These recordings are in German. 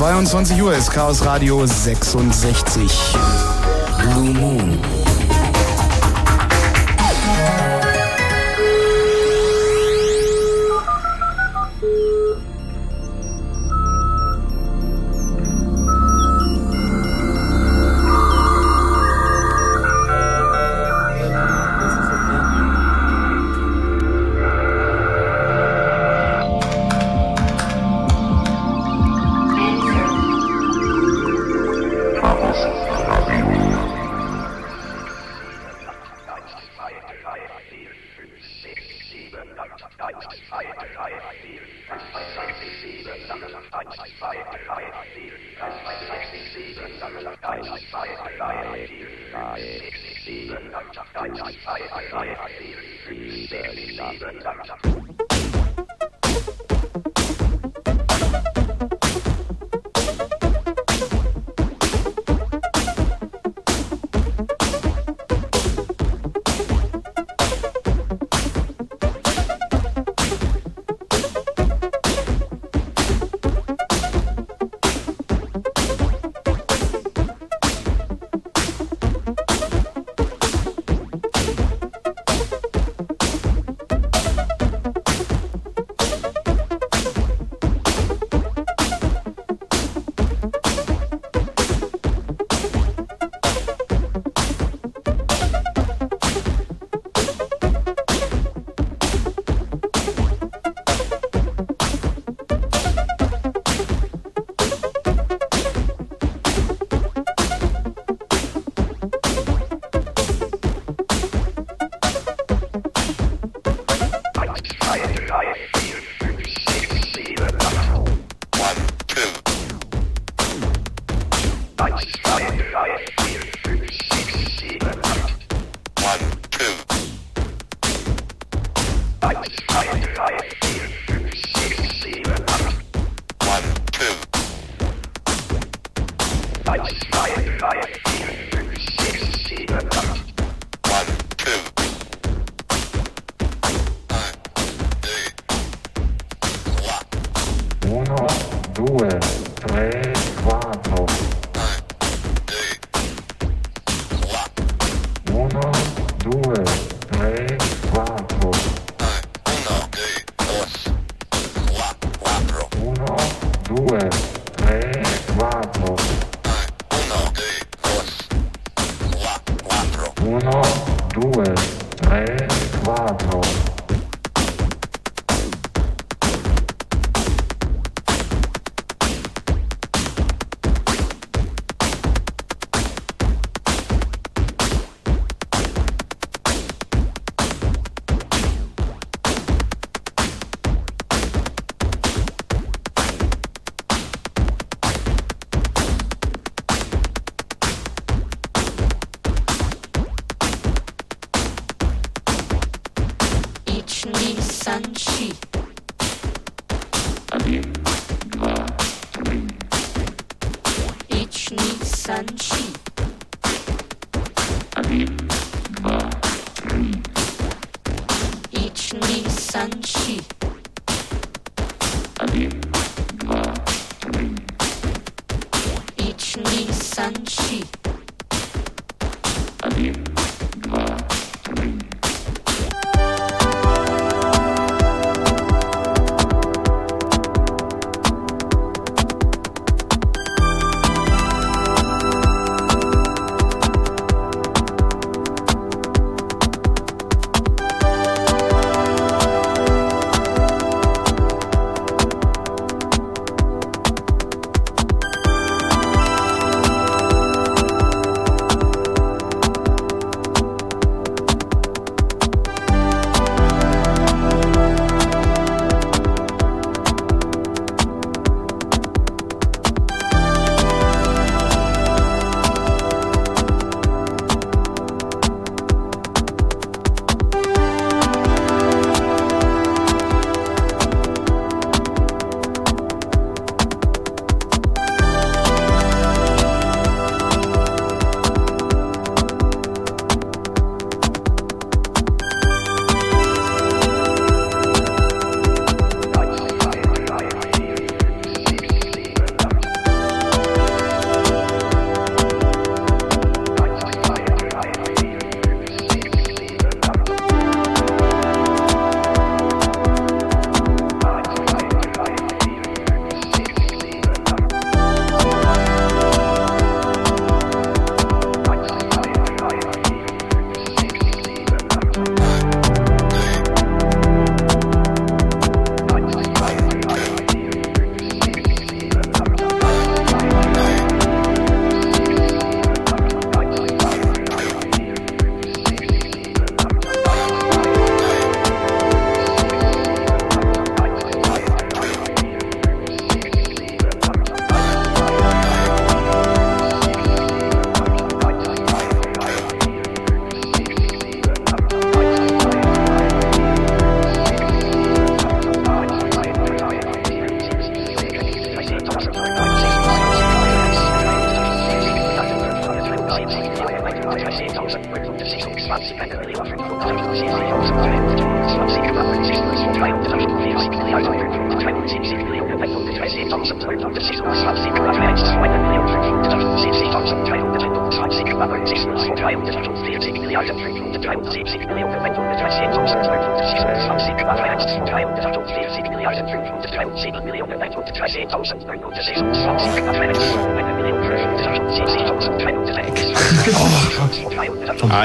22 Uhr ist Chaos Radio 66. Blue Moon.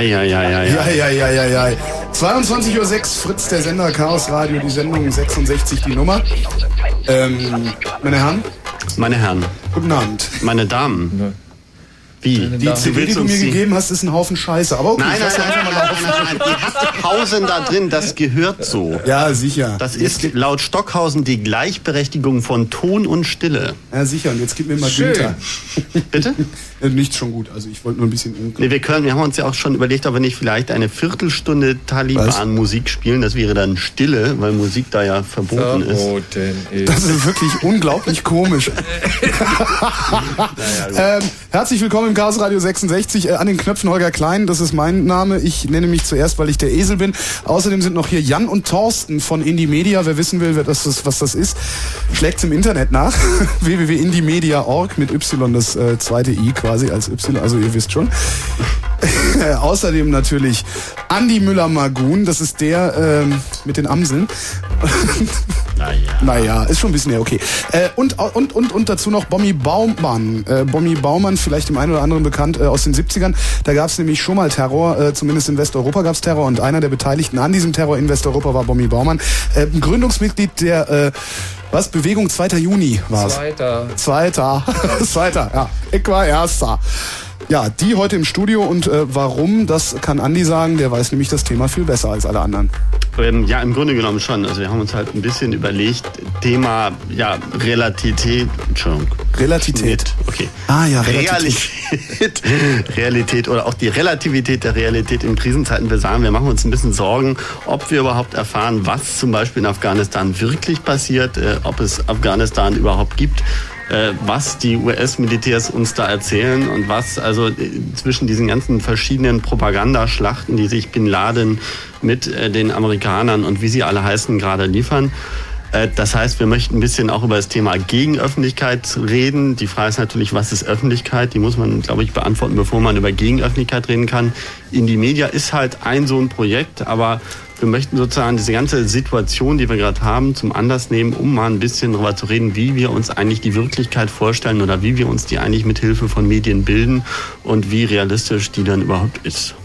Ja. 22.06 Uhr, Fritz, der Sender, Chaos Radio, die Sendung 66, die Nummer. Ähm, meine Herren? Meine Herren. Guten Abend. Meine Damen. Wie? Die CD, die du mir gegeben hast, ist ein Haufen Scheiße. Aber okay, nein, nein, nein, nein, nein, nein, Die Pausen da drin, das gehört so. Ja, sicher. Das ist laut Stockhausen die Gleichberechtigung von Ton und Stille. Ja, sicher. Und jetzt gib mir mal Schön. Günther. Bitte? Äh, Nichts schon gut. Also ich wollte nur ein bisschen unklar. Nee, wir können, wir haben uns ja auch schon überlegt, ob wir nicht vielleicht eine Viertelstunde Taliban-Musik spielen. Das wäre dann Stille, weil Musik da ja verboten ist. ist. Das ist wirklich unglaublich komisch. naja, ähm, herzlich willkommen im Chaos Radio 66. Äh, an den Knöpfen Holger Klein, das ist mein Name. Ich nenne mich zuerst, weil ich der Esel bin. Außerdem sind noch hier Jan und Thorsten von Indie Media. Wer wissen will, wer das ist, was das ist, schlägt im Internet nach. www.indiemedia.org mit Y, das äh, zweite I quasi als Y, also ihr wisst schon. Außerdem natürlich Andi Müller-Magun, das ist der ähm, mit den Amseln. Naja. Naja, ist schon ein bisschen näher, okay. Äh, und, und, und, und dazu noch Bommi Baumann. Äh, Bommi Baumann, vielleicht dem einen oder anderen bekannt, äh, aus den 70ern. Da gab es nämlich schon mal Terror, äh, zumindest in Westeuropa gab es Terror. Und einer der Beteiligten an diesem Terror in Westeuropa war Bommi Baumann. Äh, Gründungsmitglied der äh, was? Bewegung 2. Juni war es. Zweiter. Zweiter. Zweiter, ja. Ich war Erster. Ja, die heute im Studio und äh, warum, das kann Andi sagen, der weiß nämlich das Thema viel besser als alle anderen. Ähm, ja, im Grunde genommen schon. Also wir haben uns halt ein bisschen überlegt, Thema ja, Relativität. Entschuldigung. Relativität. Okay. Ah ja, Realität. Realität oder auch die Relativität der Realität in Krisenzeiten. Wir sagen, wir machen uns ein bisschen Sorgen, ob wir überhaupt erfahren, was zum Beispiel in Afghanistan wirklich passiert, äh, ob es Afghanistan überhaupt gibt was die US-Militärs uns da erzählen und was also äh, zwischen diesen ganzen verschiedenen Propagandaschlachten, die sich Bin Laden mit äh, den Amerikanern und wie sie alle heißen gerade liefern. Äh, Das heißt, wir möchten ein bisschen auch über das Thema Gegenöffentlichkeit reden. Die Frage ist natürlich, was ist Öffentlichkeit? Die muss man, glaube ich, beantworten, bevor man über Gegenöffentlichkeit reden kann. Indie Media ist halt ein so ein Projekt, aber wir möchten sozusagen diese ganze Situation, die wir gerade haben, zum Anlass nehmen, um mal ein bisschen darüber zu reden, wie wir uns eigentlich die Wirklichkeit vorstellen oder wie wir uns die eigentlich mit Hilfe von Medien bilden und wie realistisch die dann überhaupt ist.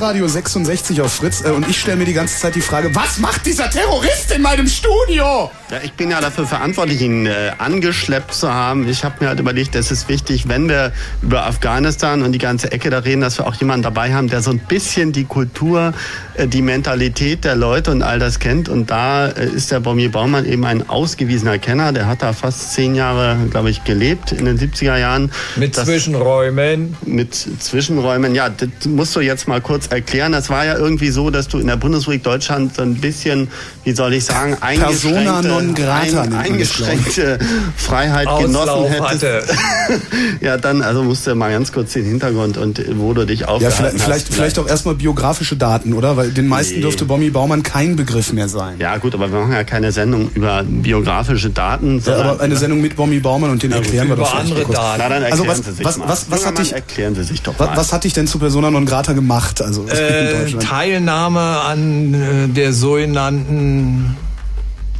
Radio 66 auf Fritz äh, und ich stelle mir die ganze Zeit die Frage, was macht dieser Terrorist in meinem Studio? Ja, ich bin ja dafür verantwortlich, ihn äh, angeschleppt zu haben. Ich habe mir halt überlegt, es ist wichtig, wenn wir über Afghanistan und die ganze Ecke da reden, dass wir auch jemanden dabei haben, der so ein bisschen die Kultur, äh, die Mentalität der Leute und all das kennt. Und da äh, ist der Bommier Baumann eben ein ausgewiesener Kenner. Der hat da fast zehn Jahre, glaube ich, gelebt in den 70er Jahren. Mit Das- Zwischenräumen. mit Zwischenräumen. Ja, das musst du jetzt mal kurz erklären. Das war ja irgendwie so, dass du in der Bundesrepublik Deutschland so ein bisschen, wie soll ich sagen, Persona non grata, ein, eingeschränkte Freiheit Auslauf genossen hättest. ja, dann also musst du mal ganz kurz den Hintergrund und wo du dich aufgehalten Ja, vielleicht, hast. vielleicht, vielleicht auch erstmal biografische Daten, oder? Weil den meisten Nee. dürfte Bommi Baumann kein Begriff mehr sein. Ja gut, aber wir machen ja keine Sendung über biografische Daten. Ja, aber eine Sendung mit Bommi Baumann und den erklären wir über doch andere kurz. Daten. Na, dann Also erklären was- Sie sich was- mal. was- was hat dich- erklären Sie sich doch Was, mal. was hat dich denn zu Persona non grata gemacht? Also Äh? Teilnahme an äh, der sogenannten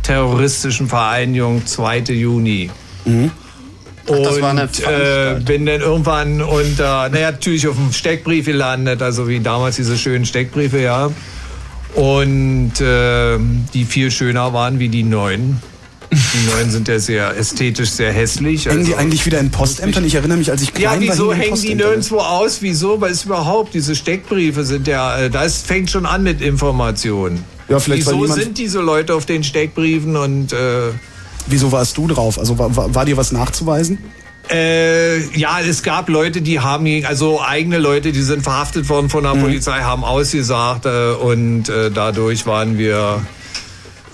terroristischen Vereinigung 2. Juni. Und das war eine äh, bin dann irgendwann unter, naja, natürlich auf dem Steckbrief gelandet, also wie damals diese schönen Steckbriefe, ja. Und äh, die viel schöner waren wie die neuen. Die neuen sind ja sehr ästhetisch, sehr hässlich. Hängen die also- eigentlich wieder in Postämtern? Ich erinnere mich, als ich ja, klein war, wieso hingen hängen die nirgendwo aus? Wieso? Weil es überhaupt, diese Steckbriefe sind ja, äh, das fängt schon an mit Informationen. Ja, vielleicht, Wieso sind diese Leute auf den Steckbriefen und äh, Wieso warst du drauf? Also war, war, war dir was nachzuweisen? äh, ja, es gab Leute, die haben, also eigene Leute, die sind verhaftet worden von der Polizei, haben ausgesagt äh, und äh, dadurch waren wir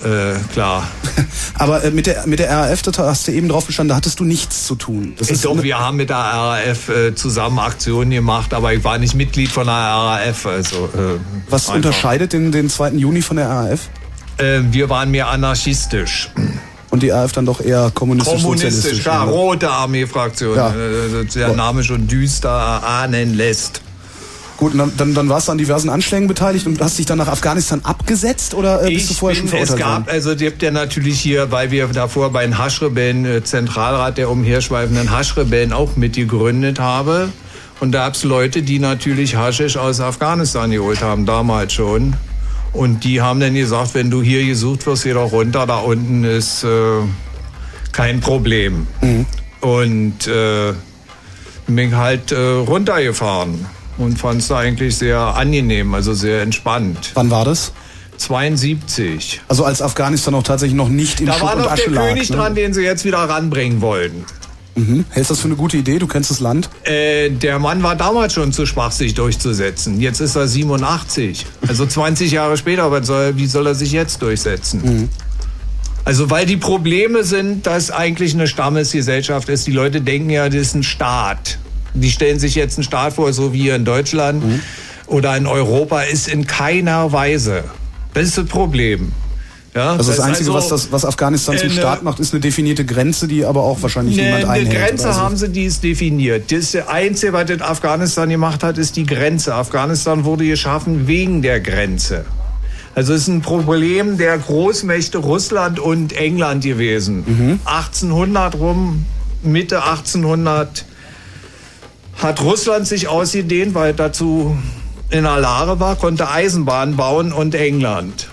äh, klar. Aber äh, mit der mit der RAF, da hast du eben drauf bestanden, da hattest du nichts zu tun. Das ist Doch, wir haben mit der RAF äh, zusammen Aktionen gemacht, aber ich war nicht Mitglied von der RAF. Also, äh, was einfach. unterscheidet den, den 2. Juni von der RAF? Äh, wir waren mehr anarchistisch. Und die RAF dann doch eher kommunistisch Kommunistisch, klar, rote Armeefraktion. Ja. Äh, Der Name schon düster ahnen lässt. Gut, und dann, dann, dann warst du an diversen Anschlägen beteiligt und hast dich dann nach Afghanistan abgesetzt oder äh, bist du Ich vorher schon bin, es verurteilt gab, worden? also gibt ja natürlich hier, weil wir davor bei den Haschrebellen, äh, Zentralrat der umherschweifenden Haschrebellen auch mitgegründet habe. Und da gab's Leute, die natürlich Haschisch aus Afghanistan geholt haben, damals schon. Und die haben dann gesagt, wenn du hier gesucht wirst, geh doch runter, da unten ist äh, kein Problem. Und äh, bin halt äh, runtergefahren und fand es eigentlich sehr angenehm, also sehr entspannt. Wann war das? 72. Also als Afghanistan auch tatsächlich noch nicht in Da Schutt war und noch Asche der lag. König ne? dran, den sie jetzt wieder ranbringen wollten. Mhm. Hältst du das für eine gute Idee? Du kennst das Land? Äh, der Mann war damals schon zu schwach, sich durchzusetzen. Jetzt ist er 87. Also 20 Jahre später, was soll, wie soll er sich jetzt durchsetzen? Mhm. Also weil die Probleme sind, dass eigentlich eine Stammesgesellschaft ist. Die Leute denken ja, das ist ein Staat. Die stellen sich jetzt einen Staat vor, so wie hier in Deutschland Mhm. oder in Europa, ist in keiner Weise. Das ist das Problem. Ja, Also das ist Einzige, also- was, das, was Afghanistan zum äh, ne- Staat macht, ist eine definierte Grenze, die aber auch wahrscheinlich niemand eine, eine einhält. Grenze Also- haben sie, die ist definiert. Das Einzige, was das Afghanistan gemacht hat, ist die Grenze. Afghanistan wurde geschaffen wegen der Grenze. Also es ist ein Problem der Großmächte Russland und England gewesen. 1800 rum, Mitte 1800 hat Russland sich ausgedehnt, weil dazu in Lage war, konnte Eisenbahn bauen und England.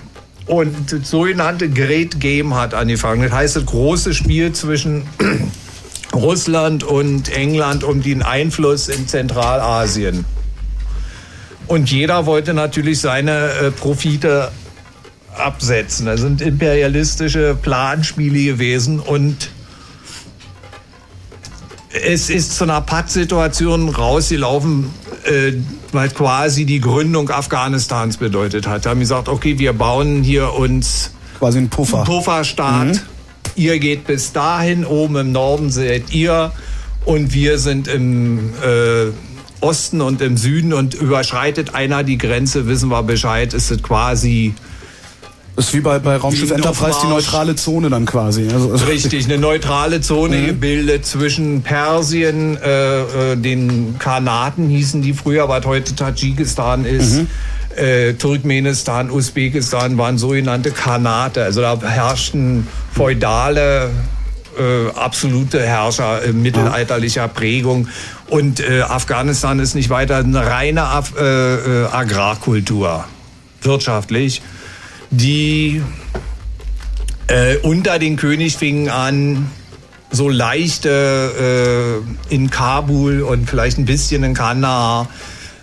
Und das sogenannte Great Game hat angefangen. Das heißt, das große Spiel zwischen Russland und England um den Einfluss in Zentralasien. Und jeder wollte natürlich seine äh, Profite absetzen. Das sind imperialistische Planspiele gewesen und es ist zu einer Pattsituation rausgelaufen, äh, weil quasi die Gründung Afghanistans bedeutet hat. Da haben gesagt, okay, wir bauen hier uns Quasi ein Puffer. Pufferstaat. Ihr geht bis dahin, oben im Norden seid ihr und wir sind im äh, Osten und im Süden und überschreitet einer die Grenze, wissen wir Bescheid, ist es quasi Das ist wie bei, bei Raumschiff Enterprise die neutrale Zone dann quasi. Also, Richtig, eine neutrale Zone gebildet zwischen Persien, äh, äh, den Kanaten hießen die früher, was heute Tadschikistan ist. Äh, Turkmenistan, Usbekistan waren sogenannte Kanate. Also da herrschten feudale, äh, absolute Herrscher äh, mittelalterlicher Prägung. Und äh, Afghanistan ist nicht weiter eine reine Af äh, äh, Agrarkultur, wirtschaftlich, die äh, unter den König fingen an, so leichte äh, in Kabul und vielleicht ein bisschen in Kandahar,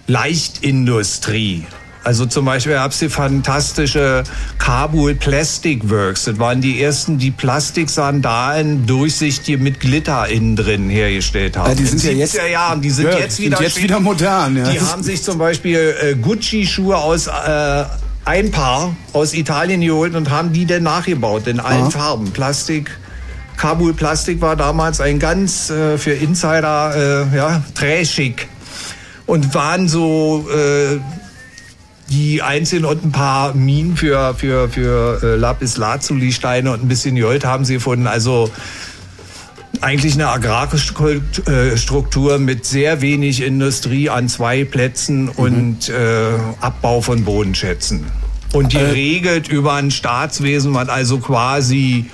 Leichtindustrie. Also zum Beispiel gab es die fantastische Kabul Plastic Works. Das waren die ersten, die Plastiksandalen durchsichtig mit Glitter innen drin hergestellt haben. Ja, die sind ja jetzt, Jahren. Die sind ja, jetzt wieder, sind jetzt wieder modern. Ja. Die haben sich zum Beispiel äh, Gucci-Schuhe aus äh, ein Paar aus Italien geholt und haben die dann nachgebaut in allen Aha. Farben. Plastik. Kabul Plastik war damals ein ganz äh, für Insider äh, ja, trashig und waren so äh, die einzelnen und ein paar Minen für, für, für äh, Lapis Lazuli Steine und ein bisschen Gold haben sie gefunden. Also eigentlich eine Agrarstruktur mit sehr wenig Industrie an zwei Plätzen mhm. und äh, Abbau von Bodenschätzen. Und die äh. regelt über ein Staatswesen, was also quasi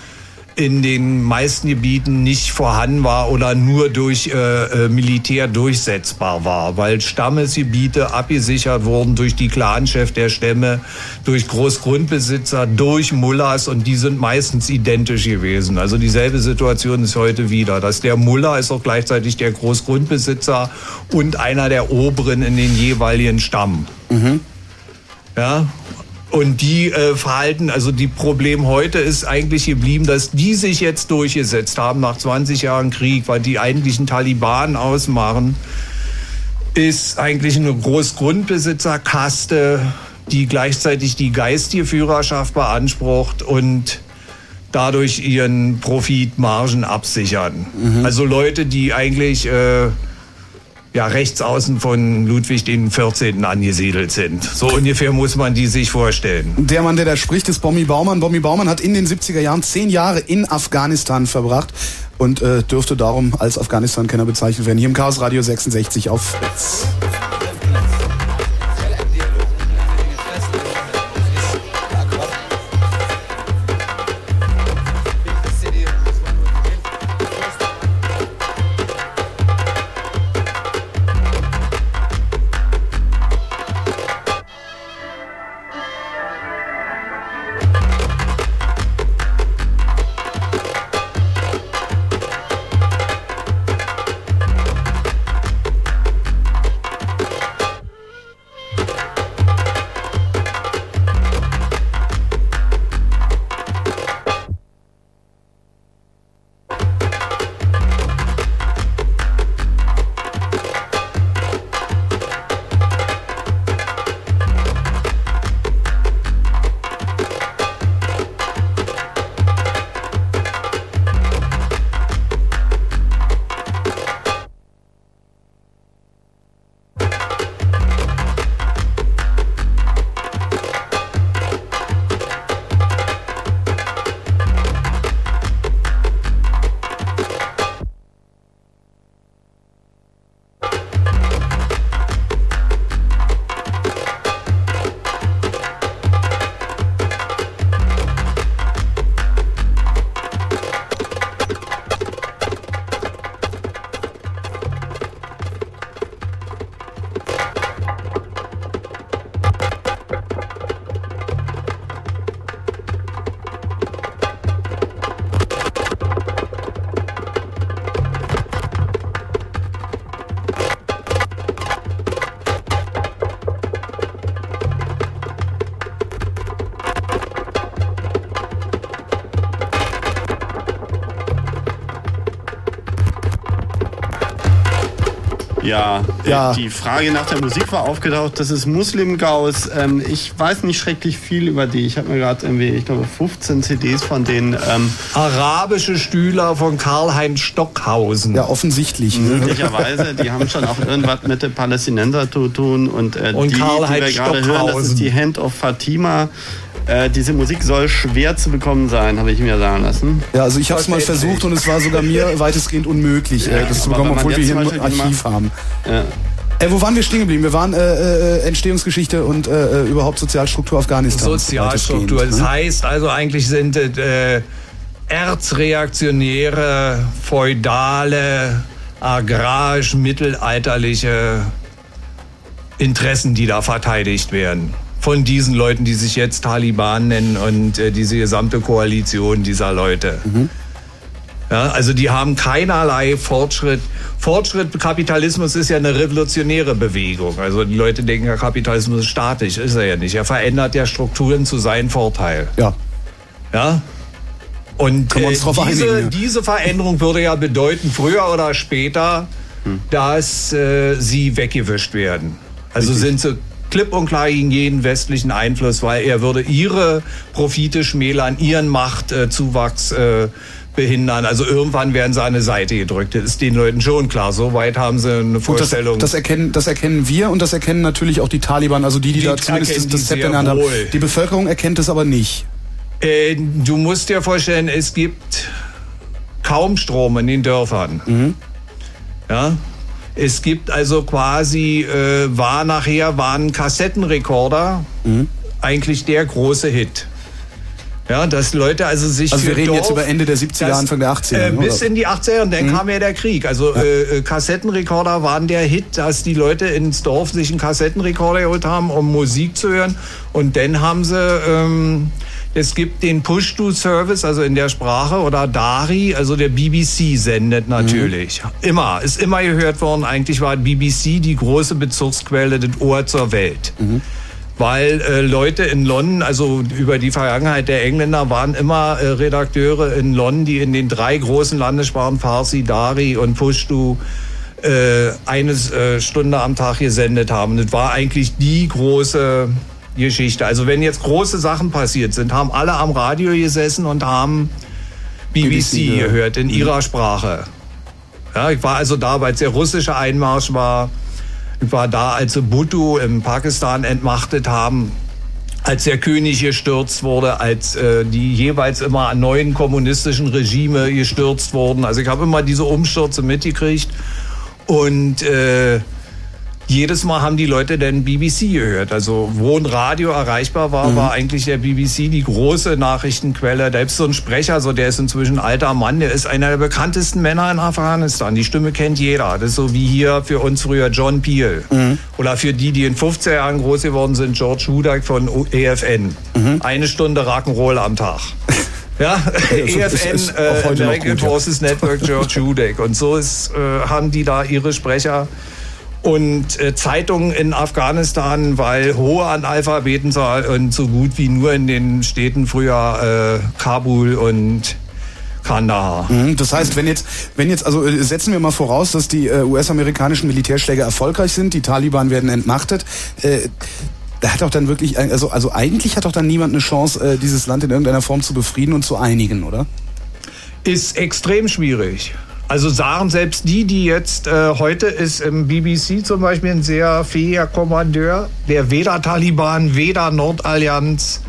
in den meisten Gebieten nicht vorhanden war oder nur durch äh, äh, Militär durchsetzbar war, weil Stammesgebiete abgesichert wurden durch die Clanchef der Stämme, durch Großgrundbesitzer, durch Mullahs und die sind meistens identisch gewesen. Also dieselbe Situation ist heute wieder, dass der Mullah ist auch gleichzeitig der Großgrundbesitzer und einer der Oberen in den jeweiligen Stamm. Mhm. Ja, und die äh, Verhalten, also die Problem heute ist eigentlich geblieben, dass die sich jetzt durchgesetzt haben nach 20 Jahren Krieg, weil die eigentlichen Taliban ausmachen, ist eigentlich eine Großgrundbesitzerkaste, die gleichzeitig die geistige Führerschaft beansprucht und dadurch ihren Profitmargen absichern. Mhm. Also Leute, die eigentlich äh, ja, rechts außen von Ludwig den 14. angesiedelt sind. So ungefähr muss man die sich vorstellen. Der Mann, der da spricht, ist Bommi Baumann. Bommi Baumann hat in den 70er Jahren zehn Jahre in Afghanistan verbracht und äh, dürfte darum als Afghanistan-Kenner bezeichnet werden. Hier im Chaos Radio 66 auf Fritz. Ja, ja, die Frage nach der Musik war aufgetaucht. Das ist Muslim Gaus. Ähm, ich weiß nicht schrecklich viel über die. Ich habe mir gerade irgendwie, ich glaube, 15 CDs von denen. Ähm Arabische Stühler von Karl-Heinz Stockhausen. Ja, offensichtlich. Möglicherweise. Die haben schon auch irgendwas mit den Palästinenser zu tun. Und, äh, und die, die wir gerade hören, das ist die Hand of Fatima. Äh, diese Musik soll schwer zu bekommen sein, habe ich mir sagen lassen. Ja, also ich habe es mal versucht und es war sogar mir weitestgehend unmöglich, äh, ja, das zu bekommen, obwohl wir hier ein Archiv haben. Ja. Äh, wo waren wir stehen geblieben? Wir waren äh, äh, Entstehungsgeschichte und äh, äh überhaupt Sozialstruktur Afghanistan. Sozialstruktur. Das ne? heißt also eigentlich sind äh, erzreaktionäre, feudale, agrarisch-mittelalterliche Interessen, die da verteidigt werden von diesen Leuten, die sich jetzt Taliban nennen und äh, diese gesamte Koalition dieser Leute. Mhm. Ja, also die haben keinerlei Fortschritt. Fortschritt, Kapitalismus ist ja eine revolutionäre Bewegung. Also die Leute denken, ja, Kapitalismus ist statisch, ist er ja nicht. Er verändert ja Strukturen zu seinem Vorteil. Ja. Ja. Und äh, diese, einigen, diese Veränderung würde ja bedeuten, früher oder später, Hm. dass äh, sie weggewischt werden. Also Richtig. sind sie klipp und klar gegen jeden westlichen Einfluss, weil er würde ihre Profite schmälern, ihren Machtzuwachs äh, behindern. Also irgendwann werden sie an eine Seite gedrückt. Das ist den Leuten schon klar. Soweit haben sie eine Und das, Vorstellung. das, erkennen, das erkennen wir und das erkennen natürlich auch die Taliban, also die, die, Die da zumindest das, das die Zepter in der Hand haben. Die Bevölkerung erkennt es aber nicht. Äh, du musst dir vorstellen, es gibt kaum Strom in den Dörfern. Mhm. Ja. Es gibt also quasi, äh, war nachher, war ein Kassettenrekorder Mhm. eigentlich der große Hit. Ja, dass Leute also sich Also wir reden Dorf, jetzt über Ende der 70er, das, Anfang der 80er. Äh, bis oder? in die 80er und dann kam ja der Krieg. Also Äh, äh, Kassettenrekorder waren der Hit, dass die Leute ins Dorf sich einen Kassettenrekorder geholt haben, um Musik zu hören. Und dann haben sie, ähm, es gibt den Push-to-Service, also in der Sprache, oder Dari, also der BBC sendet natürlich. Immer, ist immer gehört worden. Eigentlich war BBC die große Bezugsquelle, das Ohr zur Welt weil äh, Leute in London, also über die Vergangenheit der Engländer, waren immer äh, Redakteure in London, die in den drei großen Landessprachen Farsi, Dari und Pushtu äh, eine äh, Stunde am Tag gesendet haben. Das war eigentlich die große Geschichte. Also wenn jetzt große Sachen passiert sind, haben alle am Radio gesessen und haben BBC, BBC gehört. gehört in ihrer Sprache. Ja, ich war also da, weil es der russische Einmarsch war. Ich war da, als sie Bhutto im Pakistan entmachtet haben, als der König gestürzt wurde, als äh, die jeweils immer neuen kommunistischen Regime gestürzt wurden. Also ich habe immer diese Umstürze mitgekriegt und äh, jedes Mal haben die Leute dann BBC gehört. Also wo ein Radio erreichbar war, war eigentlich der BBC die große Nachrichtenquelle. Da gibt so ein Sprecher, so der ist inzwischen ein alter Mann, der ist einer der bekanntesten Männer in Afghanistan. Die Stimme kennt jeder. Das ist so wie hier für uns früher John Peel. Oder für die, die in 50er Jahren groß geworden sind, George Hudak von EFN. Eine Stunde Rock'n'Roll am Tag. Ja, ist- EFN, ist auch äh, American gut, ja. Forces Network, George Hudak. Und so ist, äh, haben die da ihre Sprecher und äh, Zeitungen in Afghanistan, weil hohe Analphabetenzahl und so gut wie nur in den Städten früher äh, Kabul und Kandahar. Mhm, Das heißt, wenn jetzt, wenn jetzt, also äh, setzen wir mal voraus, dass die äh, US-amerikanischen Militärschläge erfolgreich sind, die Taliban werden entmachtet. Äh, da hat doch dann wirklich, ein- also, also eigentlich hat doch dann niemand eine Chance, äh, dieses Land in irgendeiner Form zu befrieden und zu einigen, oder? Ist extrem schwierig. Also sagen selbst die, die jetzt äh, heute ist im BBC zum Beispiel ein sehr fähiger Kommandeur, der weder Taliban, weder Nordallianz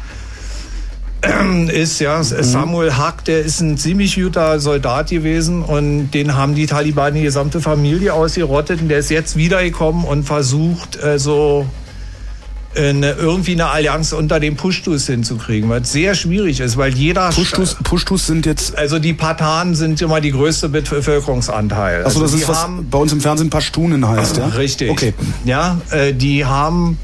ist, ja, Samuel Hack, der ist ein ziemlich guter Soldat gewesen und den haben die Taliban die gesamte Familie ausgerottet und der ist jetzt wiedergekommen und versucht äh, so eine, irgendwie eine Allianz unter den Pushtus hinzukriegen, was sehr schwierig ist, weil jeder Pushtus, Pushtus sind jetzt, also die Patanen sind immer die größte Bevölkerungsanteil. also das die ist was haben, bei uns im Fernsehen Pashtunen heißt, ja? Richtig. Okay. Ja, äh, die haben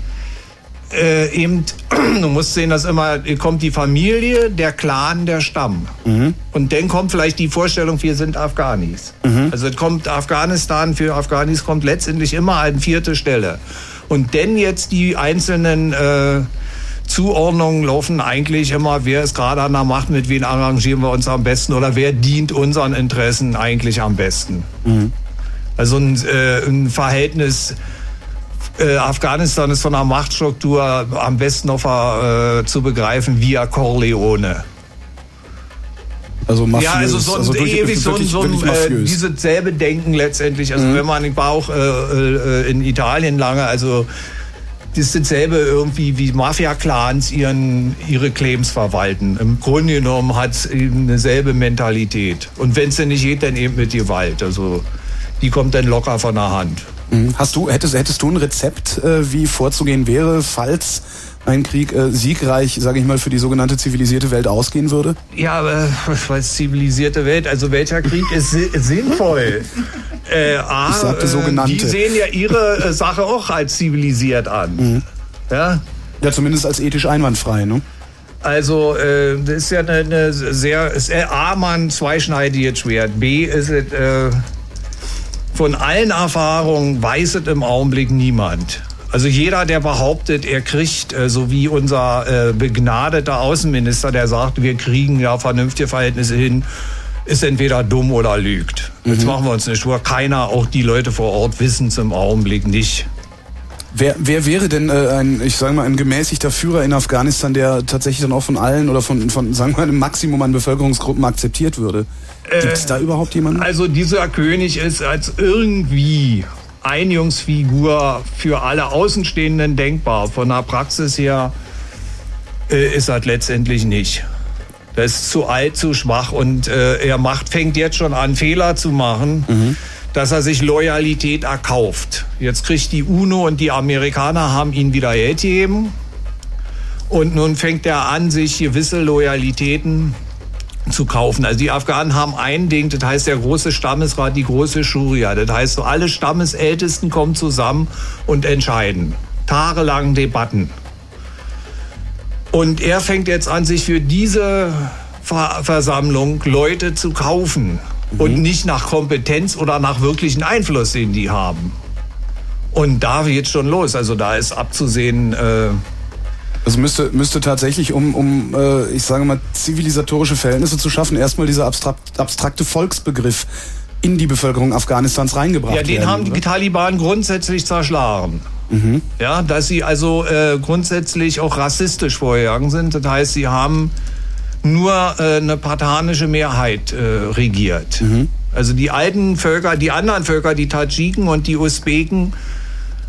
äh, eben, du musst sehen, dass immer kommt die Familie, der Clan, der Stamm. Mhm. Und dann kommt vielleicht die Vorstellung, wir sind Afghanis. Mhm. Also es kommt Afghanistan, für Afghanis kommt letztendlich immer an vierte Stelle. Und denn jetzt die einzelnen äh, Zuordnungen laufen eigentlich immer, wer ist gerade an der Macht, mit wem arrangieren wir uns am besten oder wer dient unseren Interessen eigentlich am besten. Also ein, äh, ein Verhältnis, äh, Afghanistan ist von der Machtstruktur am besten noch äh, zu begreifen via Corleone. Also mafiös. Ja, also so ein, also durch- ewig so ein, so ein äh. Mhm. dieses selbe Denken letztendlich. Also wenn man, ich war auch äh, äh, in Italien lange, also das ist dasselbe irgendwie wie Mafia-Clans ihren, ihre Claims verwalten. Im Grunde genommen hat es eben eine selbe Mentalität. Und wenn es denn nicht geht, dann eben mit Gewalt. Also die kommt dann locker von der Hand. Mhm. Hast du, hättest, hättest du ein Rezept, äh, wie vorzugehen wäre, falls ein Krieg äh, siegreich, sage ich mal, für die sogenannte zivilisierte Welt ausgehen würde? Ja, aber was weiß zivilisierte Welt? Also welcher Krieg ist si- sinnvoll? Äh, A, Ich sagte sogenannte. die sehen ja ihre äh, Sache auch als zivilisiert an. Mhm. Ja? Ja, zumindest als ethisch einwandfrei, ne? Also, äh, das ist ja eine, eine sehr, ist A, man zweischneidiges Schwert. B, ist es, äh, von allen Erfahrungen weiß es im Augenblick niemand. Also jeder, der behauptet, er kriegt, äh, so wie unser äh, begnadeter Außenminister, der sagt, wir kriegen ja vernünftige Verhältnisse hin, ist entweder dumm oder lügt. Jetzt Mhm. machen wir uns nicht vor. Keiner, auch die Leute vor Ort, wissen es im Augenblick nicht. Wer, wer wäre denn äh, ein, ich sage mal, ein gemäßigter Führer in Afghanistan, der tatsächlich dann auch von allen oder von, von sagen wir mal, einem Maximum an Bevölkerungsgruppen akzeptiert würde? Gibt es da überhaupt jemanden? Also dieser König ist als irgendwie Einjungsfigur für alle Außenstehenden denkbar. Von der Praxis her äh, ist das letztendlich nicht. Das ist zu alt, zu schwach und äh, er macht, fängt jetzt schon an, Fehler zu machen, dass er sich Loyalität erkauft. Jetzt kriegt die UNO und die Amerikaner haben ihn wieder Geld gegeben. Und nun fängt er an, sich gewisse Loyalitäten zu kaufen. Also die Afghanen haben ein Ding, das heißt der große Stammesrat, die große Schuria. Das heißt, so alle Stammesältesten kommen zusammen und entscheiden. Tagelang Debatten. Und er fängt jetzt an, sich für diese Ver Versammlung Leute zu kaufen. Und nicht nach Kompetenz oder nach wirklichen Einfluss, den die haben. Und da geht's schon los. Also da ist abzusehen, äh, Es müsste, müsste tatsächlich, um, um äh, ich sage mal, zivilisatorische Verhältnisse zu schaffen, erstmal dieser abstrakt, abstrakte Volksbegriff in die Bevölkerung Afghanistans reingebracht Ja, den werden. haben die oder? Taliban grundsätzlich zerschlagen. Ja, dass sie also äh, grundsätzlich auch rassistisch vorgegangen sind. Das heißt, sie haben nur äh, eine patanische Mehrheit äh, regiert. Also die alten Völker, die anderen Völker, die Tadschiken und die Usbeken,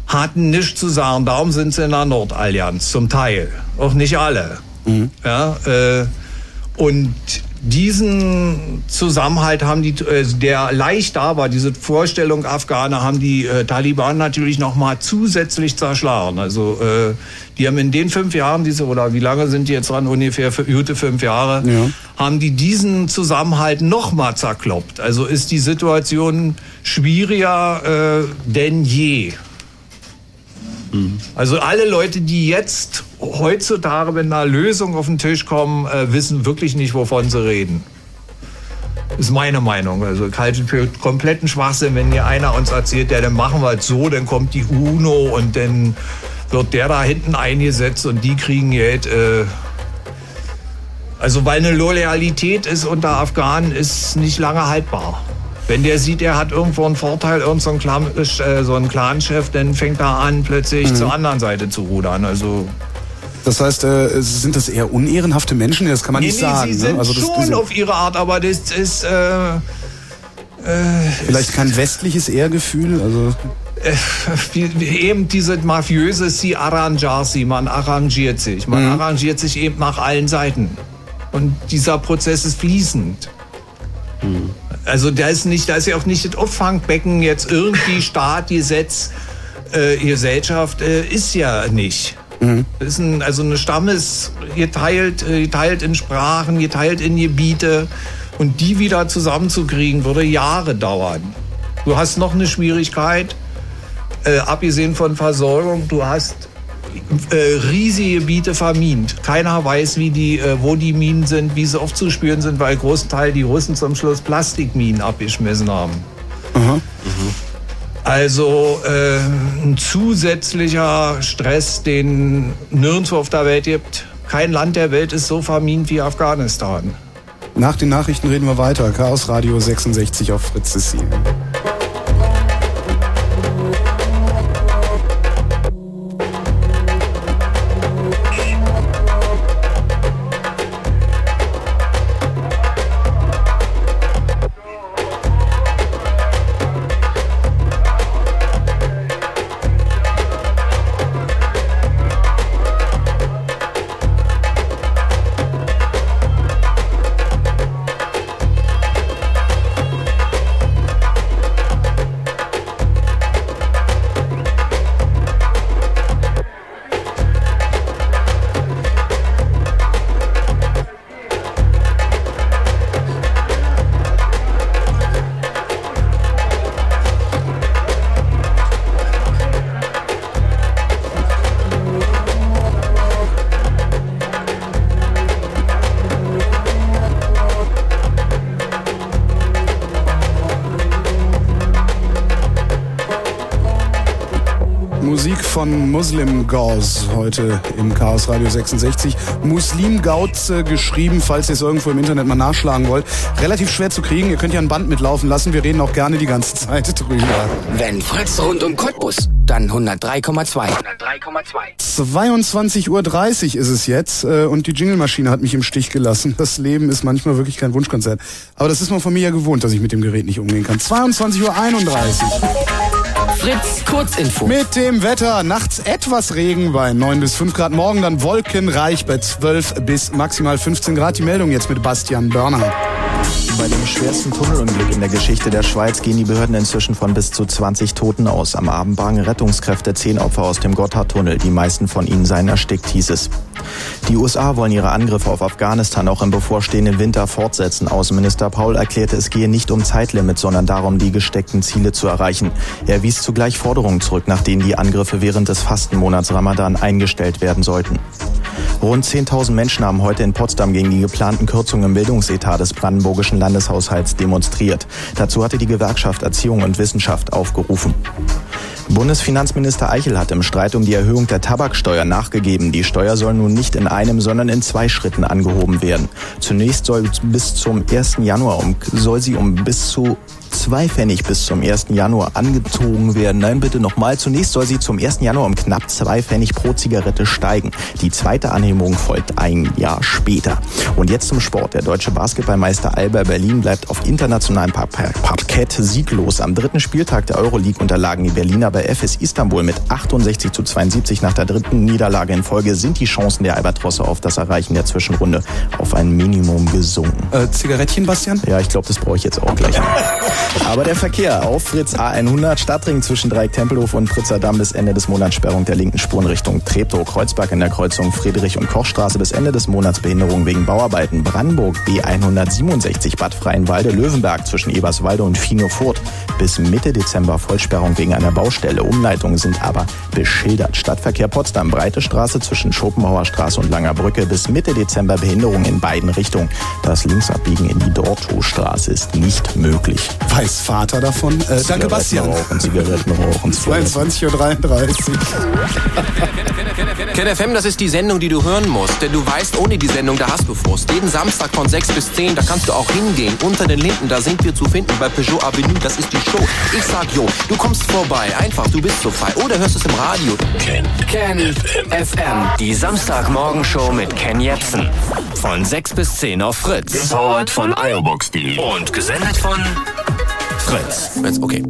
hatten nichts zu sagen. Darum sind sie in der Nordallianz, zum Teil. Auch nicht alle. Ja, äh, und diesen Zusammenhalt haben die, äh, der leicht da war, diese Vorstellung Afghaner, haben die äh, Taliban natürlich noch mal zusätzlich zerschlagen. Also äh, die haben in den fünf Jahren, diese oder wie lange sind die jetzt dran? Ungefähr gute fünf Jahre, Ja. haben die diesen Zusammenhalt noch mal zerkloppt. Also ist die Situation schwieriger äh, denn je. Also alle Leute, die jetzt heutzutage mit einer Lösung auf den Tisch kommen, äh, wissen wirklich nicht, wovon sie reden. Ist meine Meinung. Also ich halte für kompletten Schwachsinn, wenn hier einer uns erzählt, ja, dann machen wir es so, dann kommt die UNO und dann wird der da hinten eingesetzt und die kriegen Geld. Äh, also weil eine Loyalität ist unter Afghanen ist nicht lange haltbar. Wenn der sieht, er hat irgendwo einen Vorteil, irgend so Clan, äh, so ein Clanchef, dann fängt er an, plötzlich zur anderen Seite zu rudern. Also Das heißt, äh, sind das eher unehrenhafte Menschen? Das kann man nicht sagen. sie sind ne? Also das, schon das auf ihre Art, aber das ist äh, vielleicht kein westliches Ehrgefühl. Also wie eben diese mafiöse si arrangiarsi, man arrangiert sich. Man Mhm. arrangiert sich eben nach allen Seiten. Und dieser Prozess ist fließend. Mhm. Also da ist nicht, da ist ja auch nicht das Auffangbecken jetzt irgendwie Staat, Gesetz, äh, Gesellschaft äh, ist ja nicht. Mhm. Ist ein, also eine Stammes geteilt, äh, geteilt in Sprachen, geteilt in Gebiete und die wieder zusammenzukriegen würde Jahre dauern. Du hast noch eine Schwierigkeit, äh, abgesehen von Versorgung, du hast äh, riesige Gebiete vermint. Keiner weiß, wie die, äh, wo die Minen sind, wie sie aufzuspüren sind, weil großteil die Russen zum Schluss Plastikminen abgeschmissen haben. Also äh, ein zusätzlicher Stress, den nirgendwo auf der Welt gibt. Kein Land der Welt ist so vermint wie Afghanistan. nach den Nachrichten reden wir weiter. Chaos Radio 66 auf Fritz Sissi. Muslim Gauze heute im Chaos Radio 66. Muslim Gauze geschrieben, falls ihr es irgendwo im Internet mal nachschlagen wollt. Relativ schwer zu kriegen. Ihr könnt ja ein Band mitlaufen lassen. Wir reden auch gerne die ganze Zeit drüber. Wenn Fritz rund um Cottbus, dann 103,2. 22.30 Uhr ist es jetzt äh, und die Jingle-Maschine hat mich im Stich gelassen. Das Leben ist manchmal wirklich kein Wunschkonzert. Aber das ist man von mir ja gewohnt, dass ich mit dem Gerät nicht umgehen kann. 22.31 Uhr. Fritz, Kurzinfo. Mit dem Wetter. Nachts etwas Regen bei 9 bis 5 Grad. Morgen dann wolkenreich bei 12 bis maximal 15 Grad. Die Meldung jetzt mit Bastian Börner. Bei dem schwersten Tunnelunglück in der Geschichte der Schweiz gehen die Behörden inzwischen von bis zu 20 Toten aus. Am Abend bargen Rettungskräfte zehn Opfer aus dem Gotthardtunnel. Die meisten von ihnen seien erstickt, hieß es. Die USA wollen ihre Angriffe auf Afghanistan auch im bevorstehenden Winter fortsetzen. Außenminister Paul erklärte, es gehe nicht um Zeitlimit, sondern darum, die gesteckten Ziele zu erreichen. Er wies zugleich Forderungen zurück, nach denen die Angriffe während des Fastenmonats Ramadan eingestellt werden sollten. Rund 10.000 Menschen haben heute in Potsdam gegen die geplanten Kürzungen im Bildungsetat des brandenburgischen Landeshaushalts demonstriert. Dazu hatte die Gewerkschaft Erziehung und Wissenschaft aufgerufen. Bundesfinanzminister Eichel hat im Streit um die Erhöhung der Tabaksteuer nachgegeben. Die Steuer soll nun nicht in einem, sondern in zwei Schritten angehoben werden. Zunächst soll bis zum 1. Januar um, soll sie um bis zu zwei Pfennig bis zum 1. Januar angezogen werden. Nein, bitte nochmal. Zunächst soll sie zum 1. Januar um knapp zwei Pfennig pro Zigarette steigen. Die zweite Anhebung folgt ein Jahr später. Und jetzt zum Sport. Der deutsche Basketballmeister Alba Berlin bleibt auf internationalem Parkett sieglos. Am dritten Spieltag der Euroleague unterlagen die Berliner bei FS Istanbul mit 68 zu 72 nach der dritten Niederlage in Folge sind die Chancen der Albatrosse auf das Erreichen der Zwischenrunde auf ein Minimum gesunken. Äh, Zigarettchen, Bastian? Ja, ich glaube, das brauche ich jetzt auch gleich. Aber der Verkehr auf Fritz A100 Stadtring zwischen Dreieck Tempelhof und Pritzerdamm bis Ende des Monats Sperrung der linken Spuren Richtung Treptow, Kreuzberg in der Kreuzung Friedrich- und Kochstraße bis Ende des Monats Behinderung wegen Bauarbeiten, Brandenburg B167 Bad Freienwalde, Löwenberg zwischen Eberswalde und Finow-Furt bis Mitte Dezember Vollsperrung wegen einer Baustelle. Umleitungen sind aber beschildert. Stadtverkehr Potsdam, Breite Straße zwischen Schopenhauer Straße und Langer Brücke bis Mitte Dezember Behinderung in beiden Richtungen. Das Linksabbiegen in die Dortowstraße ist nicht möglich. Weiß Vater davon. Äh, danke, Bastian. Rauchen, Zigaretten rauchen. 22.33 Uhr. KenFM, das ist die Sendung, die du hören musst. Denn du weißt, ohne die Sendung, da hast du Frust. Jeden Samstag von 6 bis 10, da kannst du auch hingehen. Unter den Linden, da sind wir zu finden bei Peugeot Avenue, das ist die Show. Ich sag jo, du kommst vorbei, einfach, du bist so frei. Oder hörst es im Radio. Ken, Ken FM. Die Samstagmorgenshow mit Ken Jepsen. Von 6 bis 10 auf Fritz. Powered von iObox.de. Und gesendet von Fritz. Jetzt, okay.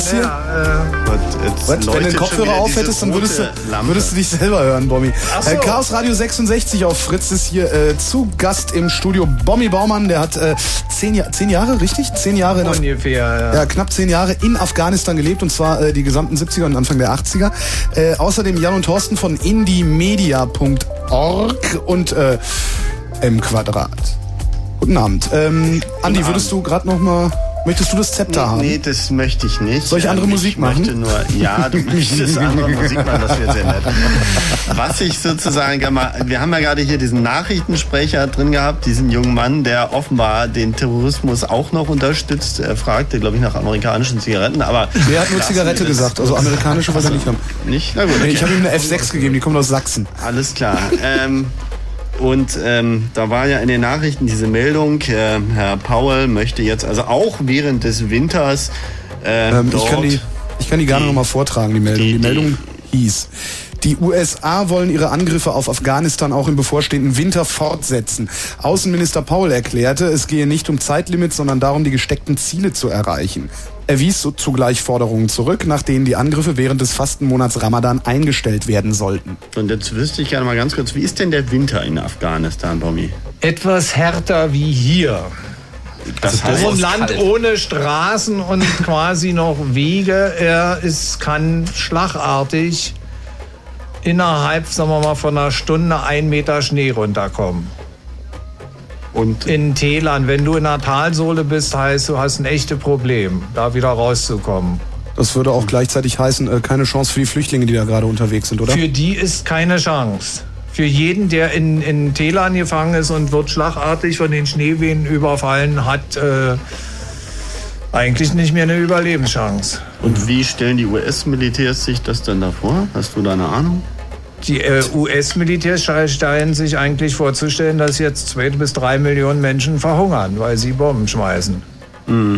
Was hier? Ja, Was? Wenn du den Kopfhörer aufhättest, dann würdest du, würdest du dich selber hören, Bommi. Ach so. Äh, Chaos Radio 66 auf Fritz ist hier äh, zu Gast im Studio. Bommi Baumann, der hat äh, zehn, Ja- zehn Jahre, richtig? Zehn Jahre äh, ungefähr. Ja. ja, knapp zehn Jahre in Afghanistan gelebt und zwar äh, die gesamten 70er und Anfang der 80er. Äh, außerdem Jan und Thorsten von indiemedia.org und äh, M Quadrat. Guten Abend. Ähm, Andi, würdest du gerade noch mal, möchtest du das Zepter haben? Nee, das möchte ich nicht. Soll ich andere Ähm, Musik ich machen? Möchte nur, ja, du möchtest andere Musik machen, das wäre sehr nett. Was ich sozusagen wir haben ja gerade hier diesen Nachrichtensprecher drin gehabt, diesen jungen Mann, der offenbar den Terrorismus auch noch unterstützt. Er fragte, glaube ich, nach amerikanischen Zigaretten, aber Der hat nur Zigarette gesagt, also amerikanische was er nicht haben. nicht. Na gut, Nee, okay. ich habe ihm eine F6 gegeben, die kommt aus Sachsen. Alles klar. ähm, und ähm, da war ja in den Nachrichten diese Meldung, äh, Herr Powell möchte jetzt also auch während des Winters äh, Ähm, ich, kann die, ich kann die gerne noch mal vortragen, die Meldung. die- Die, Meldung hieß, die USA wollen ihre Angriffe auf Afghanistan auch im bevorstehenden Winter fortsetzen. Außenminister Paul erklärte, es gehe nicht um Zeitlimits, sondern darum, die gesteckten Ziele zu erreichen. Er wies so zugleich Forderungen zurück, nach denen die Angriffe während des Fastenmonats Ramadan eingestellt werden sollten. Und jetzt wüsste ich gerne mal ganz kurz, wie ist denn der Winter in Afghanistan, Bommi? Etwas härter wie hier. Das So ein Land ohne Straßen und quasi noch Wege. Er ist, kann schlagartig innerhalb, sagen wir mal, von einer Stunde ein Meter Schnee runterkommen. Und In Tälern, wenn du in einer Talsohle bist, heißt du hast ein echtes Problem, da wieder rauszukommen. Das würde auch gleichzeitig heißen, äh, keine Chance für die Flüchtlinge, die da gerade unterwegs sind, oder? Für die ist keine Chance. Für jeden, der in, in Tälern gefangen ist und wird schlagartig von den Schneewehen überfallen, hat äh, eigentlich nicht mehr eine Überlebenschance. Und wie stellen die US-Militärs sich das denn da vor? Hast du da eine Ahnung? Die äh, US-Militärs scheinen sich eigentlich vorzustellen, dass jetzt zwei bis drei Millionen Menschen verhungern, weil sie Bomben schmeißen.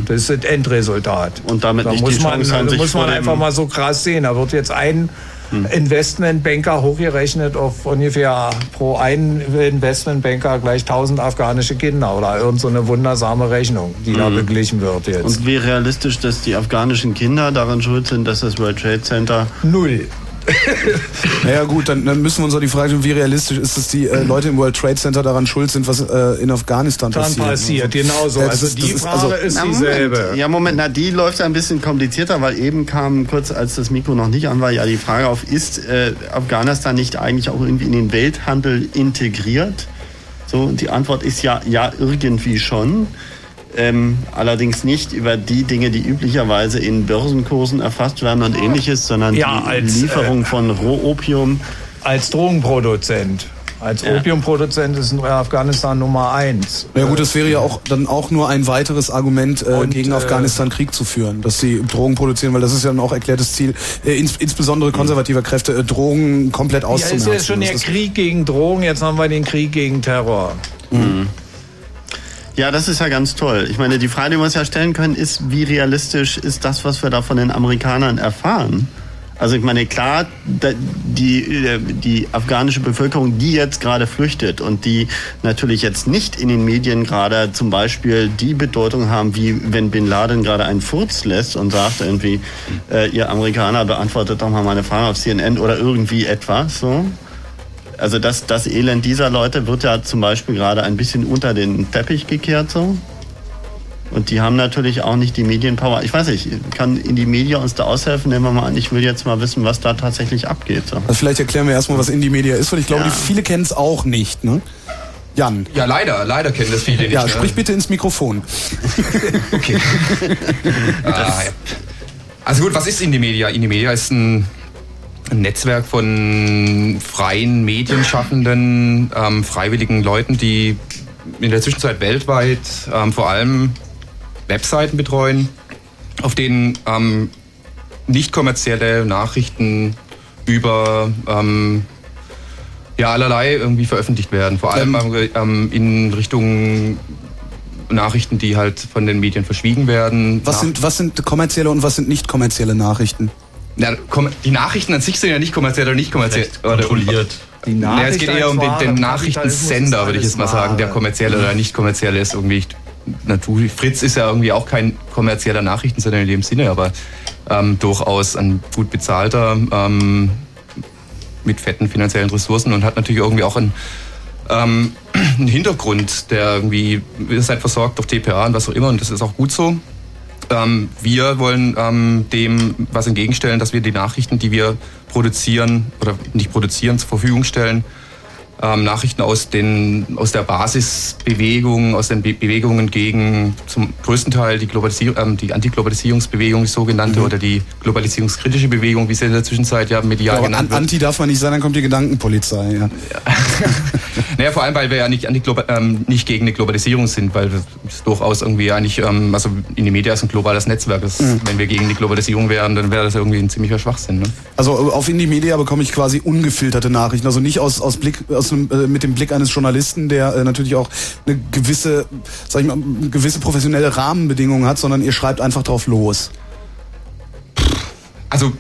Das ist das Endresultat. Und damit da nicht muss die man, Chance haben, sich muss man einfach mal so krass sehen. Da wird jetzt ein Investmentbanker hochgerechnet auf ungefähr pro einen Investmentbanker gleich 1000 afghanische Kinder oder irgend so eine wundersame Rechnung, die da beglichen wird jetzt. Und wie realistisch, dass die afghanischen Kinder daran schuld sind, dass das World Trade Center Null. Naja gut, dann, dann müssen wir uns auch die Frage stellen, wie realistisch ist es, die äh, Leute im World Trade Center daran schuld sind, was äh, in Afghanistan Dann passiert. passiert, genau so. Das Also ist- die das ist- Frage also- ist Na, dieselbe. Moment. Ja, Moment, na, die läuft ein bisschen komplizierter, weil eben kam kurz, als das Mikro noch nicht an war, ja die Frage auf, ist äh, Afghanistan nicht eigentlich auch irgendwie in den Welthandel integriert? So, und die Antwort ist ja, ja, irgendwie schon. Ähm, allerdings nicht über die Dinge, die üblicherweise in Börsenkursen erfasst werden und ähnliches, sondern Ja, die als, Lieferung von Rohopium. Als Drogenproduzent. Als Ja. Opiumproduzent ist Afghanistan Nummer eins. Ja gut, das wäre ja auch dann auch nur ein weiteres Argument, äh, Und, gegen äh, Afghanistan Krieg zu führen, dass sie Drogen produzieren, weil das ist ja dann auch erklärtes Ziel, äh, ins, insbesondere konservativer Kräfte, äh, Drogen komplett Ja, auszumerzen. ist ja schon der Krieg gegen Drogen, jetzt haben wir den Krieg gegen Terror. Ja, das ist ja ganz toll. Ich meine, die Frage, die wir uns ja stellen können, ist, wie realistisch ist das, was wir da von den Amerikanern erfahren? Also ich meine, klar, die, äh, die afghanische Bevölkerung, die jetzt gerade flüchtet und die natürlich jetzt nicht in den Medien gerade zum Beispiel die Bedeutung haben, wie wenn Bin Laden gerade einen Furz lässt und sagt irgendwie, äh, ihr Amerikaner beantwortet doch mal meine Frage auf CNN oder irgendwie etwas, so. Also das, das Elend dieser Leute wird ja zum Beispiel gerade ein bisschen unter den Teppich gekehrt so. Und die haben natürlich auch nicht die Medienpower. Ich weiß nicht, kann in die Media uns da aushelfen? Nehmen wir mal an, ich will jetzt mal wissen, was da tatsächlich abgeht. So. Also vielleicht erklären wir erstmal, was Indie Media ist, weil ich glaube, Ja. die viele kennen es auch nicht. Ne? Jan, Ja, leider, leider kennen das viele nicht. ja, ne? sprich bitte ins Mikrofon. Okay. ah, ja. Also gut, was ist Indie Media? Indie Media ist ein, ein Netzwerk von freien Medienschaffenden, ähm, freiwilligen Leuten, die in der Zwischenzeit weltweit ähm, vor allem Webseiten betreuen, auf denen ähm, nicht kommerzielle Nachrichten über ähm, ja, allerlei irgendwie veröffentlicht werden. Vor allem ähm, in Richtung Nachrichten, die halt von den Medien verschwiegen werden. Was sind, was sind kommerzielle und was sind nicht kommerzielle Nachrichten? Na, die Nachrichten an sich sind ja nicht kommerziell oder nicht kommerziell. kontrolliert. Die Ja, es geht eher um den, den Nachrichtensender, würde ich jetzt mal sagen, der kommerziell oder nicht kommerziell ist. Irgendwie. natürlich, Fritz ist ja irgendwie auch kein kommerzieller Nachrichtensender in dem Sinne, aber ähm, durchaus ein gut bezahlter ähm, mit fetten finanziellen Ressourcen und hat natürlich irgendwie auch einen, ähm, einen Hintergrund, der irgendwie, ihr seid versorgt durch TPA und was auch immer und das ist auch gut so. Ähm, wir wollen ähm, dem was entgegenstellen, dass wir die Nachrichten, die wir produzieren oder nicht produzieren, zur Verfügung stellen, ähm, Nachrichten aus, den, aus der Basisbewegung, aus den Be Bewegungen gegen zum größten Teil die, Globalisier ähm, die Antiglobalisierungsbewegung, die sogenannte, mhm. oder die globalisierungskritische Bewegung, wie sie in der Zwischenzeit ja medial ja, genannt wird. Anti darf man nicht sein, dann kommt die Gedankenpolizei. Ja. ja. naja, vor allem, weil wir ja nicht, ähm, nicht gegen eine Globalisierung sind, weil es durchaus irgendwie eigentlich, ähm, also in die Medien ist ein globales Netzwerk. Das, mhm. Wenn wir gegen die Globalisierung wären, dann wäre das irgendwie ein ziemlicher Schwachsinn. Ne? Also auf Indie Media bekomme ich quasi ungefilterte Nachrichten, also nicht aus, aus Blick, aus äh, mit dem Blick eines Journalisten, der äh, natürlich auch eine gewisse, sag ich mal, gewisse professionelle Rahmenbedingungen hat, sondern ihr schreibt einfach drauf los. Also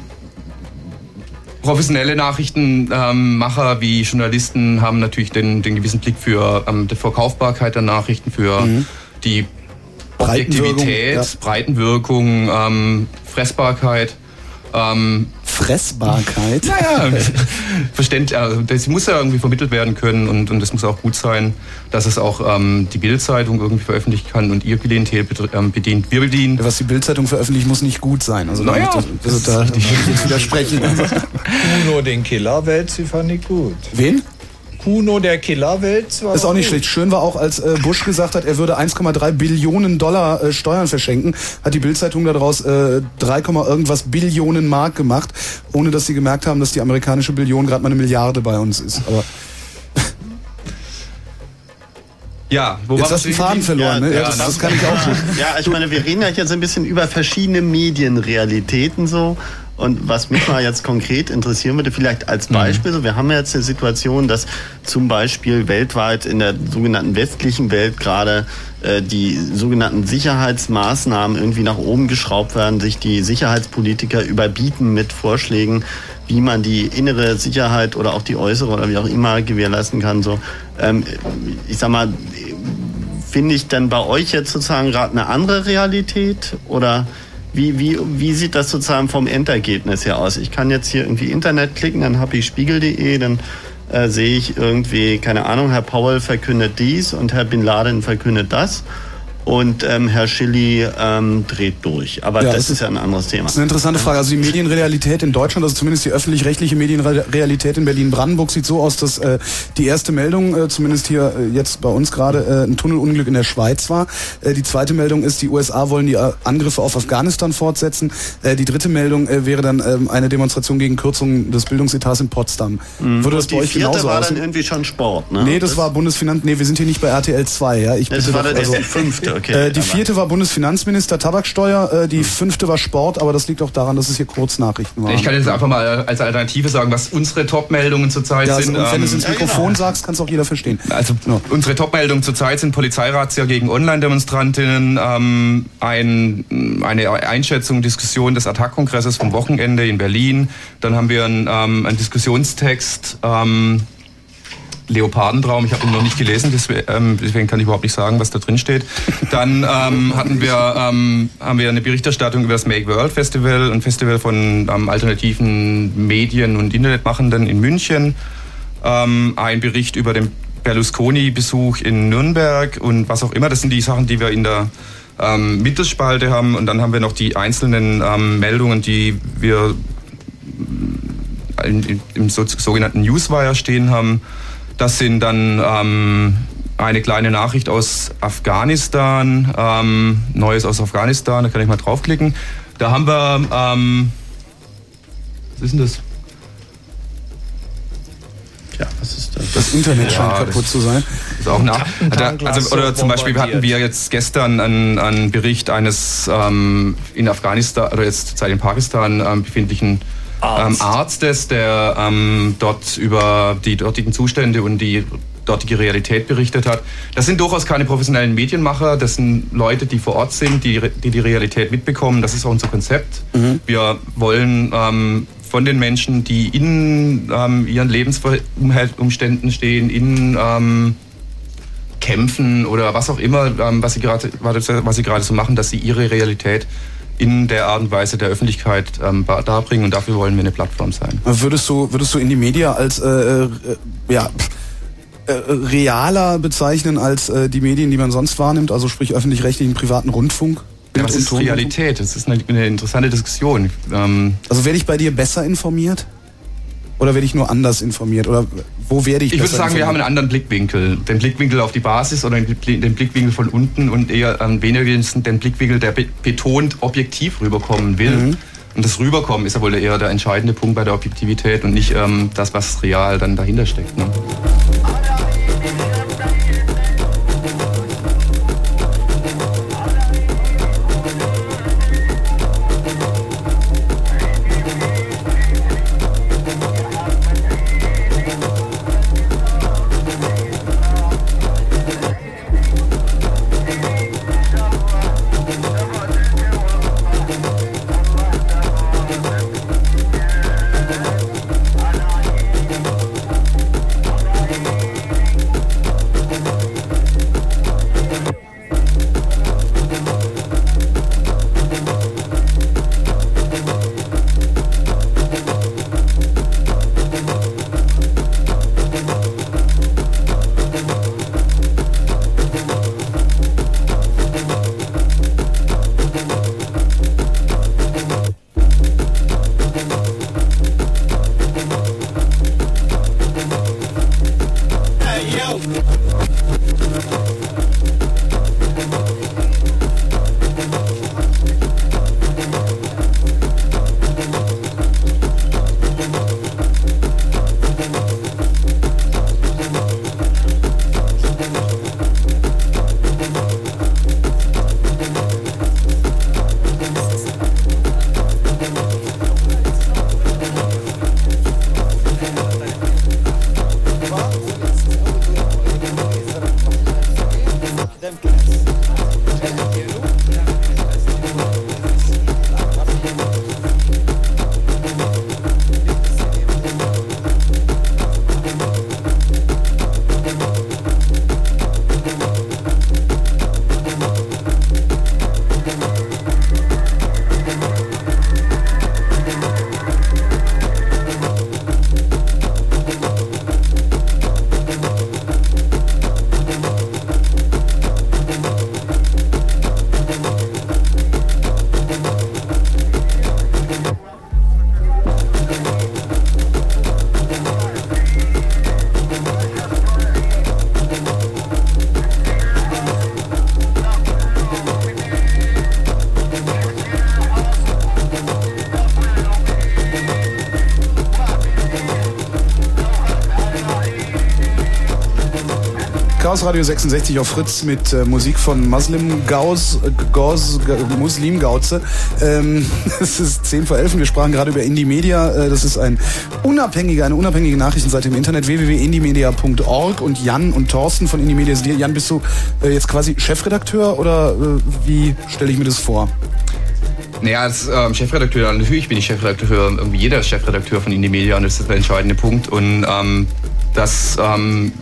professionelle Nachrichtenmacher ähm, wie Journalisten haben natürlich den, den gewissen Blick für ähm, die Verkaufbarkeit der Nachrichten, für mhm. die Objektivität, ja. Breitenwirkung, ähm, Fressbarkeit. Ähm, Fressbarkeit? Naja, verständlich. Das muss ja irgendwie vermittelt werden können und, und das muss auch gut sein, dass es auch ähm, die Bildzeitung irgendwie veröffentlichen kann und ihr Klientel ähm, bedient. Wir bedienen. Was die Bildzeitung veröffentlicht, muss nicht gut sein. Also naja, das, das, da würde ich jetzt widersprechen. Nur den Killerwelt, sie fand ich gut. Wen? Kuno der Killerwelt. War ist auch nicht schlecht. Schön war auch, als äh, Bush gesagt hat, er würde 1,3 Billionen Dollar äh, Steuern verschenken, hat die Bildzeitung daraus äh, 3, irgendwas Billionen Mark gemacht, ohne dass sie gemerkt haben, dass die amerikanische Billion gerade mal eine Milliarde bei uns ist. Aber Ja, wo jetzt hast du den Faden verloren, ja, ne? Ja, das, das, kann ich auch. Ja, ich meine, wir reden ja jetzt ein bisschen über verschiedene Medienrealitäten so. Und was mich mal jetzt konkret interessieren würde, vielleicht als mhm. Beispiel, mhm. wir haben jetzt eine Situation, dass zum Beispiel weltweit in der sogenannten westlichen Welt gerade äh, die sogenannten Sicherheitsmaßnahmen irgendwie nach oben geschraubt werden, sich die Sicherheitspolitiker überbieten mit Vorschlägen, wie man die innere Sicherheit oder auch die äußere oder wie auch immer gewährleisten kann. So, ähm, ich sag mal, finde ich denn bei euch jetzt sozusagen gerade eine andere Realität oder wie, wie, wie sieht das sozusagen vom Endergebnis her aus? Ich kann jetzt hier irgendwie Internet klicken, dann habe ich spiegel.de, dann äh, sehe ich irgendwie, keine Ahnung, Herr Powell verkündet dies und Herr Bin Laden verkündet das und ähm, Herr Schilly ähm, dreht durch. Aber ja, das ist ja ein anderes Thema. Das ist eine interessante Frage. Also die Medienrealität in Deutschland, also zumindest die öffentlich-rechtliche Medienrealität in Berlin-Brandenburg sieht so aus, dass äh, die erste Meldung, äh, zumindest hier äh, jetzt bei uns gerade, äh, ein Tunnelunglück in der Schweiz war. Äh, die zweite Meldung ist, die USA wollen die äh, Angriffe auf Afghanistan fortsetzen. Äh, die dritte Meldung äh, wäre dann äh, eine Demonstration gegen Kürzungen des Bildungsetats in Potsdam. Mhm. Würde das bei euch genauso war dann irgendwie schon Sport, ne? Nee, das, das war Bundesfinanz... Nee, wir sind hier nicht bei RTL 2, ja. Ich das war doch, also, der fünfte okay. Äh, die vierte war Bundesfinanzminister Tabaksteuer, äh, die fünfte war Sport, aber das liegt auch daran, dass es hier Kurznachrichten waren. Ich kann jetzt einfach mal als Alternative sagen, was unsere Top-Meldungen zurzeit ja, sind. Und wenn ähm, du es ins Mikrofon ja, genau. sagst, kann es auch jeder verstehen. Also ja. unsere Top-Meldungen zurzeit sind Polizeirazzia gegen Online-Demonstrantinnen, ähm, ein, eine Einschätzung, Diskussion des Attac-Kongresses vom Wochenende in Berlin. Dann haben wir einen, ähm, einen Diskussionstext ähm, Leopardentraum. Ich habe ihn noch nicht gelesen, ähm, deswegen kann ich überhaupt nicht sagen, was da drin steht. Dann ähm, hatten wir, ähm, haben wir eine Berichterstattung über das Make World Festival, ein Festival von ähm, alternativen Medien und Internetmachenden in München. Ähm, ein Bericht über den Berlusconi-Besuch in Nürnberg und was auch immer. Das sind die Sachen, die wir in der ähm, Mittelspalte haben. Und dann haben wir noch die einzelnen Meldungen, die wir im sogenannten Newswire stehen haben. Das sind dann ähm, eine kleine Nachricht aus Afghanistan, ähm, Neues aus Afghanistan, da kann ich mal draufklicken. Da haben wir, ähm, was ist denn das? Ja, was ist das? Das Internet ja, scheint kaputt zu sein. Ist auch nach, also, oder zum Beispiel hatten wir jetzt gestern einen, einen Bericht eines ähm, in Afghanistan oder jetzt zurzeit in Pakistan ähm, befindlichen Arzt. Ähm, Arztes, der ähm, dort über die dortigen Zustände und die dortige Realität berichtet hat. Das sind durchaus keine professionellen Medienmacher, das sind Leute, die vor Ort sind, die die, die Realität mitbekommen. Das ist auch unser Konzept. Mhm. Wir wollen ähm, von den Menschen, die in ähm, ihren Lebensumständen stehen, in ähm, kämpfen oder was auch immer, ähm, was sie gerade was sie gerade so machen, dass sie ihre Realität in der Art und Weise der Öffentlichkeit ähm, darbringen und dafür wollen wir eine Plattform sein. Würdest du, würdest du in die Media als äh, äh, ja, äh, realer bezeichnen als äh, die Medien, die man sonst wahrnimmt, also sprich öffentlich-rechtlichen privaten Rundfunk? Ja, was ist Realität? Das ist eine, eine interessante Diskussion. Ähm also werde ich bei dir besser informiert? Oder werde ich nur anders informiert? Oder wo werde ich Ich würde sagen, informiert? wir haben einen anderen Blickwinkel. Den Blickwinkel auf die Basis oder den Blickwinkel von unten und eher ähm, weniger den Blickwinkel, der betont objektiv rüberkommen will. Mhm. Und das Rüberkommen ist ja wohl eher der entscheidende Punkt bei der Objektivität und nicht ähm, das, was real dann dahinter steckt. Ne? Radio 66 auf Fritz mit äh, Musik von Muslim Gaus, äh, Gaus, Muslim Gauze. Ähm, es ist 10 vor 11 wir sprachen gerade über Indie Media. Äh, das ist ein unabhängige, eine unabhängige Nachrichtenseite im Internet www.indiemedia.org und Jan und Thorsten von Indie Media. Jan, bist du äh, jetzt quasi Chefredakteur oder äh, wie stelle ich mir das vor? Naja, als ähm, Chefredakteur, natürlich bin ich Chefredakteur, irgendwie jeder ist Chefredakteur von Indie Media und das ist der entscheidende Punkt. Und ähm, das ähm,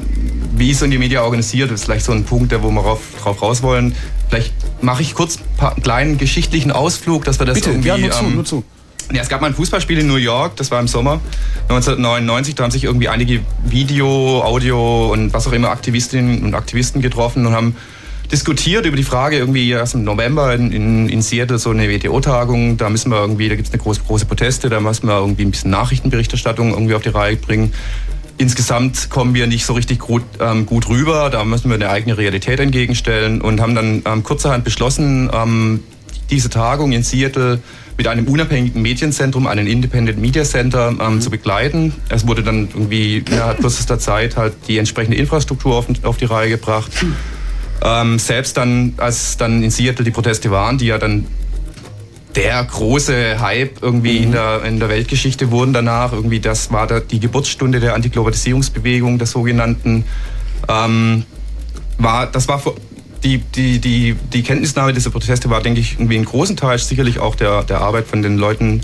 wie ist so die Media organisiert? Das ist vielleicht so ein Punkt, wo wir drauf, drauf raus wollen. Vielleicht mache ich kurz einen kleinen geschichtlichen Ausflug, dass wir das Bitte, irgendwie... Ja, nur zu, ähm, nur zu. Ja, es gab mal ein Fußballspiel in New York, das war im Sommer 1999. Da haben sich irgendwie einige Video, Audio und was auch immer Aktivistinnen und Aktivisten getroffen und haben diskutiert über die Frage, irgendwie erst im November in, in, in Seattle so eine WTO-Tagung, da müssen wir irgendwie, da gibt es eine große, große Proteste, da müssen wir irgendwie ein bisschen Nachrichtenberichterstattung irgendwie auf die Reihe bringen insgesamt kommen wir nicht so richtig gut, ähm, gut rüber. Da müssen wir eine eigene Realität entgegenstellen und haben dann ähm, kurzerhand beschlossen, ähm, diese Tagung in Seattle mit einem unabhängigen Medienzentrum, einem Independent Media Center ähm, mhm. zu begleiten. Es wurde dann irgendwie innerhalb kürzester Zeit halt die entsprechende Infrastruktur auf, auf die Reihe gebracht. Ähm, selbst dann, als dann in Seattle die Proteste waren, die ja dann der große Hype irgendwie mhm. in, der, in der Weltgeschichte wurden danach. Irgendwie das war da die Geburtsstunde der Antiglobalisierungsbewegung, der sogenannten. Ähm, war, das war die, die, die, die Kenntnisnahme dieser Proteste war, denke ich, irgendwie in großen Teil sicherlich auch der, der Arbeit von den Leuten,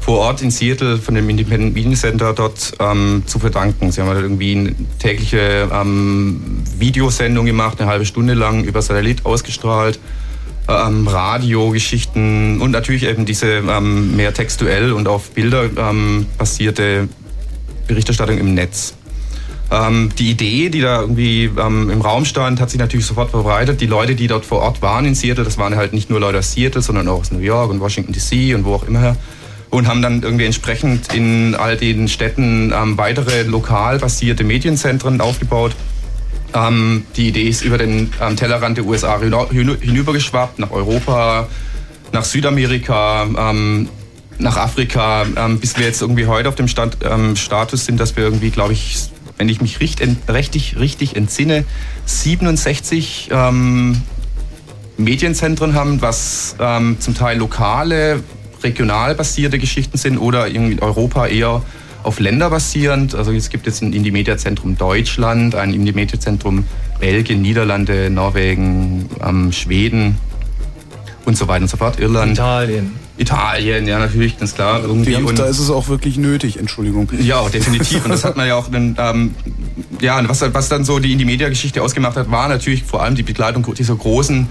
vor Ort in Seattle von dem Independent Media Center dort ähm, zu verdanken. Sie haben halt irgendwie eine tägliche ähm, Videosendung gemacht, eine halbe Stunde lang über Satellit ausgestrahlt. Ähm, Radiogeschichten und natürlich eben diese ähm, mehr textuell und auf Bilder ähm, basierte Berichterstattung im Netz. Ähm, die Idee, die da irgendwie ähm, im Raum stand, hat sich natürlich sofort verbreitet. Die Leute, die dort vor Ort waren in Seattle, das waren halt nicht nur Leute aus Seattle, sondern auch aus New York und Washington DC und wo auch immer her. Und haben dann irgendwie entsprechend in all den Städten ähm, weitere lokal basierte Medienzentren aufgebaut. Ähm, die Idee ist über den ähm, Tellerrand der USA hinübergeschwappt, nach Europa, nach Südamerika, ähm, nach Afrika, ähm, bis wir jetzt irgendwie heute auf dem Stand, ähm, Status sind, dass wir irgendwie, glaube ich, wenn ich mich richtig, richtig, richtig entsinne, 67 ähm, Medienzentren haben, was zum Teil lokale, regional basierte Geschichten sind oder in Europa eher auf Länder basierend. Also es gibt jetzt ein Indie-Media-Zentrum Deutschland, ein Indie-Media-Zentrum Belgien, Niederlande, Norwegen, ähm, Schweden und so weiter und so fort. Irland. Italien. Italien, ja natürlich, ganz klar. Irgendwie. Und da ist es auch wirklich nötig, Entschuldigung. Ja, definitiv. Und das hat man ja auch, dann, ähm, ja, was, was dann so die Indie-Media-Geschichte ausgemacht hat, war natürlich vor allem die Begleitung dieser großen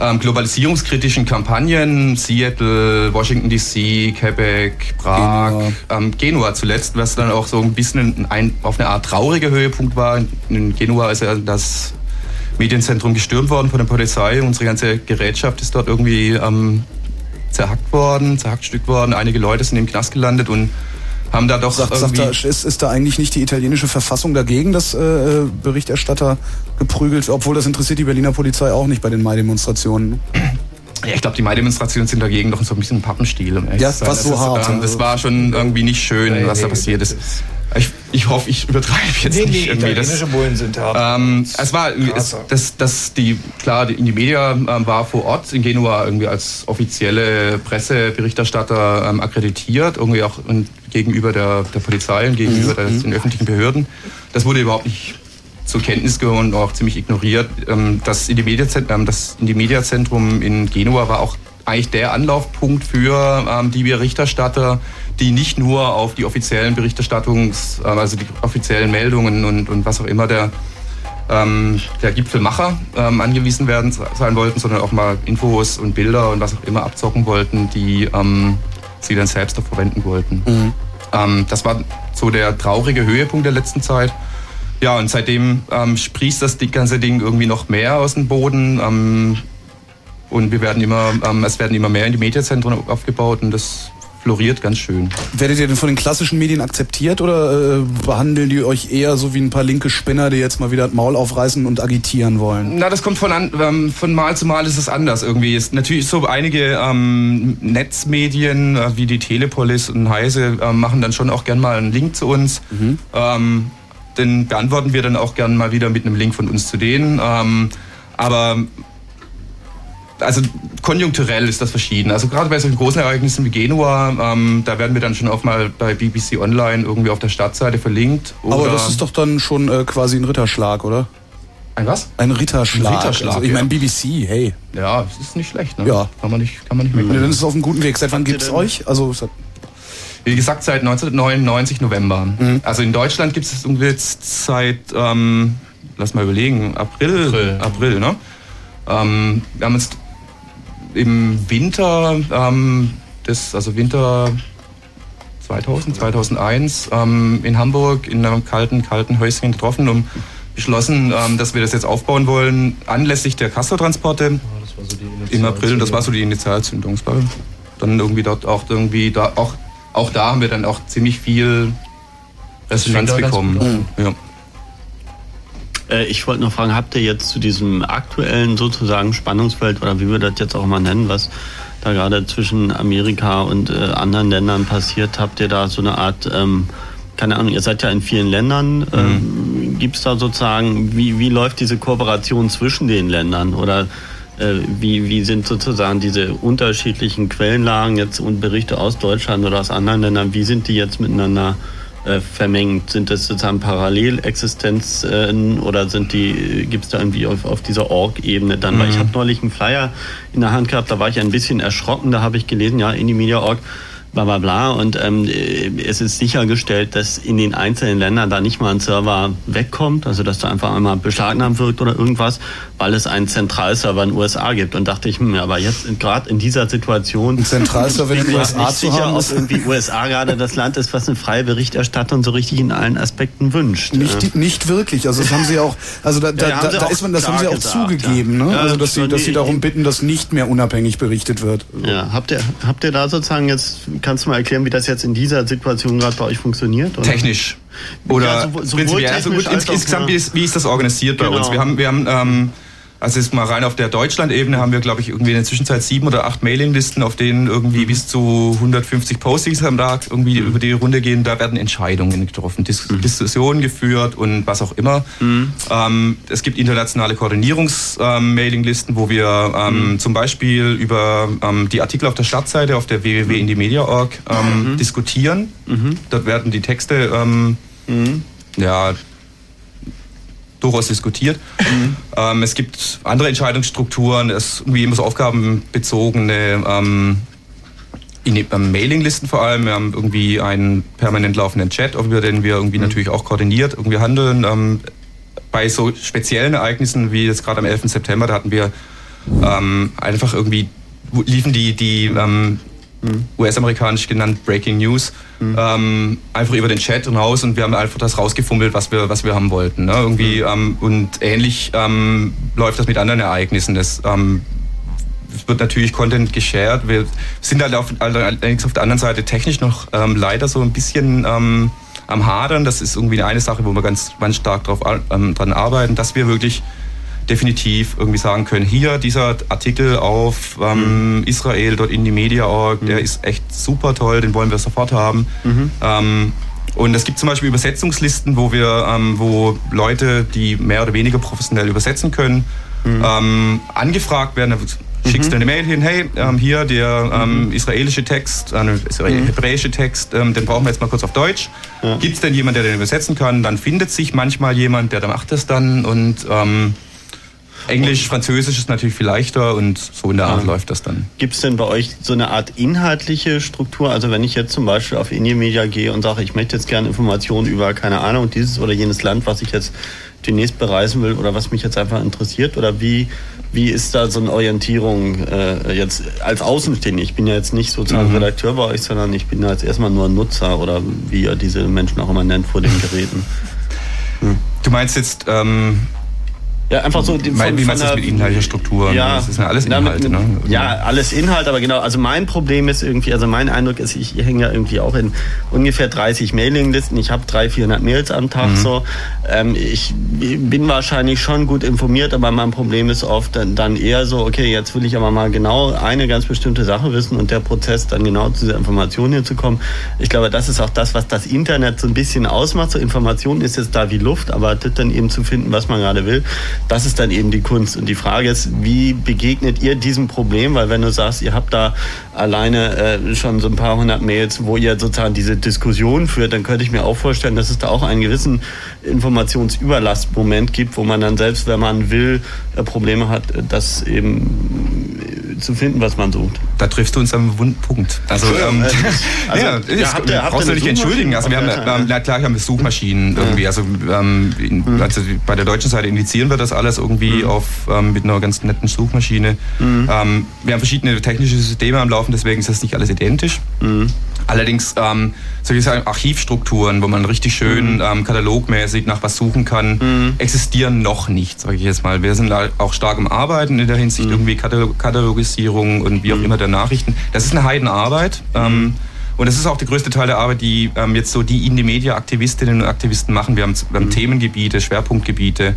ähm, globalisierungskritischen Kampagnen, Seattle, Washington DC, Quebec, Prag, Genua. Ähm, Genua zuletzt, was dann auch so ein bisschen ein, auf eine Art trauriger Höhepunkt war. In Genua ist ja das Medienzentrum gestürmt worden von der Polizei. Unsere ganze Gerätschaft ist dort irgendwie ähm, zerhackt worden, zerhackstückt worden. Einige Leute sind im Knast gelandet und haben da doch sagt, irgendwie... Sagt da, ist, ist da eigentlich nicht die italienische Verfassung dagegen, dass äh, Berichterstatter geprügelt, obwohl das interessiert die Berliner Polizei auch nicht bei den Mai-Demonstrationen? Ja, ich glaube, die Mai-Demonstrationen sind dagegen doch so ein bisschen Pappenstiel. Um ja, was so hart. Ähm, das war schon irgendwie nicht schön, nee, was da passiert ist. Ich, ich hoffe, ich übertreibe jetzt nee, nicht. Nee, italienische das, Bullen sind hart. Ähm, es war, es, das, das, die, klar, die, in die Media ähm, war vor Ort in Genua irgendwie als offizielle Presseberichterstatter ähm, akkreditiert, irgendwie auch gegenüber der, der Polizei und gegenüber mhm. den öffentlichen Behörden. Das wurde überhaupt nicht zur Kenntnis genommen und auch ziemlich ignoriert. Ähm, das Indie-Media-Zentrum ähm, das Indie-Media-Zentrum in Genua war auch eigentlich der Anlaufpunkt für ähm, die Berichterstatter, die nicht nur auf die offiziellen Berichterstattungs-, also die offiziellen Meldungen und, und was auch immer der, ähm, der Gipfelmacher ähm, angewiesen werden sein wollten, sondern auch mal Infos und Bilder und was auch immer abzocken wollten, die ähm, sie dann selbst auch verwenden wollten. Mhm. Ähm, das war so der traurige Höhepunkt der letzten Zeit. Ja, und seitdem ähm, sprießt das ganze Ding irgendwie noch mehr aus dem Boden. Ähm, und wir werden immer, es werden immer mehr in die Medienzentren aufgebaut und das floriert ganz schön. Werdet ihr denn von den klassischen Medien akzeptiert oder äh, behandeln die euch eher so wie ein paar linke Spinner, die jetzt mal wieder das Maul aufreißen und agitieren wollen? Na, das kommt von, an, ähm, von Mal zu Mal ist es anders irgendwie. Ist natürlich so einige ähm, Netzmedien äh, wie die Telepolis und Heise äh, machen dann schon auch gern mal einen Link zu uns. Mhm. Ähm, den beantworten wir dann auch gern mal wieder mit einem Link von uns zu denen. Ähm, aber also konjunkturell ist das verschieden. Also gerade bei solchen großen Ereignissen wie Genua, ähm, da werden wir dann schon auch mal bei BBC Online irgendwie auf der Startseite verlinkt. Aber das ist doch dann schon äh, quasi ein Ritterschlag, oder? Ein was? Ein Ritterschlag. Ein Ritterschlag also, ich meine BBC, hey. Ja, das ist nicht schlecht, ne? Ja. Kann man nicht, kann man nicht meckern. dann ist es auf einem guten Weg. Seit wann gibt es euch? Also wie gesagt, seit 1999 November. Mhm. Also in Deutschland gibt es jetzt seit, ähm, lass mal überlegen, April. April, April ne? Ähm, wir haben jetzt im Winter, ähm, des, also Winter 2000, 2001 ähm, in Hamburg in einem kalten, kalten Häuschen getroffen und beschlossen, ähm, dass wir das jetzt aufbauen wollen, anlässlich der Castortransporte oh, so im April. Und das war so die Initialzündung. Dann irgendwie dort auch irgendwie da auch auch da haben wir dann auch ziemlich viel Resonanz bekommen. Ja. Äh, ich wollte noch fragen, habt ihr jetzt zu diesem aktuellen sozusagen Spannungsfeld oder wie wir das jetzt auch mal nennen, was da gerade zwischen Amerika und äh, anderen Ländern passiert, habt ihr da so eine Art, ähm, keine Ahnung, ihr seid ja in vielen Ländern, ähm, mhm. gibt es da sozusagen, wie, wie läuft diese Kooperation zwischen den Ländern oder äh, wie, wie sind sozusagen diese unterschiedlichen Quellenlagen jetzt und Berichte aus Deutschland oder aus anderen Ländern, wie sind die jetzt miteinander äh, vermengt? Sind das sozusagen Parallelexistenzen oder sind die, gibt es da irgendwie auf, auf dieser Org-Ebene dann? Mhm. Weil ich mhm. habe neulich einen Flyer in der Hand gehabt, da war ich ein bisschen erschrocken, da habe ich gelesen, ja, Indie Media Org bla bla bla. Und ähm, es ist sichergestellt, dass in den einzelnen Ländern da nicht mal ein Server wegkommt, also dass da einfach einmal beschlagnahmt wird oder irgendwas, weil es einen Zentralserver in den USA gibt. Und dachte ich, hm, aber jetzt gerade in dieser Situation. Ein Zentralserver in den USA nicht zu sicher, haben, ob irgendwie USA gerade das Land ist, was eine freie Berichterstattung so richtig in allen Aspekten wünscht. Nicht, nicht wirklich. Also das haben sie auch, also da, da, Ja, da, da auch ist man, das haben sie auch gesagt, zugegeben, ja. ne? Ja, Also dass sie, dass sie darum bitten, dass nicht mehr unabhängig berichtet wird. Ja, habt ihr, habt ihr da sozusagen jetzt, kannst du mal erklären, wie das jetzt in dieser Situation gerade bei euch funktioniert? Oder? Technisch. Oder Ja, sowohl- sowohl prinzipiell. Also gut, ins, insgesamt, wie, ist, wie ist das organisiert bei Genau. uns? Wir haben, wir haben ähm, also jetzt mal rein auf der Deutschland-Ebene haben wir, glaube ich, irgendwie in der Zwischenzeit sieben oder acht Mailinglisten, auf denen irgendwie Mhm. bis zu 150 Postings am Tag irgendwie über die Runde gehen. Da werden Entscheidungen getroffen, Dis Mhm. Diskussionen geführt und was auch immer. Ähm, es gibt internationale Koordinierungs-Mailinglisten, wo wir ähm, Mhm. zum Beispiel über ähm, die Artikel auf der Startseite auf der www.indiemedia.org ähm, Mhm. diskutieren. Dort werden die Texte ähm, ja, durchaus diskutiert. Ähm, es gibt andere Entscheidungsstrukturen, es irgendwie immer so aufgabenbezogene ähm, in, ähm, Mailinglisten vor allem. Wir haben irgendwie einen permanent laufenden Chat, über den wir irgendwie natürlich auch koordiniert irgendwie handeln. Ähm, bei so speziellen Ereignissen wie jetzt gerade am 11. September, da hatten wir ähm, einfach irgendwie liefen die, die ähm, US-amerikanisch genannt Breaking News, ähm, einfach über den Chat und raus und wir haben einfach das rausgefummelt, was wir, was wir haben wollten. Ne? Irgendwie, ähm, und ähnlich ähm, läuft das mit anderen Ereignissen. Das, ähm, es wird natürlich Content geshared. Wir sind halt auf, allerdings auf der anderen Seite technisch noch ähm, leider so ein bisschen ähm, am Hadern. Das ist irgendwie eine Sache, wo wir ganz, ganz stark drauf, dran arbeiten, dass wir wirklich definitiv irgendwie sagen können, hier dieser Artikel auf ähm, Israel.indiemedia.org, der ist echt super toll, den wollen wir sofort haben. Ähm, und es gibt zum Beispiel Übersetzungslisten, wo wir, ähm, wo Leute, die mehr oder weniger professionell übersetzen können, ähm, angefragt werden. Da schickst du eine Mail hin, hey, ähm, hier der ähm, israelische Text, äh, israel- hebräische Text, den brauchen wir jetzt mal kurz auf Deutsch. Gibt es denn jemand, der den übersetzen kann? Dann findet sich manchmal jemand, der macht das dann und Englisch, Französisch ist natürlich viel leichter und so in der Art läuft das dann. Gibt es denn bei euch so eine Art inhaltliche Struktur? Also wenn ich jetzt zum Beispiel auf Indie Media gehe und sage, ich möchte jetzt gerne Informationen über, keine Ahnung, dieses oder jenes Land, was ich jetzt demnächst bereisen will oder was mich jetzt einfach interessiert? Oder wie, wie ist da so eine Orientierung äh, jetzt als Außenstehender? Ich bin ja jetzt nicht sozusagen Mhm. Redakteur bei euch, sondern ich bin da jetzt erstmal nur Nutzer oder wie ihr diese Menschen auch immer nennt vor den Geräten. Du meinst jetzt, ähm, Ja, einfach so. die- Weil, von- wie von meinst du das mit inhaltlicher Struktur? Ja, Das sind ja alles damit- Inhalte, ne? Ja, alles Inhalt, aber genau. Also mein Problem ist irgendwie, also mein Eindruck ist, ich hänge ja irgendwie auch in ungefähr 30 Mailinglisten. Ich habe 300, 400 Mails am Tag Mhm. so. Ähm, ich bin wahrscheinlich schon gut informiert, aber mein Problem ist oft dann, dann eher so, okay, jetzt will ich aber mal genau eine ganz bestimmte Sache wissen und der Prozess dann genau zu dieser Information hinzukommen. Ich glaube, das ist auch das, was das Internet so ein bisschen ausmacht. So Information ist jetzt da wie Luft, aber das dann eben zu finden, was man gerade will, das ist dann eben die Kunst. Und die Frage ist, wie begegnet ihr diesem Problem? Weil wenn du sagst, ihr habt da alleine äh, schon so ein paar hundert Mails, wo ihr sozusagen diese Diskussion führt, dann könnte ich mir auch vorstellen, dass es da auch einen gewissen Informationsüberlastmoment gibt, wo man dann selbst, wenn man will, äh, Probleme hat, äh, das eben äh, zu finden, was man sucht. Da triffst du uns am wunden Punkt. Also, ähm, äh, also, ja, ja, ist, habt ihr- brauchst du nicht entschuldigen. Also wir haben, ähm, na klar, wir haben Suchmaschinen irgendwie. Also, ähm, in, Mhm. also bei der deutschen Seite indizieren wir das alles irgendwie auf ähm, mit einer ganz netten Suchmaschine. Mhm. Ähm, wir haben verschiedene technische Systeme am Laufen, deswegen ist das nicht alles identisch. Mhm. Allerdings ähm, solche Archivstrukturen, wo man richtig schön Mhm. ähm, katalogmäßig nach was suchen kann, existieren noch nicht, sage ich jetzt mal. Wir sind da auch stark am Arbeiten in der Mhm. Hinsicht irgendwie Katalog Katalogisierung und wie auch immer der Nachrichten. Das ist eine Heidenarbeit. Ähm, und das ist auch der größte Teil der Arbeit, die ähm, jetzt so die Indie-Media-Aktivistinnen und Aktivisten machen. Wir haben, wir haben Themengebiete, Schwerpunktgebiete.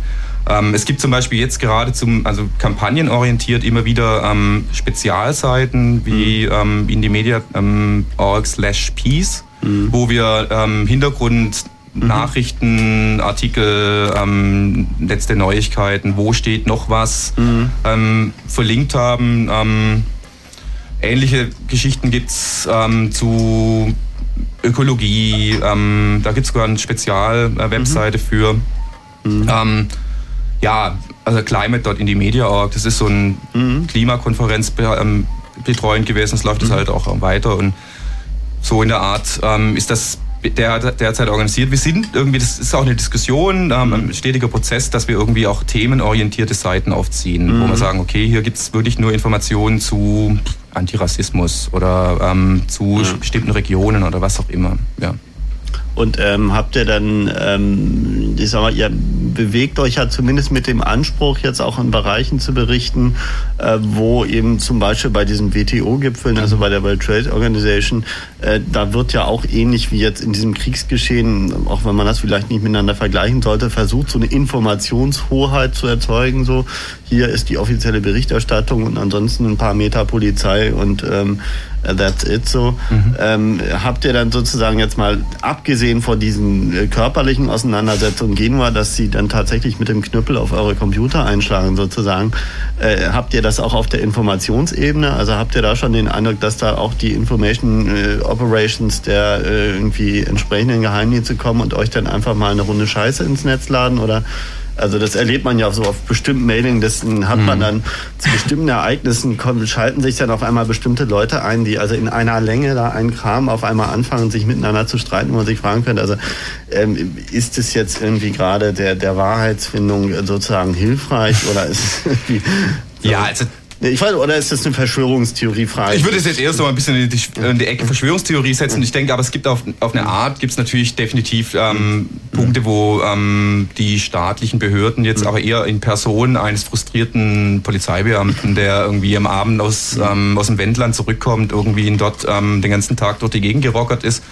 Ähm, es gibt zum Beispiel jetzt gerade zum, also kampagnenorientiert immer wieder ähm, Spezialseiten wie ähm, indiemedia.org ähm, slash peace, wo wir ähm, Hintergrund Nachrichten, Artikel, ähm, letzte Neuigkeiten, wo steht noch was, ähm, verlinkt haben. Ähm, ähnliche Geschichten gibt's ähm, zu Ökologie. Ähm, da gibt's sogar eine Spezial-Webseite für. Ja, also Climate.indiemedia.org, das ist so ein Klimakonferenz be- ähm, betreuend gewesen, es läuft das halt auch weiter und so in der Art ähm, ist das der derzeit organisiert. Wir sind irgendwie, das ist auch eine Diskussion, ähm, ein stetiger Prozess, dass wir irgendwie auch themenorientierte Seiten aufziehen, mhm. wo wir sagen, okay, hier gibt es wirklich nur Informationen zu Antirassismus oder ähm, zu bestimmten Regionen oder was auch immer. Ja. Und ähm, habt ihr dann, ähm, ich sag mal, ihr bewegt euch ja zumindest mit dem Anspruch, jetzt auch in Bereichen zu berichten, äh, wo eben zum Beispiel bei diesen WTO-Gipfeln, also bei der World Trade Organization, äh, da wird ja auch ähnlich wie jetzt in diesem Kriegsgeschehen, auch wenn man das vielleicht nicht miteinander vergleichen sollte, versucht, so eine Informationshoheit zu erzeugen. So, hier ist die offizielle Berichterstattung und ansonsten ein paar Meter Polizei und ähm, that's it so. Mhm. Ähm, habt ihr dann sozusagen jetzt mal abgesehen von diesen äh, körperlichen Auseinandersetzungen Genua, dass sie dann tatsächlich mit dem Knüppel auf eure Computer einschlagen sozusagen, äh, habt ihr das auch auf der Informationsebene? Also habt ihr da schon den Eindruck, dass da auch die Information äh, Operations der äh, irgendwie entsprechenden Geheimdienste kommen und euch dann einfach mal eine Runde Scheiße ins Netz laden oder also das erlebt man ja so auf bestimmten Mailinglisten, hat man mhm. dann zu bestimmten Ereignissen, schalten sich dann auf einmal bestimmte Leute ein, die also in einer Länge da einen Kram auf einmal anfangen, sich miteinander zu streiten, wo man sich fragen könnte, also ähm, ist es jetzt irgendwie gerade der, der Wahrheitsfindung sozusagen hilfreich oder ist es irgendwie... So? Ja, also ich weiß, oder ist das eine Verschwörungstheorie-Frage? Ich würde es jetzt erst mal ein bisschen in die, in die, Ecke Verschwörungstheorie setzen. Ich denke, aber es gibt auf, auf eine Art, gibt es natürlich definitiv ähm, Punkte, wo ähm, die staatlichen Behörden jetzt aber eher in Person eines frustrierten Polizeibeamten, der irgendwie am Abend aus, ähm, aus dem Wendland zurückkommt, irgendwie in dort ähm, den ganzen Tag durch die Gegend gerockert ist,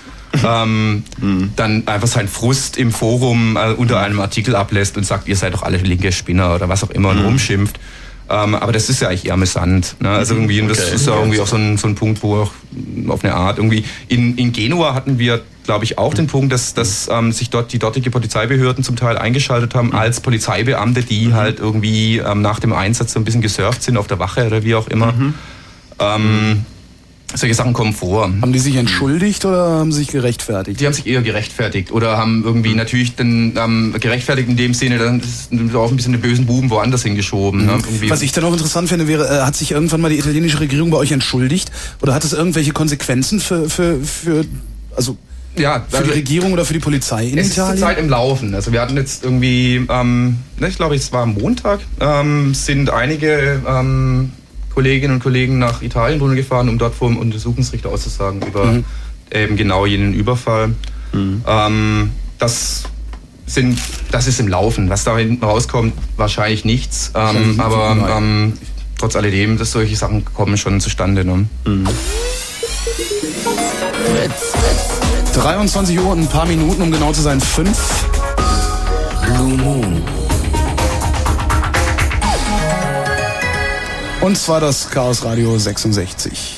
ähm, mhm. dann einfach seinen Frust im Forum äh, unter einem Artikel ablässt und sagt, ihr seid doch alle linke Spinner oder was auch immer und mhm. rumschimpft. Ähm, aber das ist ja eigentlich eher amüsant. Ne? Also irgendwie, okay. das ist ja irgendwie auch so ein, so ein Punkt, wo auch auf eine Art irgendwie. In, in Genua hatten wir, glaube ich, auch den Punkt, dass, dass ähm, sich dort die dortige Polizeibehörden zum Teil eingeschaltet haben als Polizeibeamte, die mhm. halt irgendwie ähm, nach dem Einsatz so ein bisschen gesurft sind auf der Wache oder wie auch immer. Mhm. Solche Sachen kommen vor. Haben die sich entschuldigt oder haben sie sich gerechtfertigt? Die haben sich eher gerechtfertigt oder haben irgendwie mhm. natürlich dann ähm, gerechtfertigt in dem Sinne, dann auch ein bisschen den bösen Buben woanders hingeschoben. Mhm. Ne? Was ich dann auch interessant finde, wäre, äh, hat sich irgendwann mal die italienische Regierung bei euch entschuldigt oder hat es irgendwelche Konsequenzen für, für, für also ja, für also die Regierung oder für die Polizei in es Italien? Es ist Zeit im Laufen. Also wir hatten jetzt irgendwie, ähm, ne, ich glaube, es war Montag, ähm, sind einige ähm, Kolleginnen und Kollegen nach Italien gefahren, um dort vor dem Untersuchungsrichter auszusagen über mhm. eben genau jenen Überfall. Mhm. Ähm, das sind, das ist im Laufen. Was da hinten rauskommt, wahrscheinlich nichts. Ähm, aber ähm, trotz alledem, dass solche Sachen kommen schon zustande. Ne? Mhm. 23 Uhr und ein paar Minuten, um genau zu sein, fünf. Blue Moon. Und zwar das Chaos Radio 66.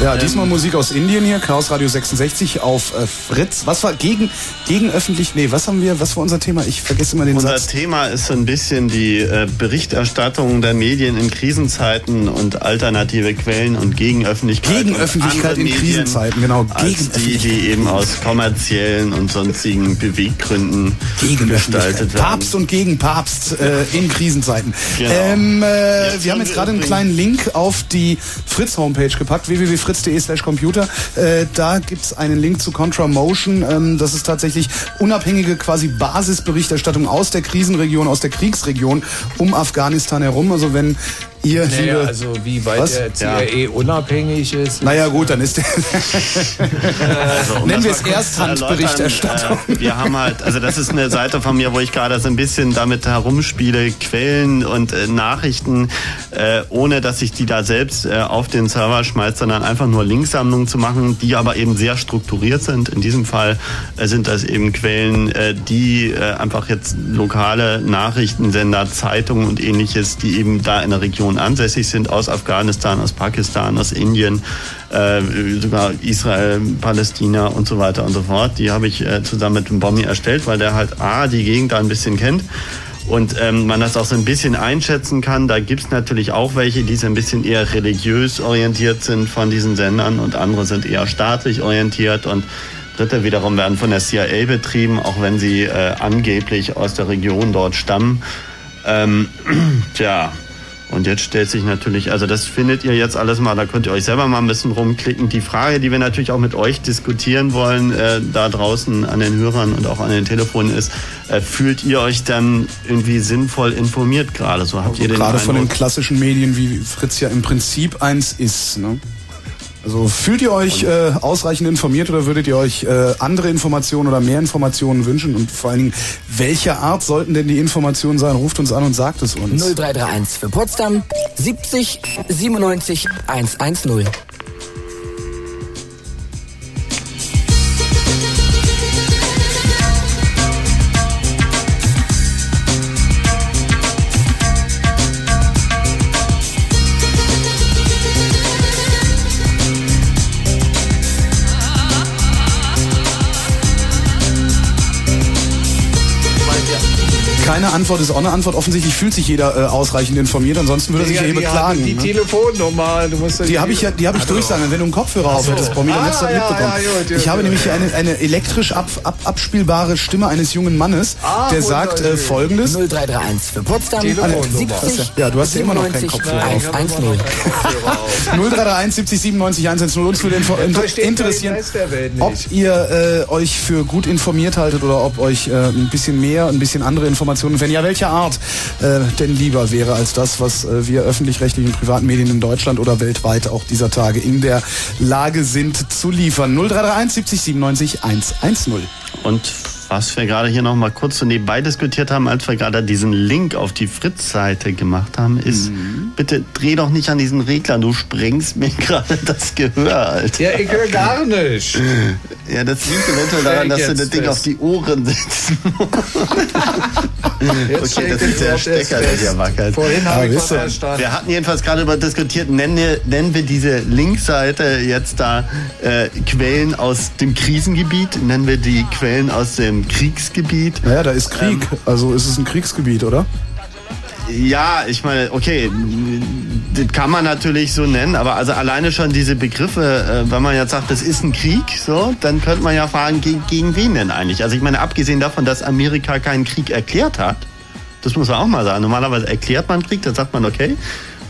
Ja, diesmal Musik aus Indien hier, Chaos Radio 66 auf äh, Fritz. Was war gegen, gegen öffentlich, nee, was haben wir, was war unser Thema? Ich vergesse immer den Unser Satz. Thema ist so ein bisschen die äh, Berichterstattung der Medien in Krisenzeiten und alternative Quellen und Gegenöffentlichkeit. Gegenöffentlichkeit und in andere Krisenzeiten, genau, Als die, die eben aus kommerziellen und sonstigen Beweggründen gestaltet werden. Papst und gegen Papst äh, in Krisenzeiten. Genau. Ähm, äh, wir haben jetzt gerade einen kleinen Link auf die Fritz-Homepage gepackt, www.fritz.de slash computer. Äh, da gibt's einen Link zu Contramotion. Ähm, das ist tatsächlich unabhängige quasi Basisberichterstattung aus der Krisenregion, aus der Kriegsregion um Afghanistan herum. Also wenn ihr, Naja, liebe... also wie weit Was? der CIA unabhängig ist. naja gut, dann ist der... Also, um Nennen wir es Ersthandberichterstattung. Äh, wir haben halt, also das ist eine Seite von mir, wo ich gerade so ein bisschen damit herumspiele, Quellen und äh, Nachrichten, äh, ohne dass ich die da selbst äh, auf den Server schmeiße, sondern einfach nur Linksammlungen zu machen, die aber eben sehr strukturiert sind. In diesem Fall äh, sind das eben Quellen, äh, die äh, einfach jetzt lokale Nachrichtensender, Zeitungen und ähnliches, die eben da in der Region ansässig sind, aus Afghanistan, aus Pakistan, aus Indien, sogar Israel, Palästina und so weiter und so fort. Die habe ich zusammen mit dem Bommi erstellt, weil der halt A, die Gegend da ein bisschen kennt und ähm, man das auch so ein bisschen einschätzen kann. Da gibt's natürlich auch welche, die so ein bisschen eher religiös orientiert sind von diesen Sendern und andere sind eher staatlich orientiert und Dritte wiederum werden von der CIA betrieben, auch wenn sie äh, angeblich aus der Region dort stammen. Ähm, tja, und jetzt stellt sich natürlich, also das findet ihr jetzt alles mal, da könnt ihr euch selber mal ein bisschen rumklicken. Die Frage, die wir natürlich auch mit euch diskutieren wollen, äh, da draußen an den Hörern und auch an den Telefonen ist, äh, fühlt ihr euch dann irgendwie sinnvoll informiert gerade? So habt ihr den Gerade von den klassischen Medien, wie Fritz ja im Prinzip eins ist. Ne? Also fühlt ihr euch äh, ausreichend informiert oder würdet ihr euch äh, andere Informationen oder mehr Informationen wünschen? Und vor allen Dingen, welcher Art sollten denn die Informationen sein? Ruft uns an und sagt es uns. 0331 für Potsdam 70 97 110. Antwort ist auch eine Antwort. Offensichtlich fühlt sich jeder äh, ausreichend informiert, ansonsten würde er sich ja hier die haben beklagen. die ne? Telefonnummer, du musst Die habe ich ja, die habe ich durchsagen. Wenn du einen Kopfhörer auf hättest, Bommi, dann hättest du das Ah, ja, mitbekommen. ja, gut, gut, ich habe nämlich hier eine, eine elektrisch ab, ab, abspielbare Stimme eines jungen Mannes, Ah, der sagt äh, folgendes. 0331 für Potsdam Telefonnummer. 70 Ja, du hast ja immer noch keinen 97 Kopfhörer auf. 110. 0331 70 97 110. Uns würde interessieren, ob ihr äh, euch für gut informiert haltet oder ob euch äh, ein bisschen mehr, ein bisschen andere Informationen, wenn ja, welcher Art äh, denn lieber wäre als das, was äh, wir öffentlich-rechtlichen privaten Medien in Deutschland oder weltweit auch dieser Tage in der Lage sind zu liefern. 0331 70 97 110. Und Was wir gerade hier noch mal kurz so nebenbei diskutiert haben, als wir gerade diesen Link auf die Fritz-Seite gemacht haben, ist, mhm. bitte dreh doch nicht an diesen Regler, du sprengst mir gerade das Gehör, Alter. Ja, ich höre gar nicht. Ja, das liegt eventuell daran, dass du das Ding auf die Ohren setzt. okay, das ist der Stecker, der hier wackelt. Vorhin habe ich was verstanden. Wir hatten jedenfalls gerade über diskutiert, nennen wir, nennen wir diese Linkseite jetzt da äh, Quellen aus dem Krisengebiet, nennen wir die Quellen aus dem Kriegsgebiet. Naja, da ist Krieg, ähm, also ist es ein Kriegsgebiet, oder? Ja, ich meine, okay, das kann man natürlich so nennen, aber also alleine schon diese Begriffe, äh, wenn man jetzt sagt, das ist ein Krieg, so, dann könnte man ja fragen, gegen, gegen wen denn eigentlich? Also ich meine, abgesehen davon, dass Amerika keinen Krieg erklärt hat, das muss man auch mal sagen. Normalerweise erklärt man Krieg, dann sagt man, okay,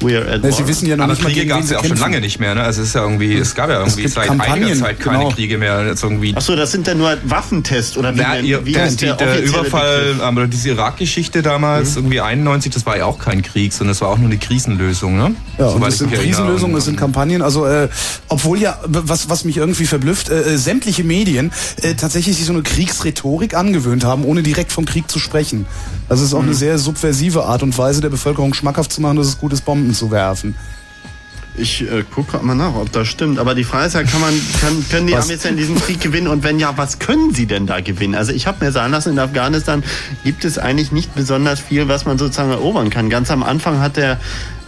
ja, Sie wissen ja noch aber nicht Kriege gab es ja auch schon lange nicht mehr. Ne? Also es ist ja irgendwie, es gab ja irgendwie seit einiger Zeit keine genau. Kriege mehr. Jetzt irgendwie Achso, das sind dann nur Waffentests oder wie, Na, ihr, wie der, der, der Überfall, aber diese Irak-Geschichte damals, mhm. irgendwie 91, das war ja auch kein Krieg, sondern das war auch nur eine Krisenlösung. Ne? Ja, und das sind Krisenlösungen, das sind Kampagnen. Also äh, obwohl ja, was, was mich irgendwie verblüfft, äh, äh, sämtliche Medien äh, tatsächlich sich so eine Kriegsrhetorik angewöhnt haben, ohne direkt vom Krieg zu sprechen. Also es ist auch mhm. eine sehr subversive Art und Weise, der Bevölkerung schmackhaft zu machen, dass es gut ist, Bomben zu werfen. Ich äh, gucke mal nach, ob das stimmt. Aber die Frage ist ja, kann man, kann, können die was? Amis denn diesen Krieg gewinnen? Und wenn ja, was können sie denn da gewinnen? Also ich habe mir sagen lassen, in Afghanistan gibt es eigentlich nicht besonders viel, was man sozusagen erobern kann. Ganz am Anfang hat der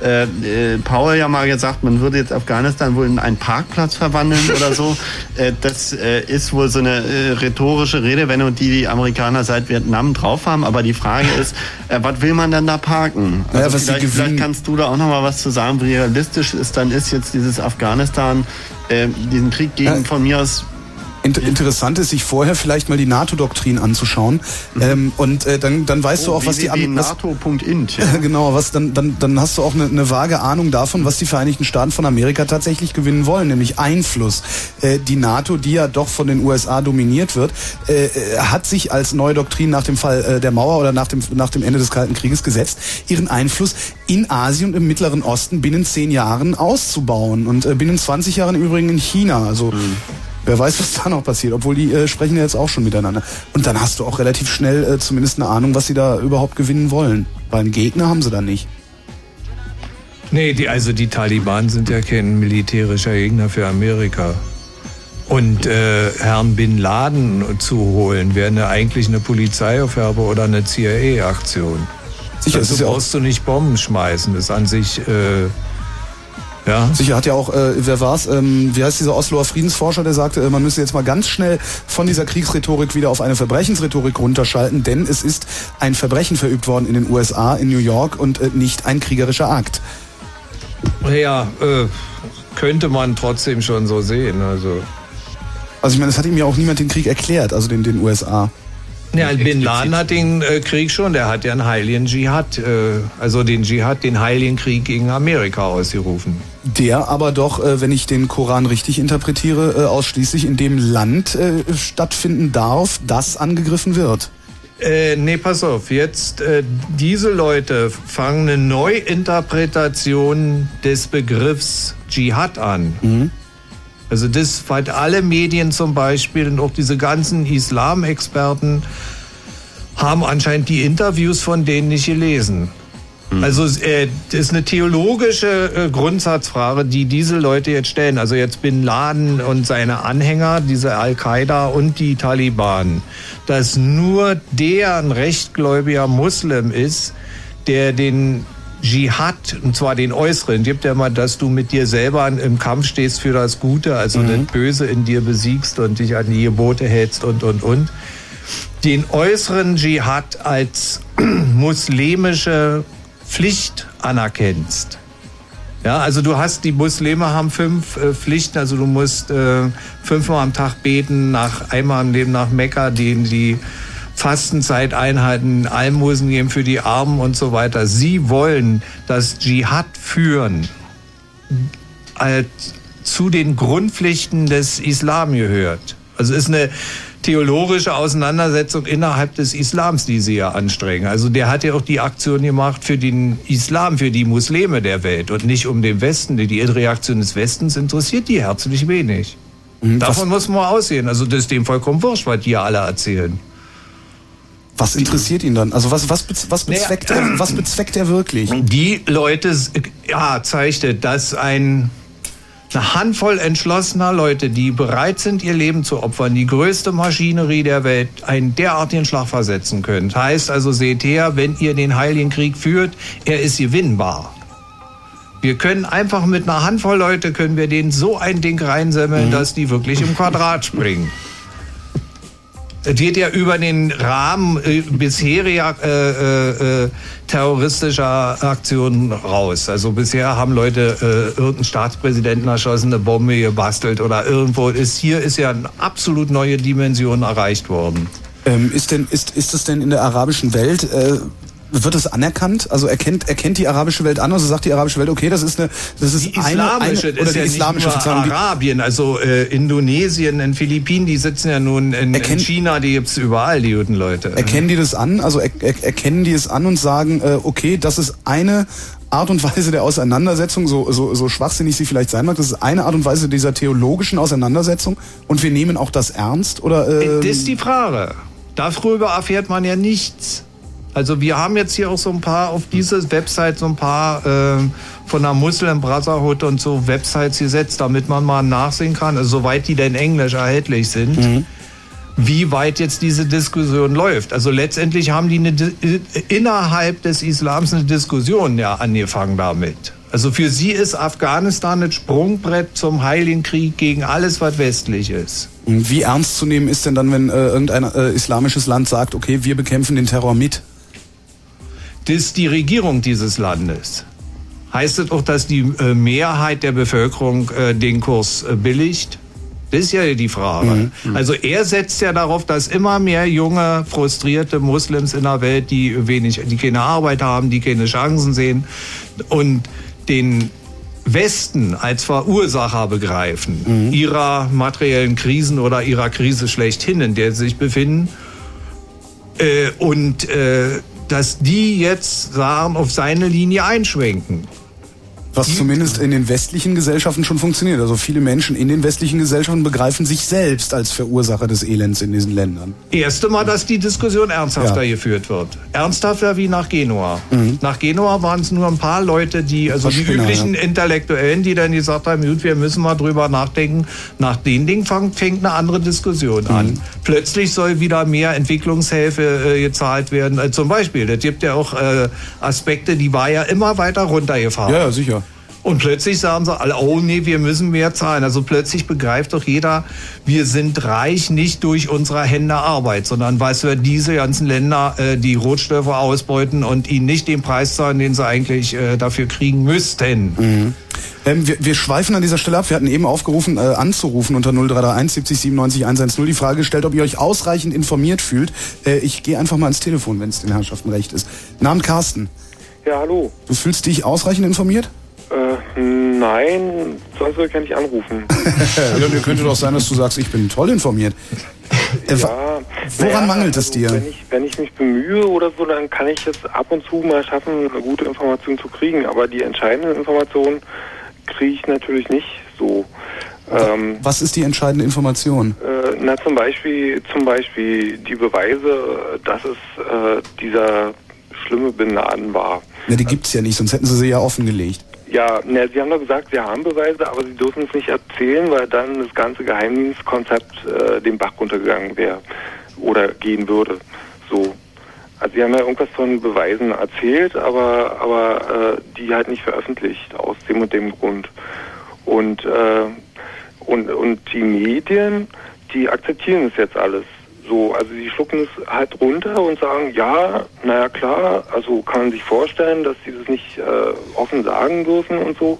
äh, äh, Paul ja mal gesagt, man würde jetzt Afghanistan wohl in einen Parkplatz verwandeln oder so. Äh, das äh, ist wohl so eine äh, rhetorische Redewendung, die die Amerikaner seit Vietnam drauf haben. Aber die Frage ist, was will man denn da parken? Also ja, vielleicht, vielleicht, kannst du da auch noch mal was zu sagen, wie realistisch es dann ist, jetzt dieses Afghanistan, diesen Krieg gegen von mir aus Inter interessant ist, sich vorher vielleicht mal die NATO-Doktrin anzuschauen. Mhm. Ähm, und äh, dann, dann weißt oh, du auch, was die NATO.int. Ja. genau, was dann, dann, dann hast du auch eine, eine vage Ahnung davon, was die Vereinigten Staaten von Amerika tatsächlich gewinnen wollen, nämlich Einfluss. Äh, die NATO, die ja doch von den USA dominiert wird, äh, äh, hat sich als neue Doktrin nach dem Fall äh, der Mauer oder nach dem, nach dem Ende des Kalten Krieges gesetzt, ihren Einfluss in Asien und im Mittleren Osten binnen zehn Jahren auszubauen und äh, binnen 20 Jahren im Übrigen in China. Also mhm. Wer weiß, was da noch passiert, obwohl die äh, sprechen ja jetzt auch schon miteinander. Und dann hast du auch relativ schnell äh, zumindest eine Ahnung, was sie da überhaupt gewinnen wollen. Beim Gegner haben sie da nicht. Nee, die, also die Taliban sind ja kein militärischer Gegner für Amerika. Und äh, Herrn Bin Laden zu holen, wäre eine, eigentlich eine Polizeiaufgabe oder eine CIA-Aktion. Sicher, also ja brauchst du nicht Bomben schmeißen. Das ist an sich äh, ja. Sicher hat ja auch, äh, wer war's? Ähm, wie heißt dieser Osloer Friedensforscher, der sagte, äh, man müsse jetzt mal ganz schnell von dieser Kriegsrhetorik wieder auf eine Verbrechensrhetorik runterschalten, denn es ist ein Verbrechen verübt worden in den USA, in New York und äh, nicht ein kriegerischer Akt. Ja, äh, könnte man trotzdem schon so sehen. Also, also ich meine, es hat ihm ja auch niemand den Krieg erklärt, also den, den USA. Ja, Bin Laden hat den äh, Krieg schon, der hat ja einen heiligen Dschihad, äh, also den Dschihad, den heiligen Krieg gegen Amerika ausgerufen. Der aber doch, äh, wenn ich den Koran richtig interpretiere, äh, ausschließlich in dem Land äh, stattfinden darf, das angegriffen wird. Äh, nee, pass auf, jetzt äh, diese Leute fangen eine Neuinterpretation des Begriffs Dschihad an. Mhm. Also das, weil alle Medien zum Beispiel und auch diese ganzen Islamexperten haben anscheinend die Interviews von denen nicht gelesen. Hm. Also äh, das ist eine theologische äh, Grundsatzfrage, die diese Leute jetzt stellen. Also jetzt Bin Laden und seine Anhänger, diese Al-Qaida und die Taliban, dass nur der ein rechtgläubiger Muslim ist, der den Dschihad, und zwar den äußeren, gibt ja mal, dass du mit dir selber im Kampf stehst für das Gute, also mhm. das Böse in dir besiegst und dich an die Gebote hältst und, und, und. Den äußeren Dschihad als muslimische Pflicht anerkennst. Ja, also du hast, die Muslime haben fünf äh, Pflichten, also du musst äh, fünfmal am Tag beten, nach einmal im Leben nach Mekka, den die Fastenzeit einhalten, Almosen geben für die Armen und so weiter. Sie wollen das Dschihad führen als zu den Grundpflichten des Islam gehört. Also ist eine theologische Auseinandersetzung innerhalb des Islams, die sie ja anstrengen. Also der hat ja auch die Aktion gemacht für den Islam, für die Muslime der Welt und nicht um den Westen. Die Reaktion des Westens interessiert die herzlich wenig. Mhm, Davon muss man aussehen. Also das ist dem vollkommen wurscht, was die ja alle erzählen. Was interessiert ihn dann? Also was, was, was, Naja, bezweckt, er, was bezweckt er wirklich? Die Leute, ja, zeigte, dass ein, eine Handvoll entschlossener Leute, die bereit sind, ihr Leben zu opfern, die größte Maschinerie der Welt, einen derartigen Schlag versetzen können. Heißt also, seht her, wenn ihr den Heiligen Krieg führt, er ist gewinnbar. Wir können einfach mit einer Handvoll Leute, können wir denen so ein Ding reinsemmeln, dass die wirklich im Quadrat springen. Es geht ja über den Rahmen äh, bisheriger äh, äh, äh, terroristischer Aktionen raus. Also bisher haben Leute äh, irgendeinen Staatspräsidenten erschossen, eine Bombe gebastelt oder irgendwo ist hier ist ja eine absolut neue Dimension erreicht worden. Ähm, ist denn ist ist es denn in der arabischen Welt äh, wird es anerkannt? Also erkennt erkennt die arabische Welt an? Also sagt die arabische Welt, okay, das ist eine das ist Die islamische, eine, eine ist oder ja die islamische nicht nur Arabien, also äh, Indonesien, in Philippinen, die sitzen ja nun in, in Erkennt- China, die gibt's überall, die guten Leute. Erkennen die das an? Also er, er, erkennen die es an und sagen, äh, okay, das ist eine Art und Weise der Auseinandersetzung, so, so, so schwachsinnig sie vielleicht sein mag, das ist eine Art und Weise dieser theologischen Auseinandersetzung und wir nehmen auch das ernst? Oder, äh, Das ist die Frage. Darüber erfährt man ja nichts. Also wir haben jetzt hier auch so ein paar auf diese Website so ein paar ähm, von der Muslim Brotherhood und so Websites gesetzt, damit man mal nachsehen kann, also soweit die denn englisch erhältlich sind, wie weit jetzt diese Diskussion läuft. Also letztendlich haben die eine, äh, innerhalb des Islams eine Diskussion ja angefangen damit. Also für sie ist Afghanistan ein Sprungbrett zum Heiligen Krieg gegen alles, was westlich ist. Wie ernst zu nehmen ist denn dann, wenn äh, irgendein äh, islamisches Land sagt, okay, wir bekämpfen den Terror mit? Das ist die Regierung dieses Landes. Heißt es auch, dass die äh, Mehrheit der Bevölkerung äh, den Kurs äh, billigt? Das ist ja die Frage. Also er setzt ja darauf, dass immer mehr junge, frustrierte Muslims in der Welt, die wenig, die keine Arbeit haben, die keine Chancen sehen und den Westen als Verursacher begreifen ihrer materiellen Krisen oder ihrer Krise schlechthin, in der sie sich befinden. Äh, und äh, dass die jetzt sagen, auf seine Linie einschwenken. Was zumindest in den westlichen Gesellschaften schon funktioniert. Also viele Menschen in den westlichen Gesellschaften begreifen sich selbst als Verursacher des Elends in diesen Ländern. Erste Mal, dass die Diskussion ernsthafter Ja. geführt wird. Ernsthafter wie nach Genua. Nach Genua waren es nur ein paar Leute, die, also die üblichen ja. Intellektuellen, die dann gesagt haben, gut, wir müssen mal drüber nachdenken. Nach den Ding fängt, eine andere Diskussion an. Plötzlich soll wieder mehr Entwicklungshilfe äh, gezahlt werden. Äh, zum Beispiel, das gibt ja auch äh, Aspekte, die war ja immer weiter runtergefahren. Ja, ja, sicher. Und plötzlich sagen sie alle, oh nee, wir müssen mehr zahlen. Also plötzlich begreift doch jeder, wir sind reich nicht durch unsere Hände Arbeit, sondern weil wir diese ganzen Länder äh, die Rohstoffe ausbeuten und ihnen nicht den Preis zahlen, den sie eigentlich äh, dafür kriegen müssten. Ähm, wir, wir schweifen an dieser Stelle ab. Wir hatten eben aufgerufen, äh, anzurufen unter 0331 70 97 110. Die Frage gestellt, ob ihr euch ausreichend informiert fühlt. Äh, ich gehe einfach mal ins Telefon, wenn es den Herrschaften recht ist. Namen Carsten. Ja, hallo. Du fühlst dich ausreichend informiert? Äh, nein, sonst würde ich ja nicht anrufen. ja, könnte doch sein, dass du sagst, ich bin toll informiert. Äh, ja, woran naja, mangelt es also, dir? Wenn ich, wenn ich mich bemühe oder so, dann kann ich es ab und zu mal schaffen, eine gute Information zu kriegen. Aber die entscheidenden Informationen kriege ich natürlich nicht so. Ähm, Was ist die entscheidende Information? äh, na, zum Beispiel, zum Beispiel die Beweise, dass es äh, dieser schlimme Bin Laden war. Na, die gibt's ja nicht, sonst hätten sie sie ja offengelegt. Ja, na, Sie haben doch gesagt, Sie haben Beweise, aber Sie dürfen es nicht erzählen, weil dann das ganze Geheimdienstkonzept äh, den Bach runtergegangen wäre oder gehen würde. So. Also Sie haben ja irgendwas von Beweisen erzählt, aber aber äh, die halt nicht veröffentlicht aus dem und dem Grund. Und äh, und und die Medien, die akzeptieren es jetzt alles. So, also sie schlucken es halt runter und sagen, ja, naja klar, also kann man sich vorstellen, dass sie das nicht äh, offen sagen dürfen und so.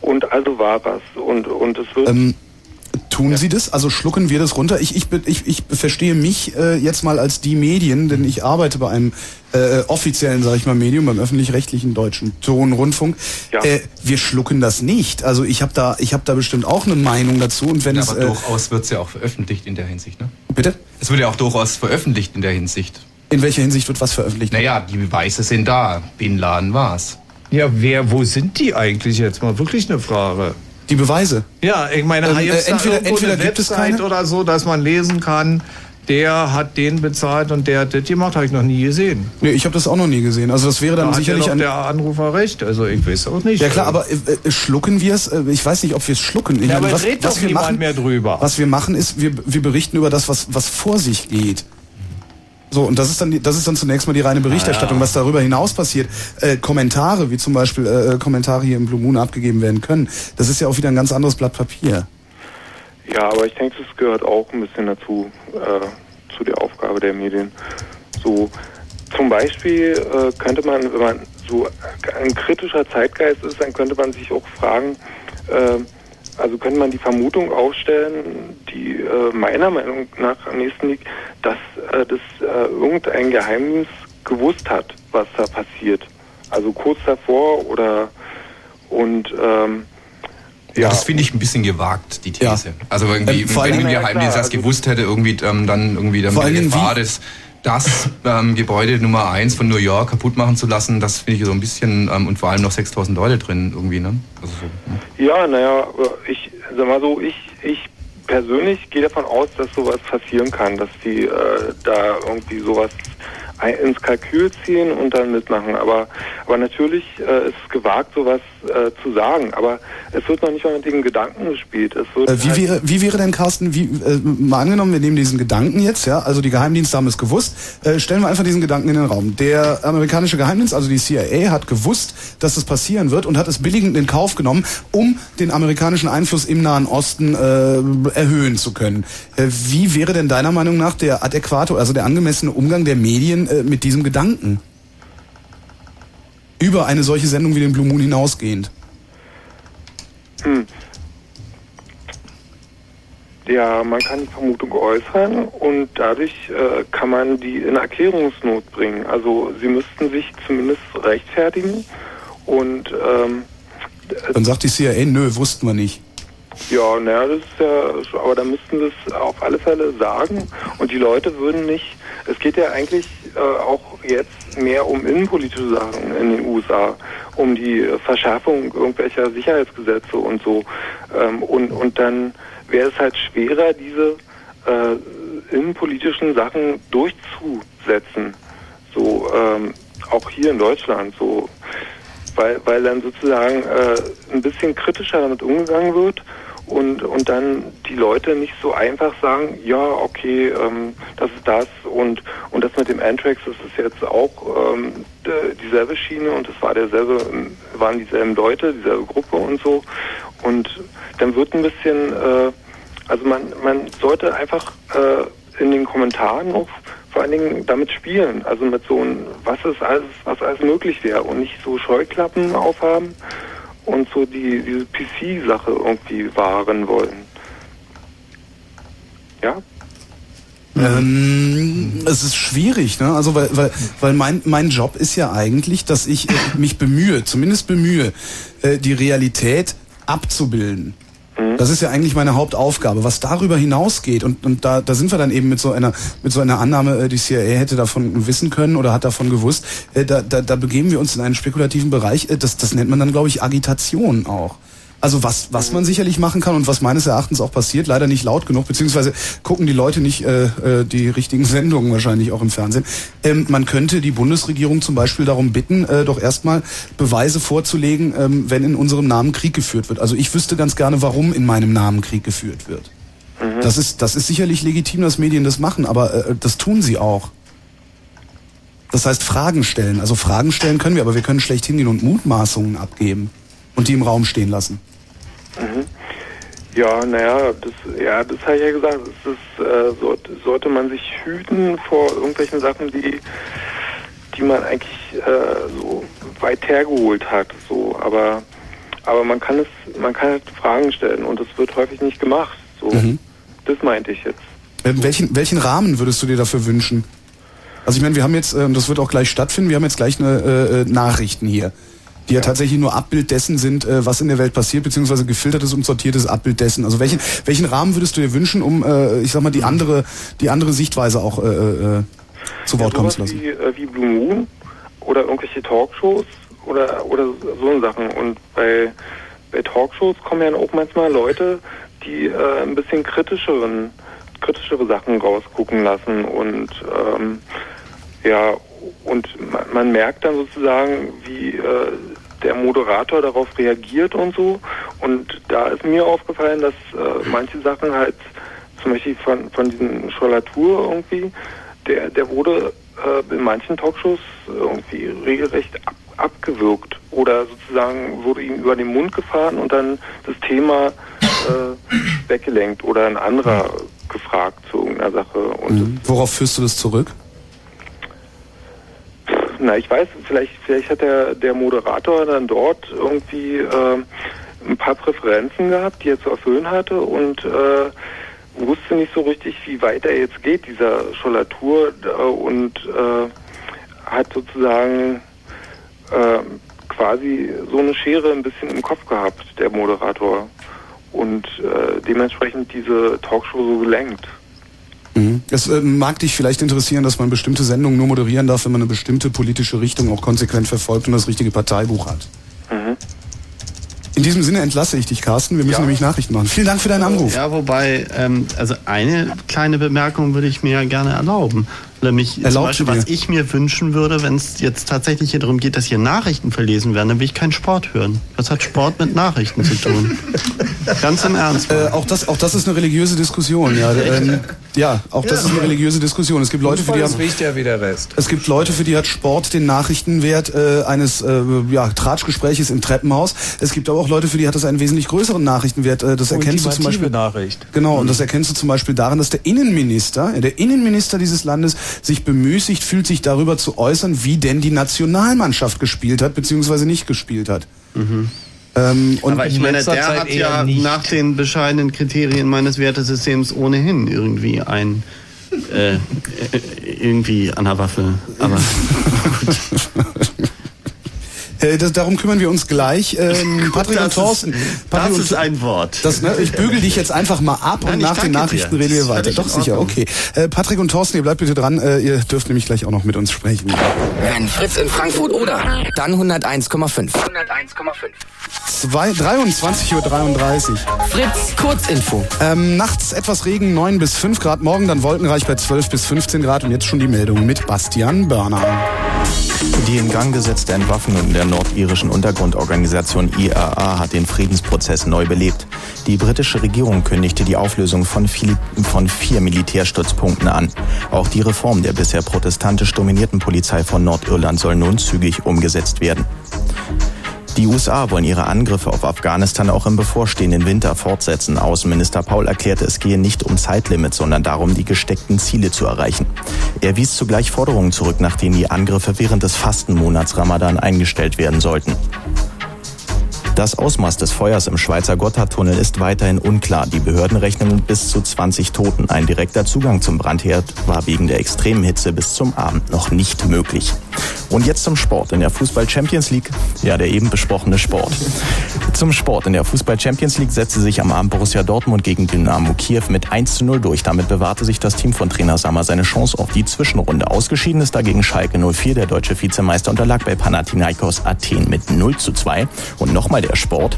Und also war was. Und und es wird Ähm, tun sie das? Also schlucken wir das runter? Ich, ich, ich, ich verstehe mich äh, jetzt mal als die Medien, denn ich arbeite bei einem äh, offiziellen, sage ich mal, Medium, beim öffentlich-rechtlichen deutschen Tonrundfunk. Ja. Äh, wir schlucken das nicht. Also ich habe da, ich habe da bestimmt auch eine Meinung dazu. Und wenn Ja, es aber äh, durchaus wird es ja auch veröffentlicht in der Hinsicht, ne? bitte, Es wird ja auch durchaus veröffentlicht in der Hinsicht. in welcher Hinsicht wird was veröffentlicht? Naja, die Beweise sind da. Bin Laden war's. Ja, wer, wo sind die eigentlich jetzt mal? Wirklich eine Frage. Die Beweise. Ja, ich meine, Ähm, äh, entweder- entweder eine gibt es keine- oder so, dass man lesen kann, der hat den bezahlt und der hat das gemacht, habe ich noch nie gesehen. Nee, ich habe das auch noch nie gesehen. Also das wäre dann da sicherlich hat ja ein... doch der Anrufer recht, also ich weiß auch nicht. Ja klar, aber äh, äh, schlucken wir es? Äh, ich weiß nicht, ob wir es schlucken. Ich Ja, meine, aber was, redet was doch wir niemand machen, mehr drüber. Was wir machen ist, wir, wir berichten über das, was, was vor sich geht. So, und das ist dann, das ist dann zunächst mal die reine Berichterstattung, was darüber hinaus passiert. Äh, Kommentare, wie zum Beispiel äh, Kommentare hier im Blue Moon abgegeben werden können, das ist ja auch wieder ein ganz anderes Blatt Papier. Ja, aber ich denke, das gehört auch ein bisschen dazu, äh, zu der Aufgabe der Medien. So, zum Beispiel äh, könnte man, wenn man so ein kritischer Zeitgeist ist, dann könnte man sich auch fragen, äh, also könnte man die Vermutung aufstellen, die äh, meiner Meinung nach am nächsten liegt, dass äh, das äh, irgendein Geheimdienst gewusst hat, was da passiert. Also kurz davor oder und ähm, Ja, das finde ich ein bisschen gewagt, die These. Also irgendwie, Ähm, vor wenn ein Geheimdienst das gewusst hätte, irgendwie ähm, dann irgendwie dann Vor mit das ähm, Gebäude Nummer 1 von New York kaputt machen zu lassen, das finde ich so ein bisschen ähm, und vor allem noch 6000 Leute drin irgendwie, ne? Also so, hm. Ja, naja, ich sag mal so, ich, ich persönlich gehe davon aus, dass sowas passieren kann, dass die äh, da irgendwie sowas ins Kalkül ziehen und dann mitmachen. Aber, aber natürlich äh, ist es gewagt, sowas äh, zu sagen. Aber es wird noch nicht mal mit den Gedanken gespielt. Äh, wie, halt- wäre, wie wäre denn, Carsten, wie, äh, mal angenommen, wir nehmen diesen Gedanken jetzt, ja, also die Geheimdienste haben es gewusst, äh, stellen wir einfach diesen Gedanken in den Raum. Der amerikanische Geheimdienst, also die CIA, hat gewusst, dass es passieren wird und hat es billigend in Kauf genommen, um den amerikanischen Einfluss im Nahen Osten äh, erhöhen zu können. Wie wäre denn deiner Meinung nach der adäquate, also der angemessene Umgang der Medien äh, mit diesem Gedanken? Über eine solche Sendung wie den Blue Moon hinausgehend. Hm. Ja, man kann die Vermutung äußern und dadurch äh, kann man die in Erklärungsnot bringen. Also sie müssten sich zumindest rechtfertigen und ähm, Dann sagt die CIA, nö, wussten wir nicht. ja, naja, das ist ja, aber da müssten sie es auf alle Fälle sagen und die Leute würden nicht, es geht ja eigentlich äh, auch jetzt mehr um innenpolitische Sachen in den USA, um die Verschärfung irgendwelcher Sicherheitsgesetze und so. Ähm, und, und dann wäre es halt schwerer, diese äh, innenpolitischen Sachen durchzusetzen, so ähm, auch hier in Deutschland, so weil, weil dann sozusagen äh, ein bisschen kritischer damit umgegangen wird und, und dann die Leute nicht so einfach sagen, ja, okay, ähm, das ist das und, und das mit dem Antrax, das ist jetzt auch ähm, dieselbe Schiene und es war derselbe, waren dieselben Leute, dieselbe Gruppe und so. Und dann wird ein bisschen, äh, also man, man sollte einfach äh, in den Kommentaren auch vor allen Dingen damit spielen, also mit so einem, was ist alles, was alles möglich wäre und nicht so Scheuklappen aufhaben und so die diese PC-Sache irgendwie wahren wollen. Ja? Ähm, es ist schwierig, ne? Also weil, weil, weil mein, mein Job ist ja eigentlich, dass ich äh, mich bemühe, zumindest bemühe, äh, die Realität abzubilden. Das ist ja eigentlich meine Hauptaufgabe. Was darüber hinausgeht, und, und da, da sind wir dann eben mit so einer, mit so einer Annahme, äh, die CIA hätte davon wissen können oder hat davon gewusst, äh, da, da, da begeben wir uns in einen spekulativen Bereich, äh, das, das nennt man dann, glaube ich, Agitation auch. Also was, was man sicherlich machen kann und was meines Erachtens auch passiert, leider nicht laut genug, beziehungsweise gucken die Leute nicht äh, äh, die richtigen Sendungen wahrscheinlich auch im Fernsehen. Ähm, man könnte die Bundesregierung zum Beispiel darum bitten, äh, doch erstmal Beweise vorzulegen, ähm, wenn in unserem Namen Krieg geführt wird. Also ich wüsste ganz gerne, warum in meinem Namen Krieg geführt wird. Das ist, das ist sicherlich legitim, dass Medien das machen, aber äh, das tun sie auch. Das heißt Fragen stellen. Also Fragen stellen können wir, aber wir können schlecht hingehen und Mutmaßungen abgeben und die im Raum stehen lassen. Mhm. Ja, naja, das, ja, das habe ich ja gesagt. Es ist, äh, sollte, sollte man sich hüten vor irgendwelchen Sachen, die, die man eigentlich äh, so weit hergeholt hat. So, aber, aber man kann es, man kann halt Fragen stellen und das wird häufig nicht gemacht. So, Mhm. das meinte ich jetzt. Ähm, welchen, welchen Rahmen würdest du dir dafür wünschen? Also ich meine, wir haben jetzt, ähm, das wird auch gleich stattfinden, wir haben jetzt gleich eine äh, äh, Nachrichten hier, die ja. tatsächlich nur Abbild dessen sind, äh, was in der Welt passiert, beziehungsweise gefiltertes und sortiertes Abbild dessen. Also welchen, welchen Rahmen würdest du dir wünschen, um, äh, ich sag mal, die andere, die andere Sichtweise auch äh, äh, zu Wort kommen zu lassen? Wie, äh, wie Blue Moon oder irgendwelche Talkshows oder, oder so Sachen. Und bei, bei Talkshows kommen ja auch manchmal Leute, die äh, ein bisschen kritischeren kritischere Sachen rausgucken lassen und ähm, ja, und man, man merkt dann sozusagen, wie äh, der Moderator darauf reagiert und so. Und da ist mir aufgefallen, dass äh, manche Sachen halt, zum Beispiel von, von diesem Scholatur irgendwie, der, der wurde äh, in manchen Talkshows irgendwie regelrecht ab, abgewürgt oder sozusagen wurde ihm über den Mund gefahren und dann das Thema äh, weggelenkt oder ein anderer gefragt zu irgendeiner Sache. Und Mhm. Worauf führst du das zurück? Na, ich weiß, vielleicht, vielleicht hat der, der Moderator dann dort irgendwie äh, ein paar Präferenzen gehabt, die er zu erfüllen hatte und äh, wusste nicht so richtig, wie weit er jetzt geht, dieser Scholatur äh, und äh, hat sozusagen äh, quasi so eine Schere ein bisschen im Kopf gehabt, der Moderator. Und äh, dementsprechend diese Talkshow so gelenkt. Mhm. Es äh, mag dich vielleicht interessieren, dass man bestimmte Sendungen nur moderieren darf, wenn man eine bestimmte politische Richtung auch konsequent verfolgt und das richtige Parteibuch hat. Mhm. In diesem Sinne entlasse ich dich, Carsten. Wir müssen nämlich Nachrichten machen. Vielen Dank für deinen Anruf. Ja, wobei, ähm, also eine kleine Bemerkung würde ich mir ja gerne erlauben. Nämlich Erlaub zum Beispiel, was ich mir wünschen würde, wenn es jetzt tatsächlich hier darum geht, dass hier Nachrichten verlesen werden, dann will ich keinen Sport hören. Was hat Sport mit Nachrichten zu tun? Ganz im Ernst. Äh, auch, das, auch das ist eine religiöse Diskussion. Ja, ähm, ja auch das ist eine religiöse Diskussion. Es gibt Leute, für die haben, wichtiger wie der Rest. es gibt Leute, für die hat Sport den Nachrichtenwert äh, eines äh, ja, Tratschgespräches im Treppenhaus. Es gibt aber auch Leute, für die hat das einen wesentlich größeren Nachrichtenwert. Äh, das erkennst du zum Beispiel. Nachricht. Genau, und das erkennst du zum Beispiel daran, dass der Innenminister, äh, der Innenminister dieses Landes sich bemüßigt fühlt, sich darüber zu äußern, wie denn die Nationalmannschaft gespielt hat, beziehungsweise nicht gespielt hat. Ähm, und Aber ich in meine, der Zeit hat ja nicht. nach den bescheidenen Kriterien meines Wertesystems ohnehin irgendwie ein äh, äh, irgendwie an der Waffe. Aber äh, das, darum kümmern wir uns gleich. Ähm, Patrick und Thorsten. Ist, Patrick das und ist ein Wort. Das, ne, ich bügel dich jetzt einfach mal ab Nein, und nach den Nachrichten dir. reden wir weiter. Doch sicher, okay. Äh, Patrick und Thorsten, ihr bleibt bitte dran. Äh, ihr dürft nämlich gleich auch noch mit uns sprechen. Wenn Fritz in Frankfurt oder, dann 101,5. 101,5. Zwei- 23.33 Uhr. Fritz, Kurzinfo. Ähm, nachts etwas Regen, 9 bis 5 Grad. Morgen dann wolkenreich bei 12 bis 15 Grad. Und jetzt schon die Meldung mit Bastian Börner. Die in Gang gesetzte Entwaffnung der nordirischen Untergrundorganisation IRA hat den Friedensprozess neu belebt. Die britische Regierung kündigte die Auflösung von, viel, von vier Militärstützpunkten an. Auch die Reform der bisher protestantisch dominierten Polizei von Nordirland soll nun zügig umgesetzt werden. Die USA wollen ihre Angriffe auf Afghanistan auch im bevorstehenden Winter fortsetzen. Außenminister Paul erklärte, es gehe nicht um Zeitlimits, sondern darum, die gesteckten Ziele zu erreichen. Er wies zugleich Forderungen zurück, nach denen die Angriffe während des Fastenmonats Ramadan eingestellt werden sollten. Das Ausmaß des Feuers im Schweizer Gotthardtunnel ist weiterhin unklar. Die Behörden rechnen mit bis zu 20 Toten. Ein direkter Zugang zum Brandherd war wegen der extremen Hitze bis zum Abend noch nicht möglich. Und jetzt zum Sport. In der Fußball Champions League, ja, der eben besprochene Sport. Zum Sport. In der Fußball Champions League setzte sich am Abend Borussia Dortmund gegen Dynamo Kiew mit 1 zu 0 durch. Damit bewahrte sich das Team von Trainer Sammer seine Chance auf die Zwischenrunde. Ausgeschieden ist dagegen Schalke 04. Der deutsche Vizemeister unterlag bei Panathinaikos Athen mit 0 zu 2. Und nochmal der Sport.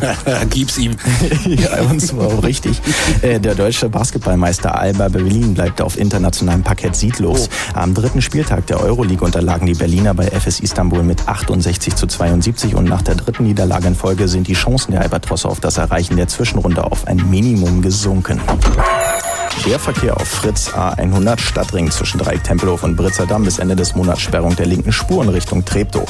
Gib's ihm. ja, und zwar auch richtig. Äh, Der deutsche Basketballmeister Alba Berlin bleibt auf internationalem Parkett sieglos. Am dritten Spieltag der Euroleague unterlagen die Berliner bei FS Istanbul mit 68 zu 72 und nach der dritten Niederlage in Folge sind die Chancen der Albatrosse auf das Erreichen der Zwischenrunde auf ein Minimum gesunken. Der Verkehr auf Fritz A100 Stadtring zwischen Dreieck Tempelhof und Britzerdamm bis Ende des Monats Sperrung der linken Spur in Richtung Treptow.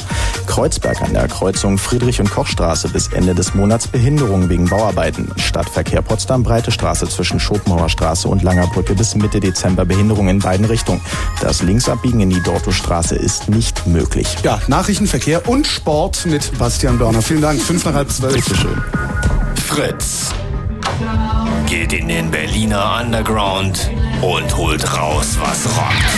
Kreuzberg an der Kreuzung Friedrich- und Kochstraße bis Ende des Monats Behinderung wegen Bauarbeiten. Stadtverkehr Potsdam Breite Straße zwischen Schopenhauer Straße und Langer Brücke bis Mitte Dezember Behinderung in beiden Richtungen. Das Linksabbiegen in die Dortostraße ist nicht möglich. Ja, Nachrichten, Verkehr und Sport mit Bastian Börner. Vielen Dank. Fünf nach halb zwölf. Bitteschön. Fritz geht in den Berliner Underground und holt raus, was rockt.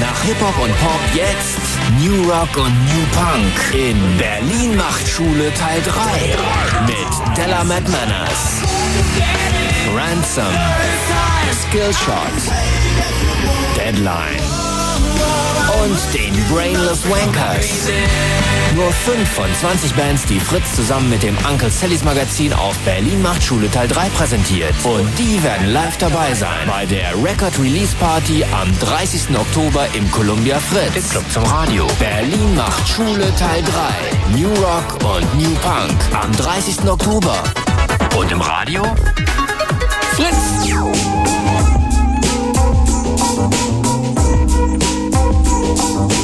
Nach Hip-Hop und Pop jetzt New Rock und New Punk. In Berlin macht Schule Teil 3 mit Della Mad Manners, Ransom, Skillshot, Deadline und den Brainless Wankers. Nur fünf von 20 Bands, die Fritz zusammen mit dem Uncle Sallys Magazin auf Berlin macht Schule Teil 3 präsentiert. Und die werden live dabei sein bei der Record Release Party am 30. Oktober im Columbia Fritz. Im Club zum Radio. Berlin macht Schule Teil 3. New Rock und New Punk am 30. Oktober. Und im Radio? Fritz! Thank you.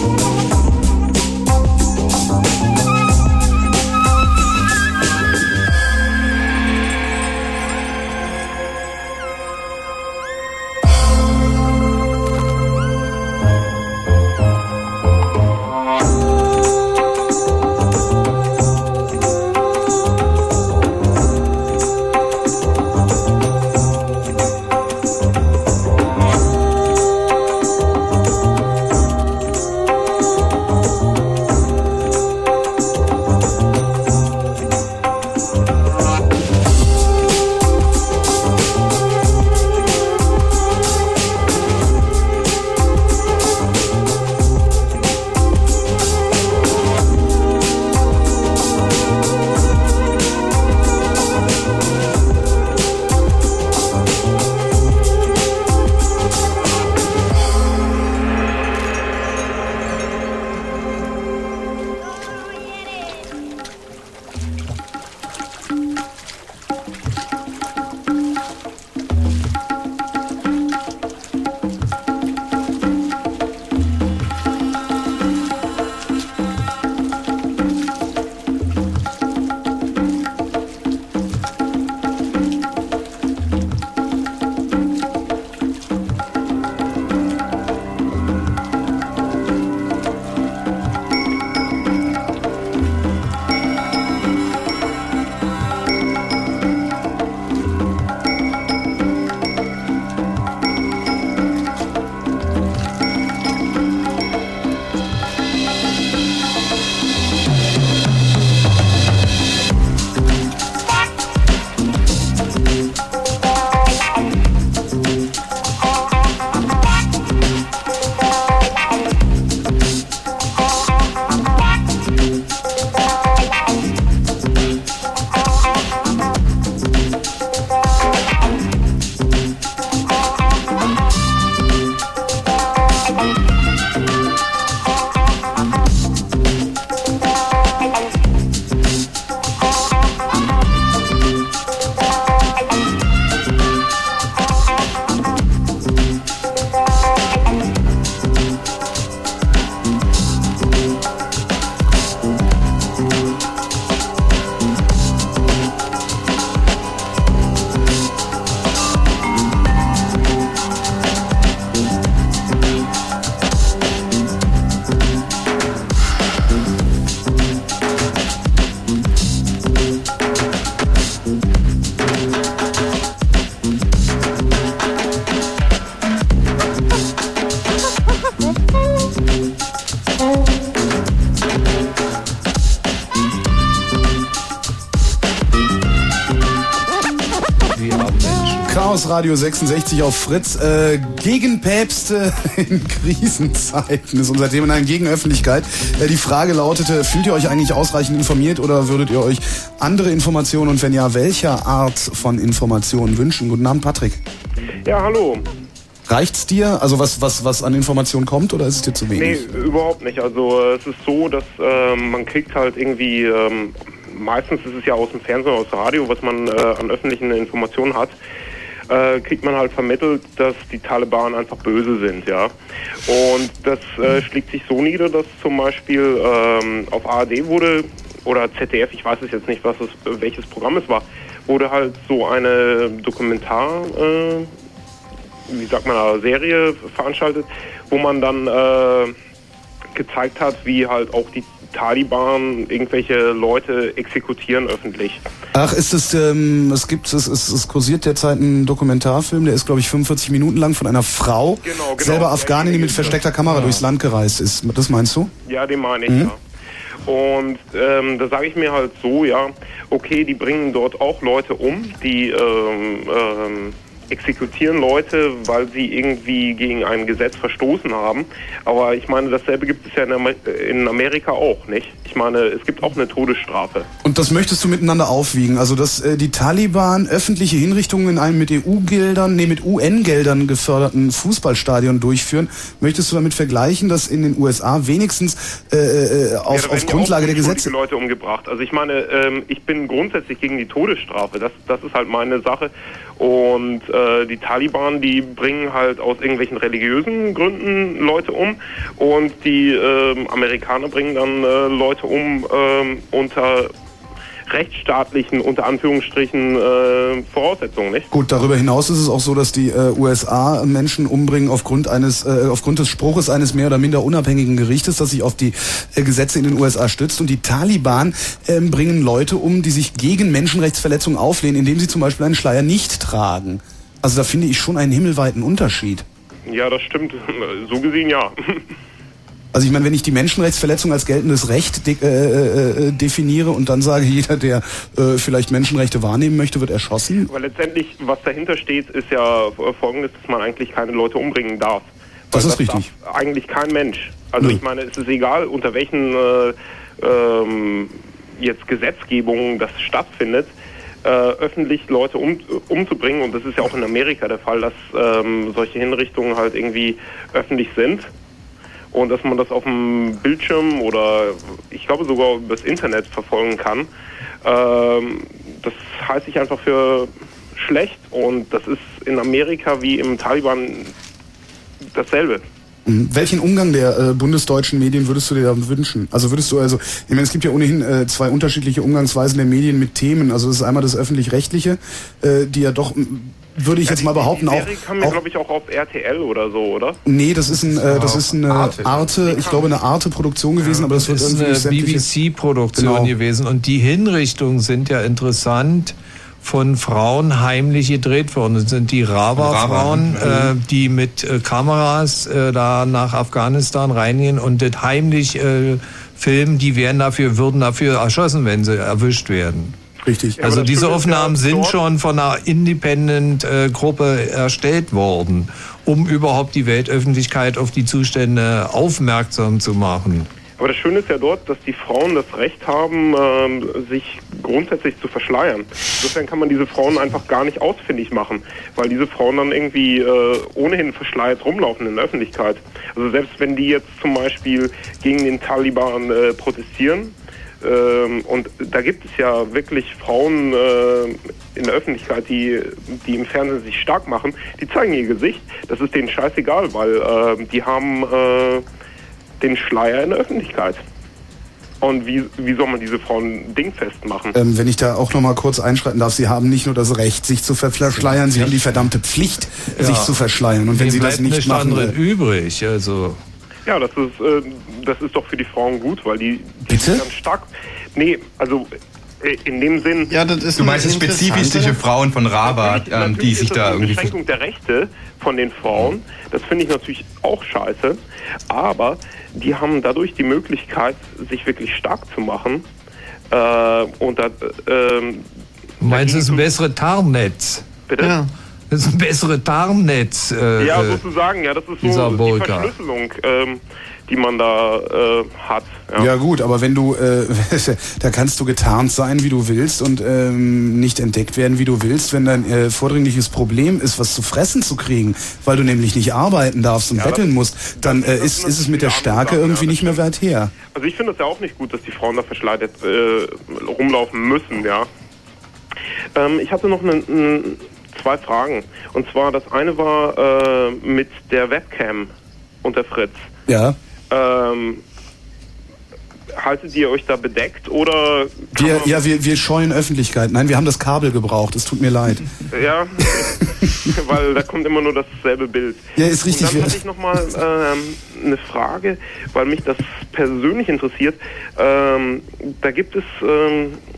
Radio 66 auf Fritz. Äh, gegen Päpste in Krisenzeiten ist unser Thema. Nein, gegen Öffentlichkeit. Äh, die Frage lautete, fühlt ihr euch eigentlich ausreichend informiert oder würdet ihr euch andere Informationen und wenn ja, welcher Art von Informationen wünschen? Guten Abend, Patrick. Ja, hallo. Reicht's dir? Also was, was, was an Informationen kommt oder ist es dir zu wenig? Nee, überhaupt nicht. Also äh, es ist so, dass ähm, man kriegt halt irgendwie, ähm, meistens ist es ja aus dem Fernsehen, aus dem Radio, was man äh, an öffentlichen Informationen hat, äh, kriegt man halt vermittelt, dass die Taliban einfach böse sind, ja. Und das äh, schlägt sich so nieder, dass zum Beispiel ähm, auf ARD wurde, oder ZDF, ich weiß es jetzt nicht, was es, welches Programm es war, wurde halt so eine Dokumentar, äh, wie sagt man, Serie veranstaltet, wo man dann äh, gezeigt hat, wie halt auch die Taliban irgendwelche Leute exekutieren öffentlich. Ach, ist es, ähm, es gibt, es, es, es kursiert derzeit ein Dokumentarfilm, der ist, glaube ich, 45 Minuten lang von einer Frau, Genau, genau. selber Afghanin, die mit versteckter Kamera durchs Land gereist ist. Das meinst du? Ja, den meine ich, Mhm. ja. Und ähm, da sage ich mir halt so, ja, okay, die bringen dort auch Leute um, die ähm, ähm, exekutieren Leute, weil sie irgendwie gegen ein Gesetz verstoßen haben. Aber ich meine, dasselbe gibt es ja in, Amer in Amerika auch, nicht? Ich meine, es gibt auch eine Todesstrafe. Und das möchtest du miteinander aufwiegen? Also, dass äh, die Taliban öffentliche Hinrichtungen in einem mit EU-Geldern, nee, mit UN-Geldern geförderten Fußballstadion durchführen, möchtest du damit vergleichen, dass in den USA wenigstens äh, äh, auf, ja, auf Grundlage der Gesetze... Leute umgebracht. Also ich meine, ähm, ich bin grundsätzlich gegen die Todesstrafe. Das, das ist halt meine Sache. Und äh, die Taliban, die bringen halt aus irgendwelchen religiösen Gründen Leute um und die äh, Amerikaner bringen dann äh, Leute um äh, unter rechtsstaatlichen, unter Anführungsstrichen, äh, Voraussetzungen, nicht? Gut, darüber hinaus ist es auch so, dass die äh, USA Menschen umbringen aufgrund eines, äh, aufgrund des Spruches eines mehr oder minder unabhängigen Gerichtes, das sich auf die äh, Gesetze in den USA stützt. Und die Taliban äh, bringen Leute um, die sich gegen Menschenrechtsverletzungen auflehnen, indem sie zum Beispiel einen Schleier nicht tragen. Also da finde ich schon einen himmelweiten Unterschied. Ja, das stimmt. So gesehen ja. Also ich meine, wenn ich die Menschenrechtsverletzung als geltendes Recht de äh, äh, definiere und dann sage, jeder, der äh, vielleicht Menschenrechte wahrnehmen möchte, wird erschossen. Aber letztendlich, was dahinter steht, ist ja folgendes, dass man eigentlich keine Leute umbringen darf. Das ist das richtig. eigentlich kein Mensch. Also nee. ich meine, es ist egal, unter welchen äh, ähm, jetzt Gesetzgebungen das stattfindet. Äh, öffentlich Leute um, umzubringen und das ist ja auch in Amerika der Fall, dass ähm, solche Hinrichtungen halt irgendwie öffentlich sind und dass man das auf dem Bildschirm oder ich glaube sogar über das Internet verfolgen kann. Ähm, das halte ich einfach für schlecht und das ist in Amerika wie im Taliban dasselbe. Welchen Umgang der äh, bundesdeutschen Medien würdest du dir da wünschen? Also würdest du also, ich meine, es gibt ja ohnehin äh, zwei unterschiedliche Umgangsweisen der Medien mit Themen. Also es ist einmal das öffentlich-rechtliche, äh, die ja doch würde ich ja, jetzt mal behaupten, die auch. Die kam ja, glaube ich, auch auf RTL oder so, oder? Nee, das ist, ein, äh, das ist eine Arte, Arte ich glaube, eine Arte-Produktion gewesen, ja, aber das, das wird ist eine BBC-Produktion genau. gewesen. Und die Hinrichtungen sind ja interessant von Frauen heimlich gedreht worden. Das sind die Rava-Frauen, Rava. äh, die mit äh, Kameras äh, da nach Afghanistan reingehen und das heimlich äh, filmen. Die werden dafür, würden dafür erschossen, wenn sie erwischt werden. Richtig. Ja, also diese Aufnahmen sind schon von einer Independent-Gruppe erstellt worden, um überhaupt die Weltöffentlichkeit auf die Zustände aufmerksam zu machen. Aber das Schöne ist ja dort, dass die Frauen das Recht haben, ähm, sich grundsätzlich zu verschleiern. Insofern kann man diese Frauen einfach gar nicht ausfindig machen, weil diese Frauen dann irgendwie äh, ohnehin verschleiert rumlaufen in der Öffentlichkeit. Also selbst wenn die jetzt zum Beispiel gegen den Taliban äh, protestieren, ähm, und da gibt es ja wirklich Frauen äh, in der Öffentlichkeit, die, die im Fernsehen sich stark machen, die zeigen ihr Gesicht. Das ist denen scheißegal, weil äh, die haben äh, den Schleier in der Öffentlichkeit. Und wie, wie soll man diese Frauen dingfest machen? Ähm, wenn ich da auch noch mal kurz einschreiten darf, sie haben nicht nur das Recht, sich zu verschleiern, sie haben die verdammte Pflicht, ja. sich zu verschleiern. Und wenn sie das nicht machen, andere übrig, also ja, das ist, äh, das ist doch für die Frauen gut, weil die, die Bitte? sind ganz stark. Nee, also in dem Sinn. Ja, das ist du meinst spezifische Frauen von Rabat, ähm, die sich da irgendwie. Die Beschränkung der Rechte von den Frauen, das finde ich natürlich auch scheiße, aber die haben dadurch die Möglichkeit, sich wirklich stark zu machen. Äh, und da, äh, Meinst du, es ist ein besseres Tarnnetz? Bitte? Ja. Das ist ein besseres Tarnnetz. Äh, ja, sozusagen, ja, das ist so die Verschlüsselung, ähm, die man da äh, hat. Ja. ja. gut, aber wenn du, äh, da kannst du getarnt sein, wie du willst und ähm, nicht entdeckt werden, wie du willst, wenn dein äh, vordringliches Problem ist, was zu fressen zu kriegen, weil du nämlich nicht arbeiten darfst und ja, betteln musst, dann äh, ist, ist es mit der Stärke Sachen, irgendwie ja, nicht mehr wert her. Also ich finde es ja auch nicht gut, dass die Frauen da verschleiert äh, rumlaufen müssen, ja. Ähm, ich hatte noch einen zwei Fragen. Und zwar das eine war äh, mit der Webcam unter Fritz. Ja. Ähm, haltet ihr euch da bedeckt oder? Wir, ja, wir, wir scheuen Öffentlichkeit. Nein, wir haben das Kabel gebraucht. Es tut mir leid. Ja, weil da kommt immer nur dasselbe Bild. Ja, ist richtig. Und dann hatte ich nochmal ähm, eine Frage, weil mich das persönlich interessiert. Ähm, da gibt es ähm, äh,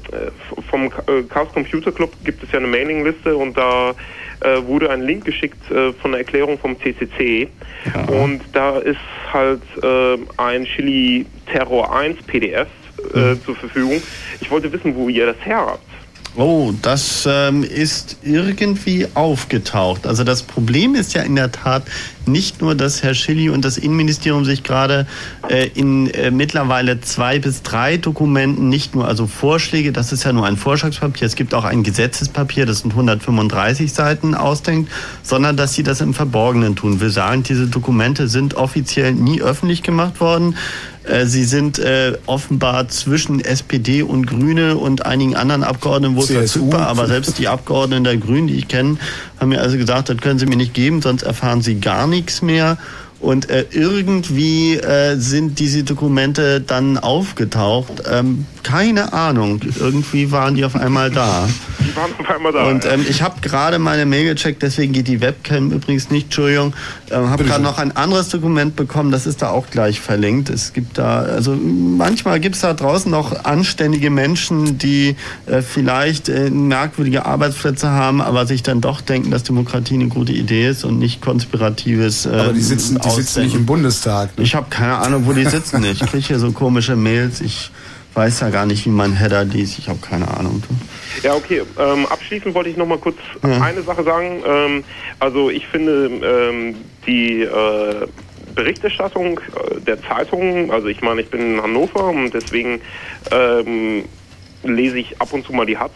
vom äh, Chaos Computer Club gibt es ja eine Mailingliste und da äh, wurde ein Link geschickt äh, von der Erklärung vom CCC ja. und da ist halt äh, ein Chili Terror 1 PDF äh, mhm. zur Verfügung. Ich wollte wissen, wo ihr das her habt. Oh, das ähm, ist irgendwie aufgetaucht. Also das Problem ist ja in der Tat nicht nur, dass Herr Schilly und das Innenministerium sich gerade äh, in äh, mittlerweile zwei bis drei Dokumenten nicht nur also Vorschläge, das ist ja nur ein Vorschlagspapier, es gibt auch ein Gesetzespapier, das sind 135 Seiten ausdenkt, sondern dass sie das im Verborgenen tun. Wir sagen, diese Dokumente sind offiziell nie öffentlich gemacht worden. Äh, Sie sind äh, offenbar zwischen SPD und Grüne und einigen anderen Abgeordneten wohl CSU. verfügbar, aber selbst die Abgeordneten der Grünen, die ich kenne, haben mir also gesagt, das können Sie mir nicht geben, sonst erfahren Sie gar nichts mehr. Und äh, irgendwie äh, sind diese Dokumente dann aufgetaucht. Ähm, keine Ahnung. Irgendwie waren die auf einmal da. Die waren auf einmal da. Und ähm, ich habe gerade meine Mail gecheckt, deswegen geht die Webcam übrigens nicht, Entschuldigung. Ähm, habe gerade noch ein anderes Dokument bekommen, das ist da auch gleich verlinkt. Es gibt da, also manchmal gibt es da draußen noch anständige Menschen, die äh, vielleicht äh, merkwürdige Arbeitsplätze haben, aber sich dann doch denken, dass Demokratie eine gute Idee ist und nicht konspiratives. Äh, Aber die sitzen, die sitzen nicht im Bundestag. Ne? Ich habe keine Ahnung, wo die sitzen. Ich kriege hier so komische Mails. Ich weiß ja gar nicht, wie mein Header liest. Ich habe keine Ahnung. Ja, okay. Ähm, abschließend wollte ich noch mal kurz eine Sache sagen. Ähm, also ich finde ähm, die äh, Berichterstattung äh, der Zeitungen, also ich meine, ich bin in Hannover und deswegen ähm, lese ich ab und zu mal die Hatz.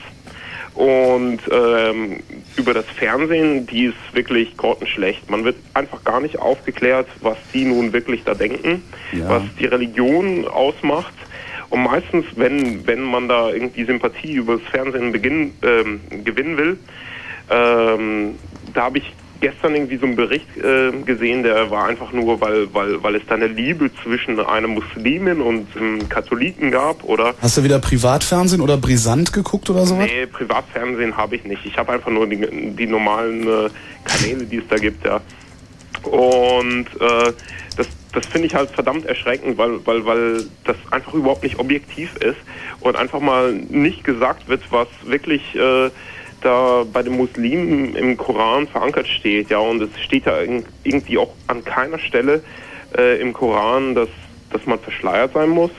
Und ähm, über das Fernsehen, die ist wirklich grottenschlecht. Man wird einfach gar nicht aufgeklärt, was die nun wirklich da denken, Ja. was die Religion ausmacht. Und meistens, wenn, wenn man da irgendwie Sympathie über das Fernsehen beginn, ähm, gewinnen will, ähm, da habe ich gestern irgendwie so einen Bericht äh, gesehen, der war einfach nur, weil, weil, weil es da eine Liebe zwischen einer Muslimin und einem Katholiken gab, oder? Hast du wieder Privatfernsehen oder Brisant geguckt oder sowas? Nee, Privatfernsehen habe ich nicht. Ich habe einfach nur die, die normalen äh, Kanäle, die es da gibt, ja. Und äh, das, das finde ich halt verdammt erschreckend, weil, weil, weil das einfach überhaupt nicht objektiv ist und einfach mal nicht gesagt wird, was wirklich äh, da bei den Muslimen im Koran verankert steht. Ja, und es steht ja irg- irgendwie auch an keiner Stelle äh, im Koran, dass, dass man verschleiert sein muss.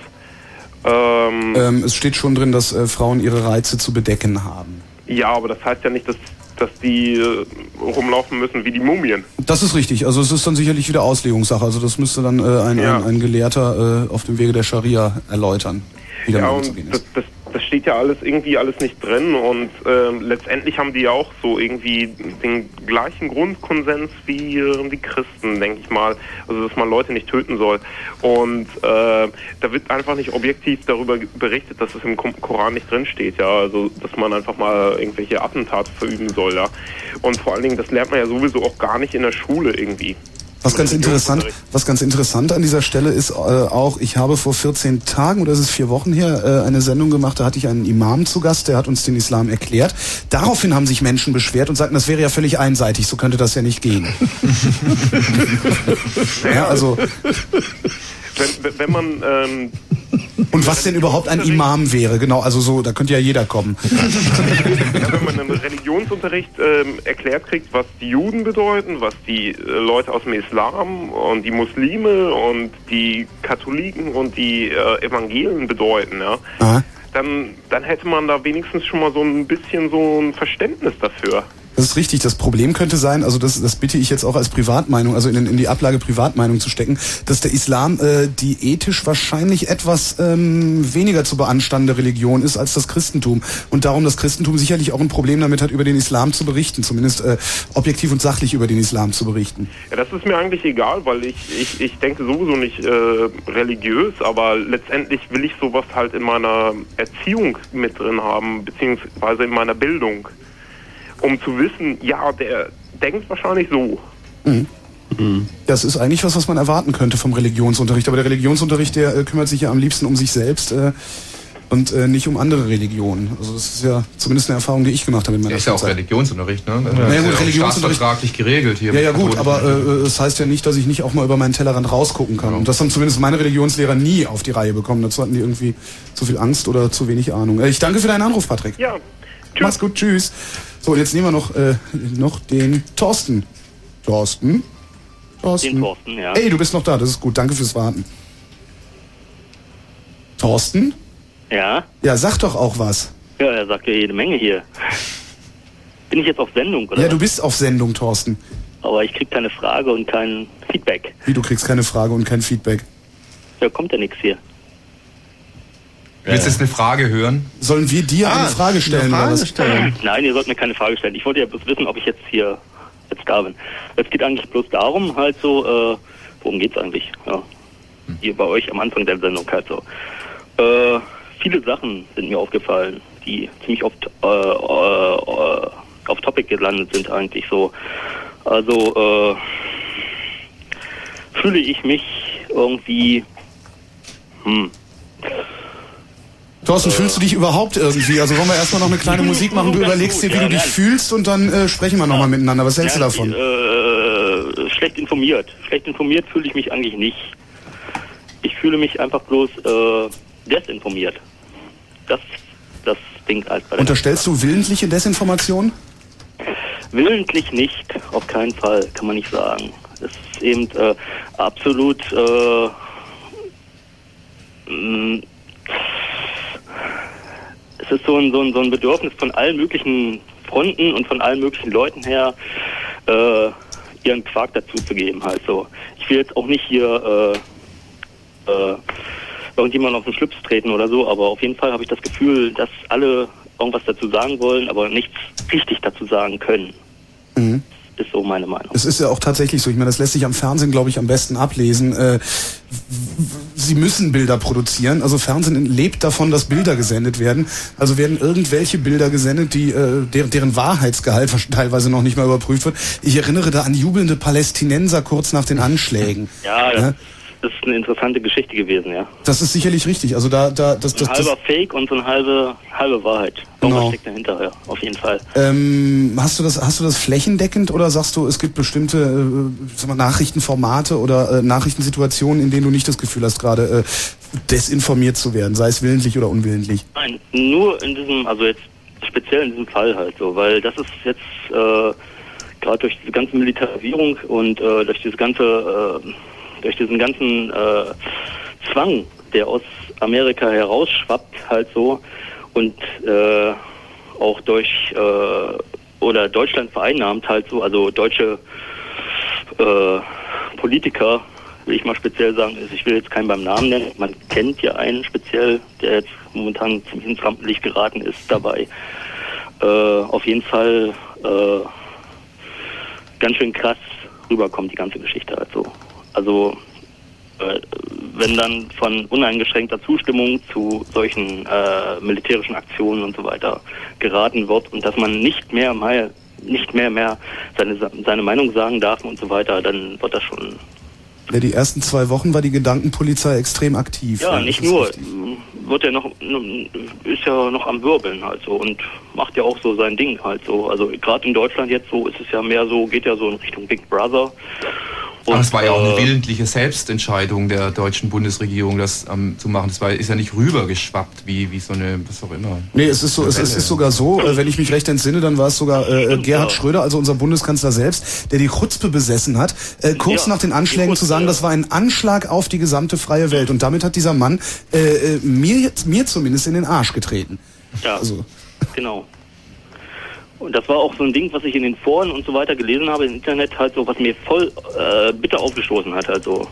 Ähm, Ähm, es steht schon drin, dass äh, Frauen ihre Reize zu bedecken haben. Ja, aber das heißt ja nicht, dass, dass die äh, rumlaufen müssen wie die Mumien. Das ist richtig. Also es ist dann sicherlich wieder Auslegungssache. Also das müsste dann äh, ein, Ja. ein, ein Gelehrter äh, auf dem Wege der Scharia erläutern, wie Ja, und ist. das, das, das steht ja alles irgendwie alles nicht drin und ähm, letztendlich haben die ja auch so irgendwie den gleichen Grundkonsens wie äh, die Christen, denke ich mal. Also dass man Leute nicht töten soll. Und äh, da wird einfach nicht objektiv darüber berichtet, dass es im Ko- Koran nicht drin steht, ja. Also dass man einfach mal irgendwelche Attentate verüben soll, ja. Und vor allen Dingen, das lernt man ja sowieso auch gar nicht in der Schule irgendwie. Was ganz interessant, was ganz interessant an dieser Stelle ist äh, auch, ich habe vor 14 Tagen oder ist es vier Wochen her äh, eine Sendung gemacht, da hatte ich einen Imam zu Gast, der hat uns den Islam erklärt. Daraufhin haben sich Menschen beschwert und sagten, das wäre ja völlig einseitig, so könnte das ja nicht gehen. ja, also Wenn, wenn man ähm, und was denn überhaupt ein Imam wäre, genau, also so, da könnte ja jeder kommen. Ja, wenn man im Religionsunterricht ähm, erklärt kriegt, was die Juden bedeuten, was die äh, Leute aus dem Islam und die Muslime und die Katholiken und die äh, Evangelien bedeuten, ja, Aha. dann, dann hätte man da wenigstens schon mal so ein bisschen so ein Verständnis dafür. Das ist richtig. Das Problem könnte sein, also das, das bitte ich jetzt auch als Privatmeinung, also in, in die Ablage Privatmeinung zu stecken, dass der Islam äh, die ethisch wahrscheinlich etwas ähm, weniger zu beanstandende Religion ist als das Christentum. Und darum das Christentum sicherlich auch ein Problem damit hat, über den Islam zu berichten, zumindest äh, objektiv und sachlich über den Islam zu berichten. Ja, das ist mir eigentlich egal, weil ich, ich, ich denke sowieso nicht äh, religiös, aber letztendlich will ich sowas halt in meiner Erziehung mit drin haben, beziehungsweise in meiner Bildung, um zu wissen, ja, der denkt wahrscheinlich so. Das ist eigentlich was, was man erwarten könnte vom Religionsunterricht. Aber der Religionsunterricht, der äh, kümmert sich ja am liebsten um sich selbst äh, und äh, nicht um andere Religionen. Also das ist ja zumindest eine Erfahrung, die ich gemacht habe in meiner ist ja auch Schulzeit. Religionsunterricht, ne? Das Ja, ist ja, gut, auch Religionsunterricht- staatsvertraglich geregelt hier. Ja, ja gut, aber äh, es heißt ja nicht, dass ich nicht auch mal über meinen Tellerrand rausgucken kann. Und das haben zumindest meine Religionslehrer nie auf die Reihe bekommen. Dazu hatten die irgendwie zu viel Angst oder zu wenig Ahnung. Äh, ich danke für deinen Anruf, Patrick. Ja. Mach's gut, tschüss. So, und jetzt nehmen wir noch, äh, noch den Thorsten. Thorsten? Thorsten. Den Thorsten, ja. Ey, du bist noch da, das ist gut. Danke fürs Warten. Thorsten? Ja, Ja, sag doch auch was. Ja, er sagt ja jede Menge hier. Bin ich jetzt auf Sendung, oder? Ja, was? du bist auf Sendung, Thorsten. Aber ich krieg keine Frage und kein Feedback. Wie, du kriegst keine Frage und kein Feedback. Ja, kommt ja nichts hier. Willst du jetzt eine Frage hören? Sollen wir dir Ah, eine Frage stellen? oder was? Nein, ihr sollt mir keine Frage stellen. Ich wollte ja bloß wissen, ob ich jetzt hier jetzt da bin. Es geht eigentlich bloß darum, halt so, äh, worum geht's eigentlich? Ja. Hier bei euch am Anfang der Sendung halt so. Äh, viele Sachen sind mir aufgefallen, die ziemlich oft äh, äh, äh, auf Topic gelandet sind eigentlich so. Also äh, fühle ich mich irgendwie hm, Thorsten, fühlst du dich überhaupt irgendwie? Also wollen wir erstmal noch eine kleine Musik machen, du überlegst dir, wie du dich fühlst und dann äh, sprechen wir nochmal miteinander. Was hältst du davon? Äh, schlecht informiert. Schlecht informiert fühle ich mich eigentlich nicht. Ich fühle mich einfach bloß äh, desinformiert. Das das Ding als bei der Unterstellst du willentliche Desinformation? Willentlich nicht, auf keinen Fall, kann man nicht sagen. Es ist eben äh, absolut äh, mh, es ist so ein, so, ein, so ein Bedürfnis von allen möglichen Fronten und von allen möglichen Leuten her, äh, ihren Quark dazu zu geben. Halt. Ich will jetzt auch nicht hier äh, äh, irgendjemand auf den Schlips treten oder so, aber auf jeden Fall habe ich das Gefühl, dass alle irgendwas dazu sagen wollen, aber nichts richtig dazu sagen können. Mhm. Ist so meine Meinung. Es ist ja auch tatsächlich so. Ich meine, das lässt sich am Fernsehen, glaube ich, am besten ablesen. Äh, sie müssen Bilder produzieren. Also Fernsehen lebt davon, dass Bilder gesendet werden. Also werden irgendwelche Bilder gesendet, die äh, deren, deren Wahrheitsgehalt teilweise noch nicht mal überprüft wird. Ich erinnere da an jubelnde Palästinenser kurz nach den Anschlägen. Ja, das, Ja. Das ist eine interessante Geschichte gewesen, ja. Das ist sicherlich richtig. Also da, da, das, das, ein das, halber Fake und so eine halbe, halbe Wahrheit. Genau. steckt dahinter, ja, auf jeden Fall. Ähm, hast du das, hast du das flächendeckend oder sagst du, es gibt bestimmte äh, sag mal, Nachrichtenformate oder äh, Nachrichtensituationen, in denen du nicht das Gefühl hast, gerade äh, desinformiert zu werden, sei es willentlich oder unwillentlich? Nein, nur in diesem, also jetzt speziell in diesem Fall halt so, weil das ist jetzt äh, gerade durch diese ganze Militarisierung und äh, durch diese ganze, äh, durch diesen ganzen äh, Zwang, der aus Amerika herausschwappt halt so und äh, auch durch äh, oder Deutschland vereinnahmt halt so, also deutsche äh, Politiker, will ich mal speziell sagen, also ich will jetzt keinen beim Namen nennen, man kennt ja einen speziell, der jetzt momentan ziemlich ins Rampenlicht geraten ist dabei. Äh, auf jeden Fall äh, ganz schön krass rüberkommt die ganze Geschichte halt so. Also äh, wenn dann von uneingeschränkter Zustimmung zu solchen äh, militärischen Aktionen und so weiter geraten wird und dass man nicht mehr mal nicht mehr mehr seine seine Meinung sagen darf und so weiter, dann wird das schon Ja, die ersten zwei Wochen war die Gedankenpolizei extrem aktiv. ja das nicht nur richtig. wird ja noch ist ja noch am wirbeln halt so und macht ja auch so sein Ding halt so. Also gerade in Deutschland jetzt so ist es ja mehr so geht ja so in Richtung Big Brother. Aber es war ja auch eine äh, willentliche Selbstentscheidung der deutschen Bundesregierung, das ähm, zu machen. Das war, ist ja nicht rübergeschwappt, wie, wie so eine, was auch immer. Nee, es ist so, es, es ist sogar so, äh, wenn ich mich recht entsinne, dann war es sogar äh, Gerhard Schröder, also unser Bundeskanzler selbst, der die Chutzpe besessen hat, äh, kurz Ja, nach den Anschlägen zu sagen, das war ein Anschlag auf die gesamte freie Welt. Und damit hat dieser Mann äh, äh, mir, mir zumindest in den Arsch getreten. Ja, Also. genau. Und das war auch so ein Ding, was ich in den Foren und so weiter gelesen habe im Internet, halt so, was mir voll äh, bitter aufgestoßen hat. Also,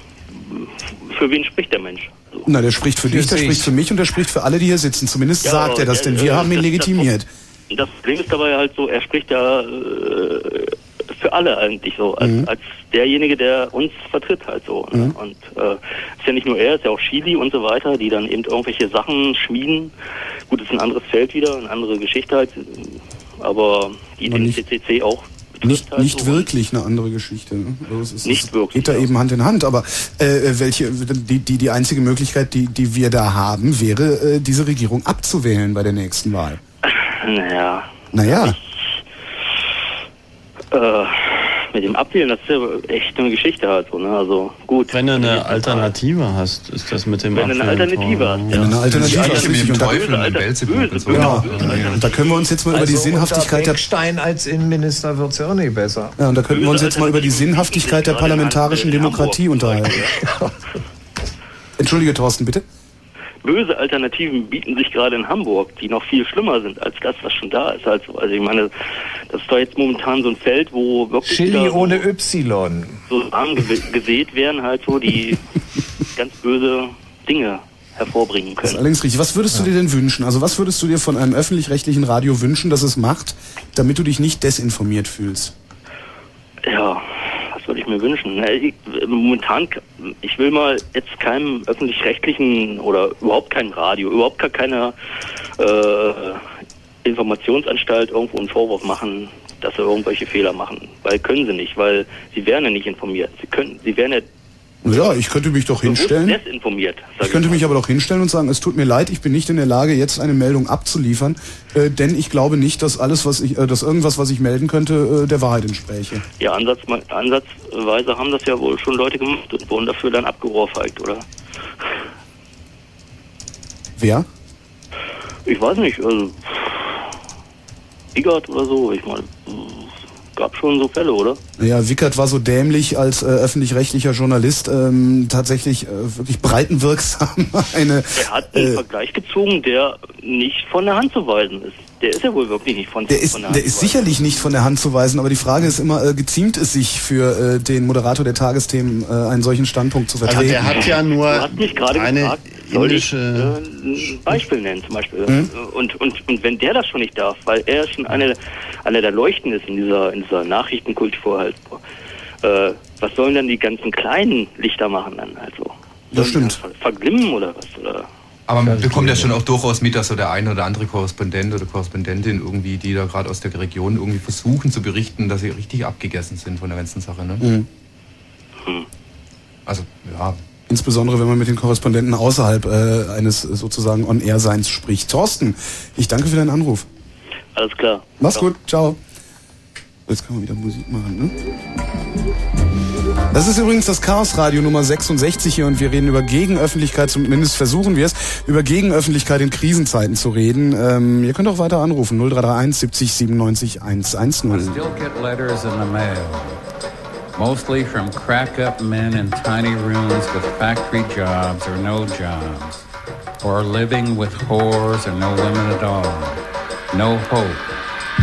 für wen spricht der Mensch? Na, der spricht für, Für dich, der spricht für mich und der spricht für alle, die hier sitzen. Zumindest Ja, sagt er das, ja, denn wir äh, haben ihn das- das- legitimiert. Das Problem ist dabei halt so, er spricht ja äh, für alle eigentlich so, als, Mhm. als derjenige, der uns vertritt halt so. Ne? Mhm. Und äh, ist ja nicht nur er, ist ja auch Chili und so weiter, die dann eben irgendwelche Sachen schmieden. Gut, ist ein anderes Feld wieder, eine andere Geschichte halt, aber die Aber den nicht- CCC auch Nicht, halt nicht so. wirklich eine andere Geschichte. ne? Also es ist, Nicht wirklich, Geht da eben Hand in Hand. Aber äh, welche die, die, die einzige Möglichkeit, die, die wir da haben, wäre, äh, diese Regierung abzuwählen bei der nächsten Wahl. Naja, Naja, äh, mit dem Abwählen, das ist ja echt eine Geschichte halt so, ne? Also gut. Wenn du eine Alternative hast, ist das mit dem Wenn du eine Abwählen Alternative hast, Wenn du eine Alternative hast. Und da- Teufel und dem Belzebub und so. Genau. Und da können wir uns jetzt mal über die Also Sinnhaftigkeit der Beckstein als Innenminister wird es ja auch nicht besser. ja, und da könnten wir uns jetzt mal über die Sinnhaftigkeit der parlamentarischen Demokratie unterhalten. Entschuldige, Thorsten, bitte. Böse Alternativen bieten sich gerade in Hamburg, die noch viel schlimmer sind als das, was schon da ist. Also, also ich meine, das ist doch jetzt momentan so ein Feld, wo wirklich Chili ohne Y. so Samen gew- gesät werden, halt so, die ganz böse Dinge hervorbringen Das ist können. allerdings richtig. Was würdest du dir denn wünschen? Also was würdest du dir von einem öffentlich-rechtlichen Radio wünschen, dass es macht, damit du dich nicht desinformiert fühlst? Ja, würde ich mir wünschen? Momentan, ich will mal jetzt keinem öffentlich-rechtlichen oder überhaupt keinem Radio, überhaupt gar keiner äh, Informationsanstalt irgendwo einen Vorwurf machen, dass sie irgendwelche Fehler machen. Weil können sie nicht, weil sie werden ja nicht informiert. Sie können, sie werden ja Ja, ich könnte mich doch hinstellen. desinformiert. Ich könnte mich aber doch hinstellen und sagen, es tut mir leid, ich bin nicht in der Lage, jetzt eine Meldung abzuliefern, äh, denn ich glaube nicht, dass alles, was ich, äh, dass irgendwas, was ich melden könnte, äh, der Wahrheit entspräche. Ja, Ansatz, ansatzweise haben das ja wohl schon Leute gemacht und wurden dafür dann abgeohrfeigt, oder? Wer? Ich weiß nicht, also Igert oder so, ich meine, gab schon so Fälle, oder? Ja, Wickert war so dämlich als äh, öffentlich-rechtlicher Journalist ähm, tatsächlich äh, wirklich breitenwirksam eine. Er hat einen Äh, Vergleich gezogen, der nicht von der Hand zu weisen ist. Der ist ja wohl wirklich nicht von, Der ist, von der Hand der ist zu weisen. sicherlich nicht von der Hand zu weisen, aber die Frage ist immer, äh, geziemt es sich für äh, den Moderator der Tagesthemen, äh, einen solchen Standpunkt zu Also vertreten? der hat ja nur Du hast mich gerade eine gefragt, soll ich äh, ein Beispiel nennen zum Beispiel. Hm? Und, und, und wenn der das schon nicht darf, weil er schon eine, einer der Leuchten ist in dieser, in dieser Nachrichtenkultur halt, äh, was sollen dann die ganzen kleinen Lichter machen dann also? Das stimmt. Verglimmen oder was? Oder? Aber man bekommt ja schon auch durchaus mit, dass so der eine oder andere Korrespondent oder Korrespondentin irgendwie, die da gerade aus der Region irgendwie versuchen zu berichten, dass sie richtig abgegessen sind von der ganzen Sache. Ne? Mhm. Also, ja. Insbesondere wenn man mit den Korrespondenten außerhalb äh, eines sozusagen On-Air-Seins spricht. Thorsten, ich danke für deinen Anruf. Alles klar. Mach's Ciao. gut, ciao. Jetzt können wir wieder Musik machen, ne? Das ist übrigens das Chaos Radio Nummer 66 hier und wir reden über Gegenöffentlichkeit, zumindest versuchen wir es, über Gegenöffentlichkeit in Krisenzeiten zu reden. Ähm, ihr könnt auch weiter anrufen, 0331 70 97 110. Still get letters in the mail, mostly from crack-up men in tiny rooms with factory jobs or no jobs, or living with whores or no women at all. No hope,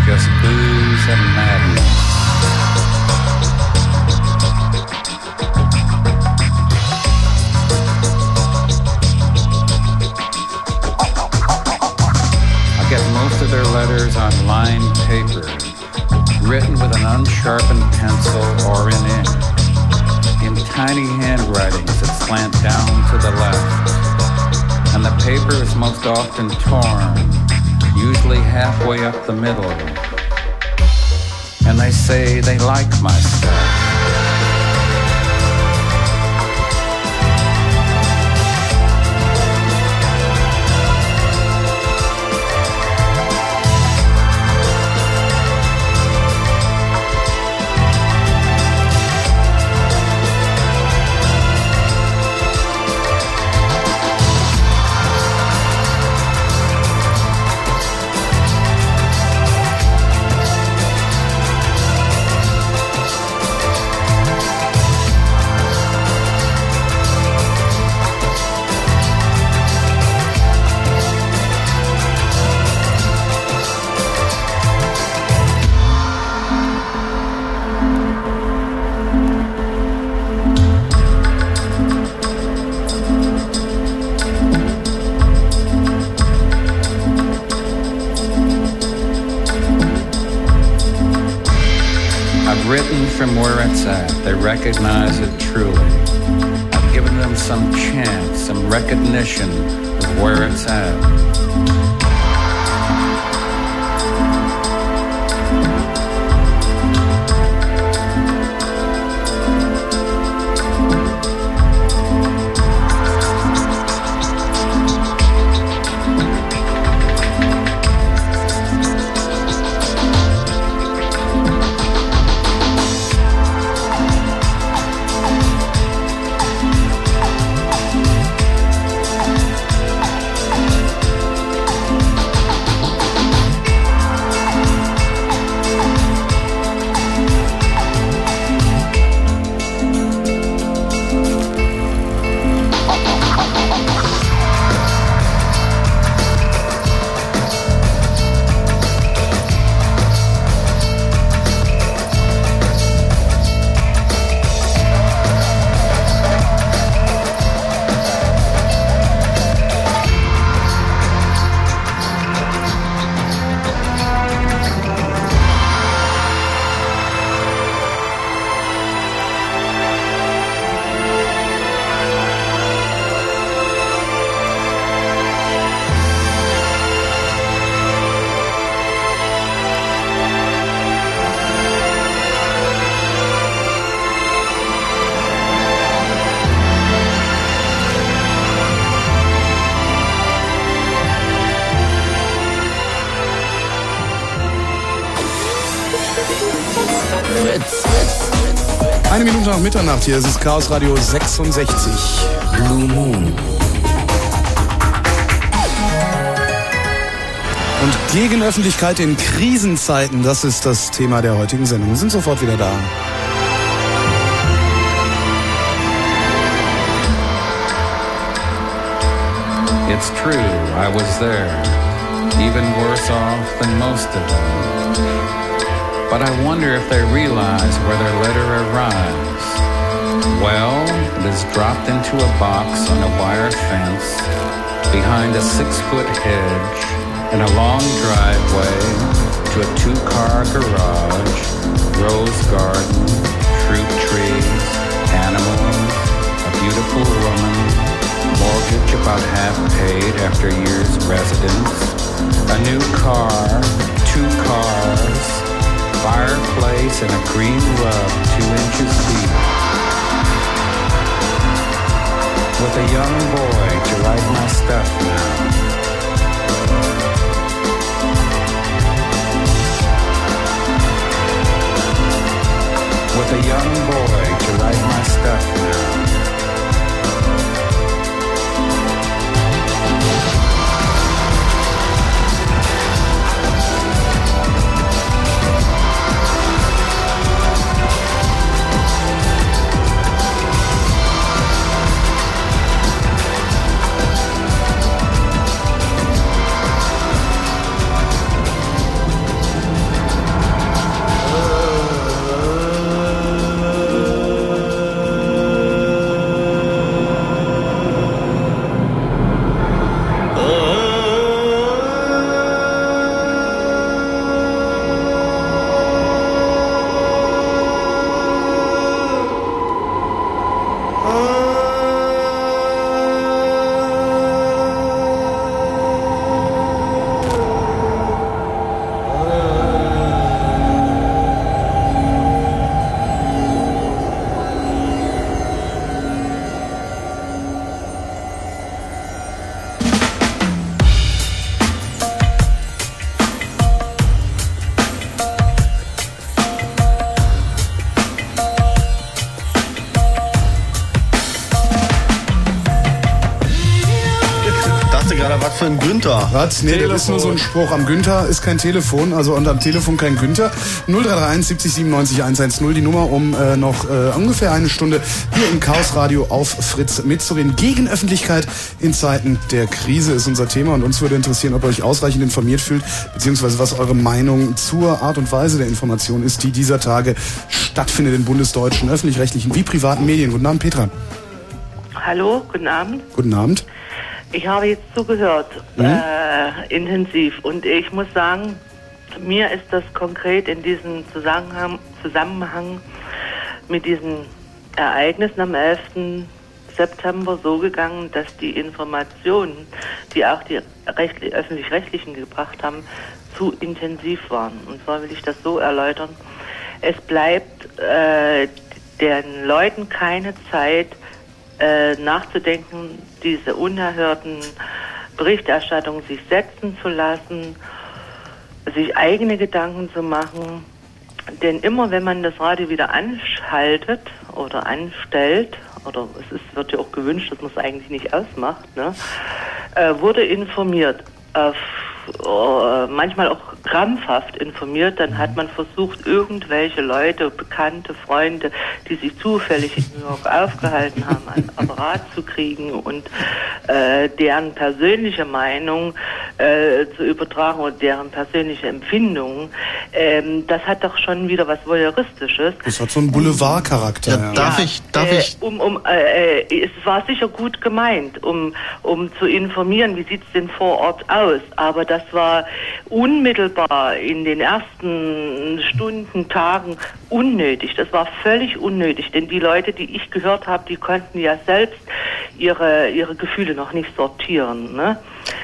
just booze and madness. Their letters on lined paper, written with an unsharpened pencil or in ink, in tiny handwritings that slant down to the left. And the paper is most often torn, usually halfway up the middle. And they say they like my stuff. Nach Mitternacht hier, es ist Chaos Radio 66. Blue Moon. Und gegen Öffentlichkeit in Krisenzeiten, das ist das Thema der heutigen Sendung. Wir sind sofort wieder da. It's true, I was there, even worse off than most of them. But I wonder if they realize where their letter arrives. Well, it is dropped into a box on a wire fence behind a six-foot hedge in a long driveway to a two-car garage, rose garden, fruit trees, animals, a beautiful woman, mortgage about half paid after years residence, a new car, two cars, fireplace and a green rug two inches deep. With a young boy to write my stuff now. With a young boy to write my stuff now. Was? Nee, das ist nur so ein Spruch. Am Günther ist kein Telefon, also und am Telefon kein Günther. 0331 70 97 110, die Nummer, um äh, noch äh, ungefähr eine Stunde hier im Chaos Radio auf Fritz mitzureden. Gegen Öffentlichkeit in Zeiten der Krise ist unser Thema und uns würde interessieren, ob ihr euch ausreichend informiert fühlt, beziehungsweise was eure Meinung zur Art und Weise der Information ist, die dieser Tage stattfindet in bundesdeutschen, öffentlich-rechtlichen wie privaten Medien. Guten Abend, Petra. Hallo, guten Abend. Guten Abend. Ich habe jetzt zugehört, Mhm. äh, intensiv. Und ich muss sagen, mir ist das konkret in diesem Zusammenhang, Zusammenhang mit diesen Ereignissen am 11. September so gegangen, dass die Informationen, die auch die rechtli- öffentlich-rechtlichen gebracht haben, zu intensiv waren. Und zwar will ich das so erläutern. Es bleibt äh, den Leuten keine Zeit, äh, nachzudenken, diese unerhörten Berichterstattungen sich setzen zu lassen, sich eigene Gedanken zu machen. Denn immer wenn man das Radio wieder anschaltet oder anstellt, oder es ist, wird ja auch gewünscht, dass man es eigentlich nicht ausmacht, ne, äh, wurde informiert. Auf, äh, manchmal auch krampfhaft informiert, dann hat man versucht, irgendwelche Leute, bekannte Freunde, die sich zufällig in New York aufgehalten haben, an Apparat zu kriegen und äh, deren persönliche Meinung äh, zu übertragen oder deren persönliche Empfindungen. Ähm, das hat doch schon wieder was Voyeuristisches. Das hat so einen Boulevardcharakter. Ja, darf ich, darf äh, ich? Um, um, äh, äh, es war sicher gut gemeint, um, um zu informieren, wie sieht's denn vor Ort aus. Aber das war unmittelbar in den ersten Stunden, Tagen unnötig. Das war völlig unnötig, denn die Leute, die ich gehört habe, die konnten ja selbst ihre, ihre Gefühle noch nicht sortieren. Ne?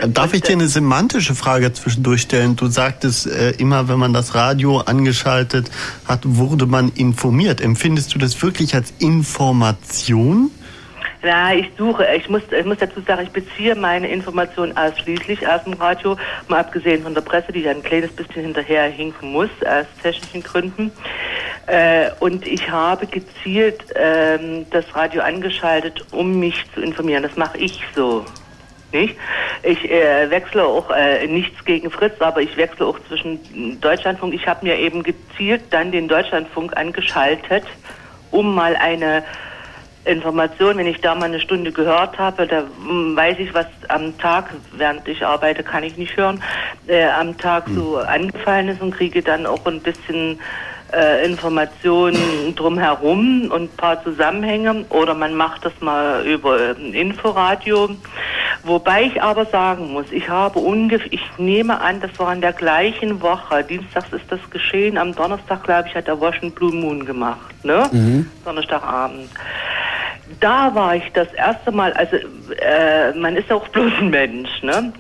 Darf ich dir eine semantische Frage zwischendurch stellen? Du sagtest äh, immer, wenn man das Radio angeschaltet hat, wurde man informiert. Empfindest du das wirklich als Information? Ja, ich suche, ich muss, ich muss dazu sagen, ich beziehe meine Informationen ausschließlich aus dem Radio, mal abgesehen von der Presse, die ja ein kleines bisschen hinterher hinken muss, aus technischen Gründen. Äh, und ich habe gezielt ähm, das Radio angeschaltet, um mich zu informieren. Das mache ich so. Nicht? Ich äh, wechsle auch äh, nichts gegen Fritz, aber ich wechsle auch zwischen Deutschlandfunk. Ich habe mir eben gezielt dann den Deutschlandfunk angeschaltet, um mal eine Information, wenn ich da mal eine Stunde gehört habe, da hm, weiß ich, was am Tag, während ich arbeite, kann ich nicht hören, äh, am Tag so angefallen ist und kriege dann auch ein bisschen äh, Informationen drumherum und ein paar Zusammenhänge oder man macht das mal über ein Inforadio. Wobei ich aber sagen muss, ich habe ungefähr, ich nehme an, das war in der gleichen Woche, dienstags ist das geschehen, am Donnerstag, glaube ich, hat der Washington Blue Moon gemacht, ne? Mhm. Donnerstagabend da war ich das erste Mal, also äh, man ist auch bloß ein Mensch, ne?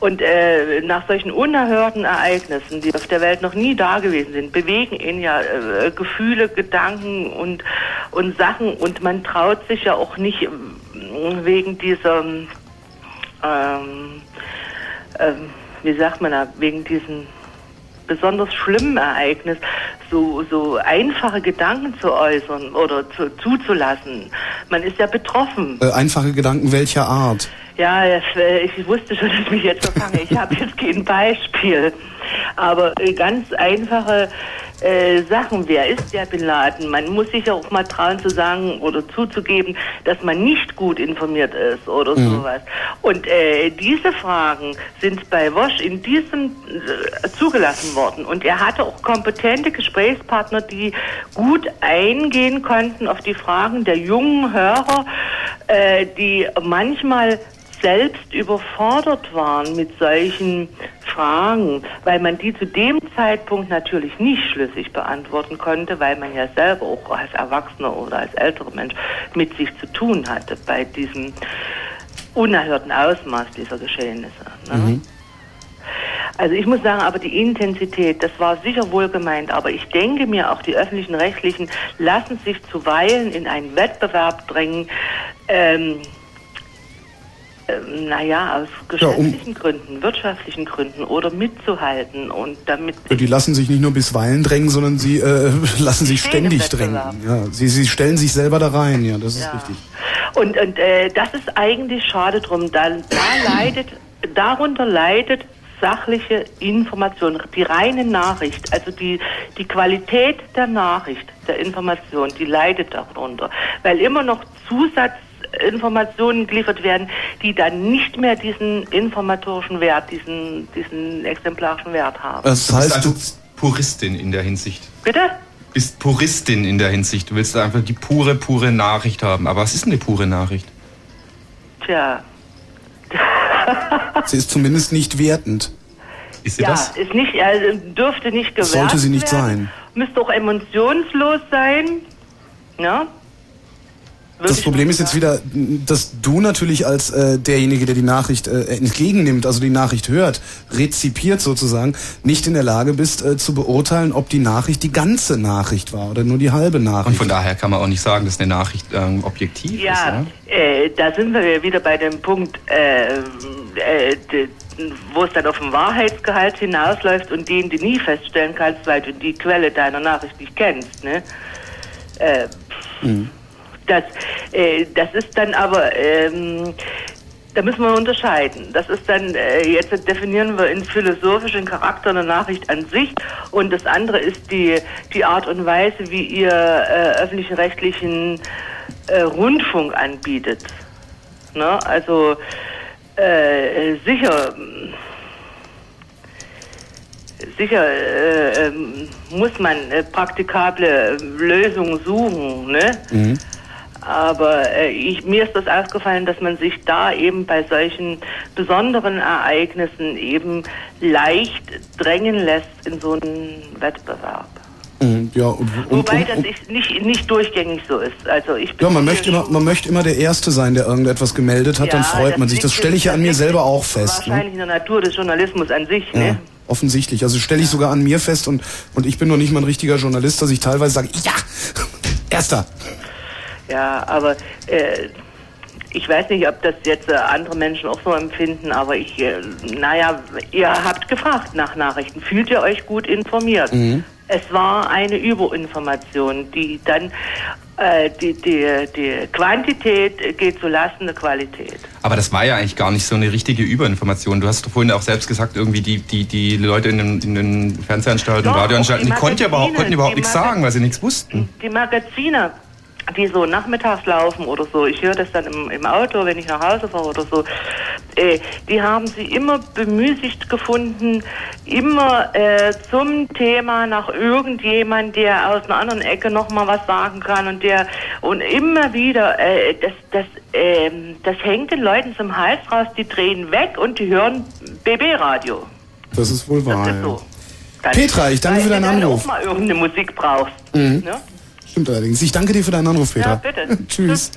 Und äh, nach solchen unerhörten Ereignissen, die auf der Welt noch nie da gewesen sind, bewegen ihn ja äh, Gefühle, Gedanken und, und Sachen und man traut sich ja auch nicht äh, wegen dieser, ähm, ähm, wie sagt man da, wegen diesen besonders schlimmen Ereignis so, so einfache Gedanken zu äußern oder zu, zuzulassen. Man ist ja betroffen. Äh, einfache Gedanken welcher Art? Ja, äh, ich wusste schon, dass ich mich jetzt verfange. Ich habe jetzt kein Beispiel. Aber äh, ganz einfache äh, Sachen. Wer ist der Bin Laden? Man muss sich ja auch mal trauen zu sagen oder zuzugeben, dass man nicht gut informiert ist oder Mhm. sowas. Und äh, diese Fragen sind bei Wosch in diesem äh, zugelassen worden. Und er hatte auch kompetente Gesprächspartner, die gut eingehen konnten auf die Fragen der jungen Hörer, äh, die manchmal selbst überfordert waren mit solchen Fragen, weil man die zu dem Zeitpunkt natürlich nicht schlüssig beantworten konnte, weil man ja selber auch als Erwachsener oder als älterer Mensch mit sich zu tun hatte bei diesem unerhörten Ausmaß dieser Geschehnisse. Ne? Also ich muss sagen, aber die Intensität, das war sicher wohl gemeint, aber ich denke mir auch, die öffentlichen Rechtlichen lassen sich zuweilen in einen Wettbewerb drängen, ähm, ähm, naja, aus geschäftlichen Gründen, wirtschaftlichen Gründen oder mitzuhalten und damit Die lassen sich nicht nur bisweilen drängen, sondern sie äh, lassen sich ständig drängen. Ja, sie, sie stellen sich selber da rein, ja, das ist Ja. richtig. Und, und äh, das ist eigentlich schade drum. Da, da leidet, darunter leidet sachliche Information, die reine Nachricht, also die, die Qualität der Nachricht, der Information, die leidet darunter. Weil immer noch Zusatzinformationen geliefert werden, die dann nicht mehr diesen informatorischen Wert, diesen, diesen exemplarischen Wert haben. Das du bist heißt, also Puristin in der Hinsicht. Bitte? Bist Puristin in der Hinsicht. Du willst einfach die pure, pure Nachricht haben. Aber was ist denn eine pure Nachricht? Tja. Sie ist zumindest nicht wertend. Ist ja, ist nicht, also dürfte nicht gewährt Sollte sie nicht werden. sein. Müsste auch emotionslos sein. Ja? Das Problem ist jetzt wieder, dass du natürlich als äh, derjenige, der die Nachricht äh, entgegennimmt, also die Nachricht hört, rezipiert sozusagen, nicht in der Lage bist äh, zu beurteilen, ob die Nachricht die ganze Nachricht war oder nur die halbe Nachricht. Und von daher kann man auch nicht sagen, dass eine Nachricht ähm, objektiv ist. Ja, Ja? äh, da sind wir wieder bei dem Punkt, äh, äh, wo es dann auf den Wahrheitsgehalt hinausläuft und den du nie feststellen kannst, weil du die Quelle deiner Nachricht nicht kennst. Ne? Äh, das, äh, das ist dann aber, ähm, da müssen wir unterscheiden. Das ist dann, äh, jetzt definieren wir in philosophischen Charakter einer Nachricht an sich und das andere ist die, die Art und Weise, wie ihr äh, öffentlich-rechtlichen äh, Rundfunk anbietet. Ne? Also äh, sicher, sicher äh, ähm, muss man äh, praktikable Lösungen suchen. Ne? Mhm. Aber äh, ich, mir ist das aufgefallen, dass man sich da eben bei solchen besonderen Ereignissen eben leicht drängen lässt in so einen Wettbewerb. Mhm, Ja, und, und, Wobei das ist nicht, nicht durchgängig so ist. Also ich bin ja, man möchte, immer, man möchte immer der Erste sein, der irgendetwas gemeldet hat, Ja, dann freut man sich. Das stelle ich ja an mir selber auch fest. Ne? wahrscheinlich in der Natur des Journalismus an sich. Ja, Ne? offensichtlich. Also stelle ich sogar an mir fest und, und ich bin noch nicht mal ein richtiger Journalist, dass ich teilweise sage, ja, Erster. Ja, aber äh, ich weiß nicht, ob das jetzt äh, andere Menschen auch so empfinden, aber ich, äh, naja, ihr habt gefragt nach Nachrichten. Fühlt ihr euch gut informiert? Mhm. Es war eine Überinformation, die dann äh, die, die, die Quantität geht zu Lasten der Qualität. Aber das war ja eigentlich gar nicht so eine richtige Überinformation. Du hast doch vorhin auch selbst gesagt, irgendwie die, die, die Leute in den, in den Fernsehanstalten, Doch, Radioanstalten, die die konnten ja überhaupt, konnten überhaupt nichts sagen, weil sie nichts wussten. Die Magazine, die so nachmittags laufen oder so, ich höre das dann im, im Auto, wenn ich nach Hause fahre oder so, äh, die haben sie immer bemüßigt gefunden, immer äh, zum Thema nach irgendjemand, der aus einer anderen Ecke nochmal was sagen kann und der und immer wieder, äh, das, das, ähm, das hängt den Leuten zum Hals raus, die drehen weg und die hören BB-Radio. Das ist wohl wahr. ist ja. so. Petra, ich danke für deinen du dann Anruf. auch mal irgendeine Musik brauchst. Mhm. Ne? Stimmt allerdings. Ich danke dir für deinen Anruf, Petra. Ja, bitte. Tschüss.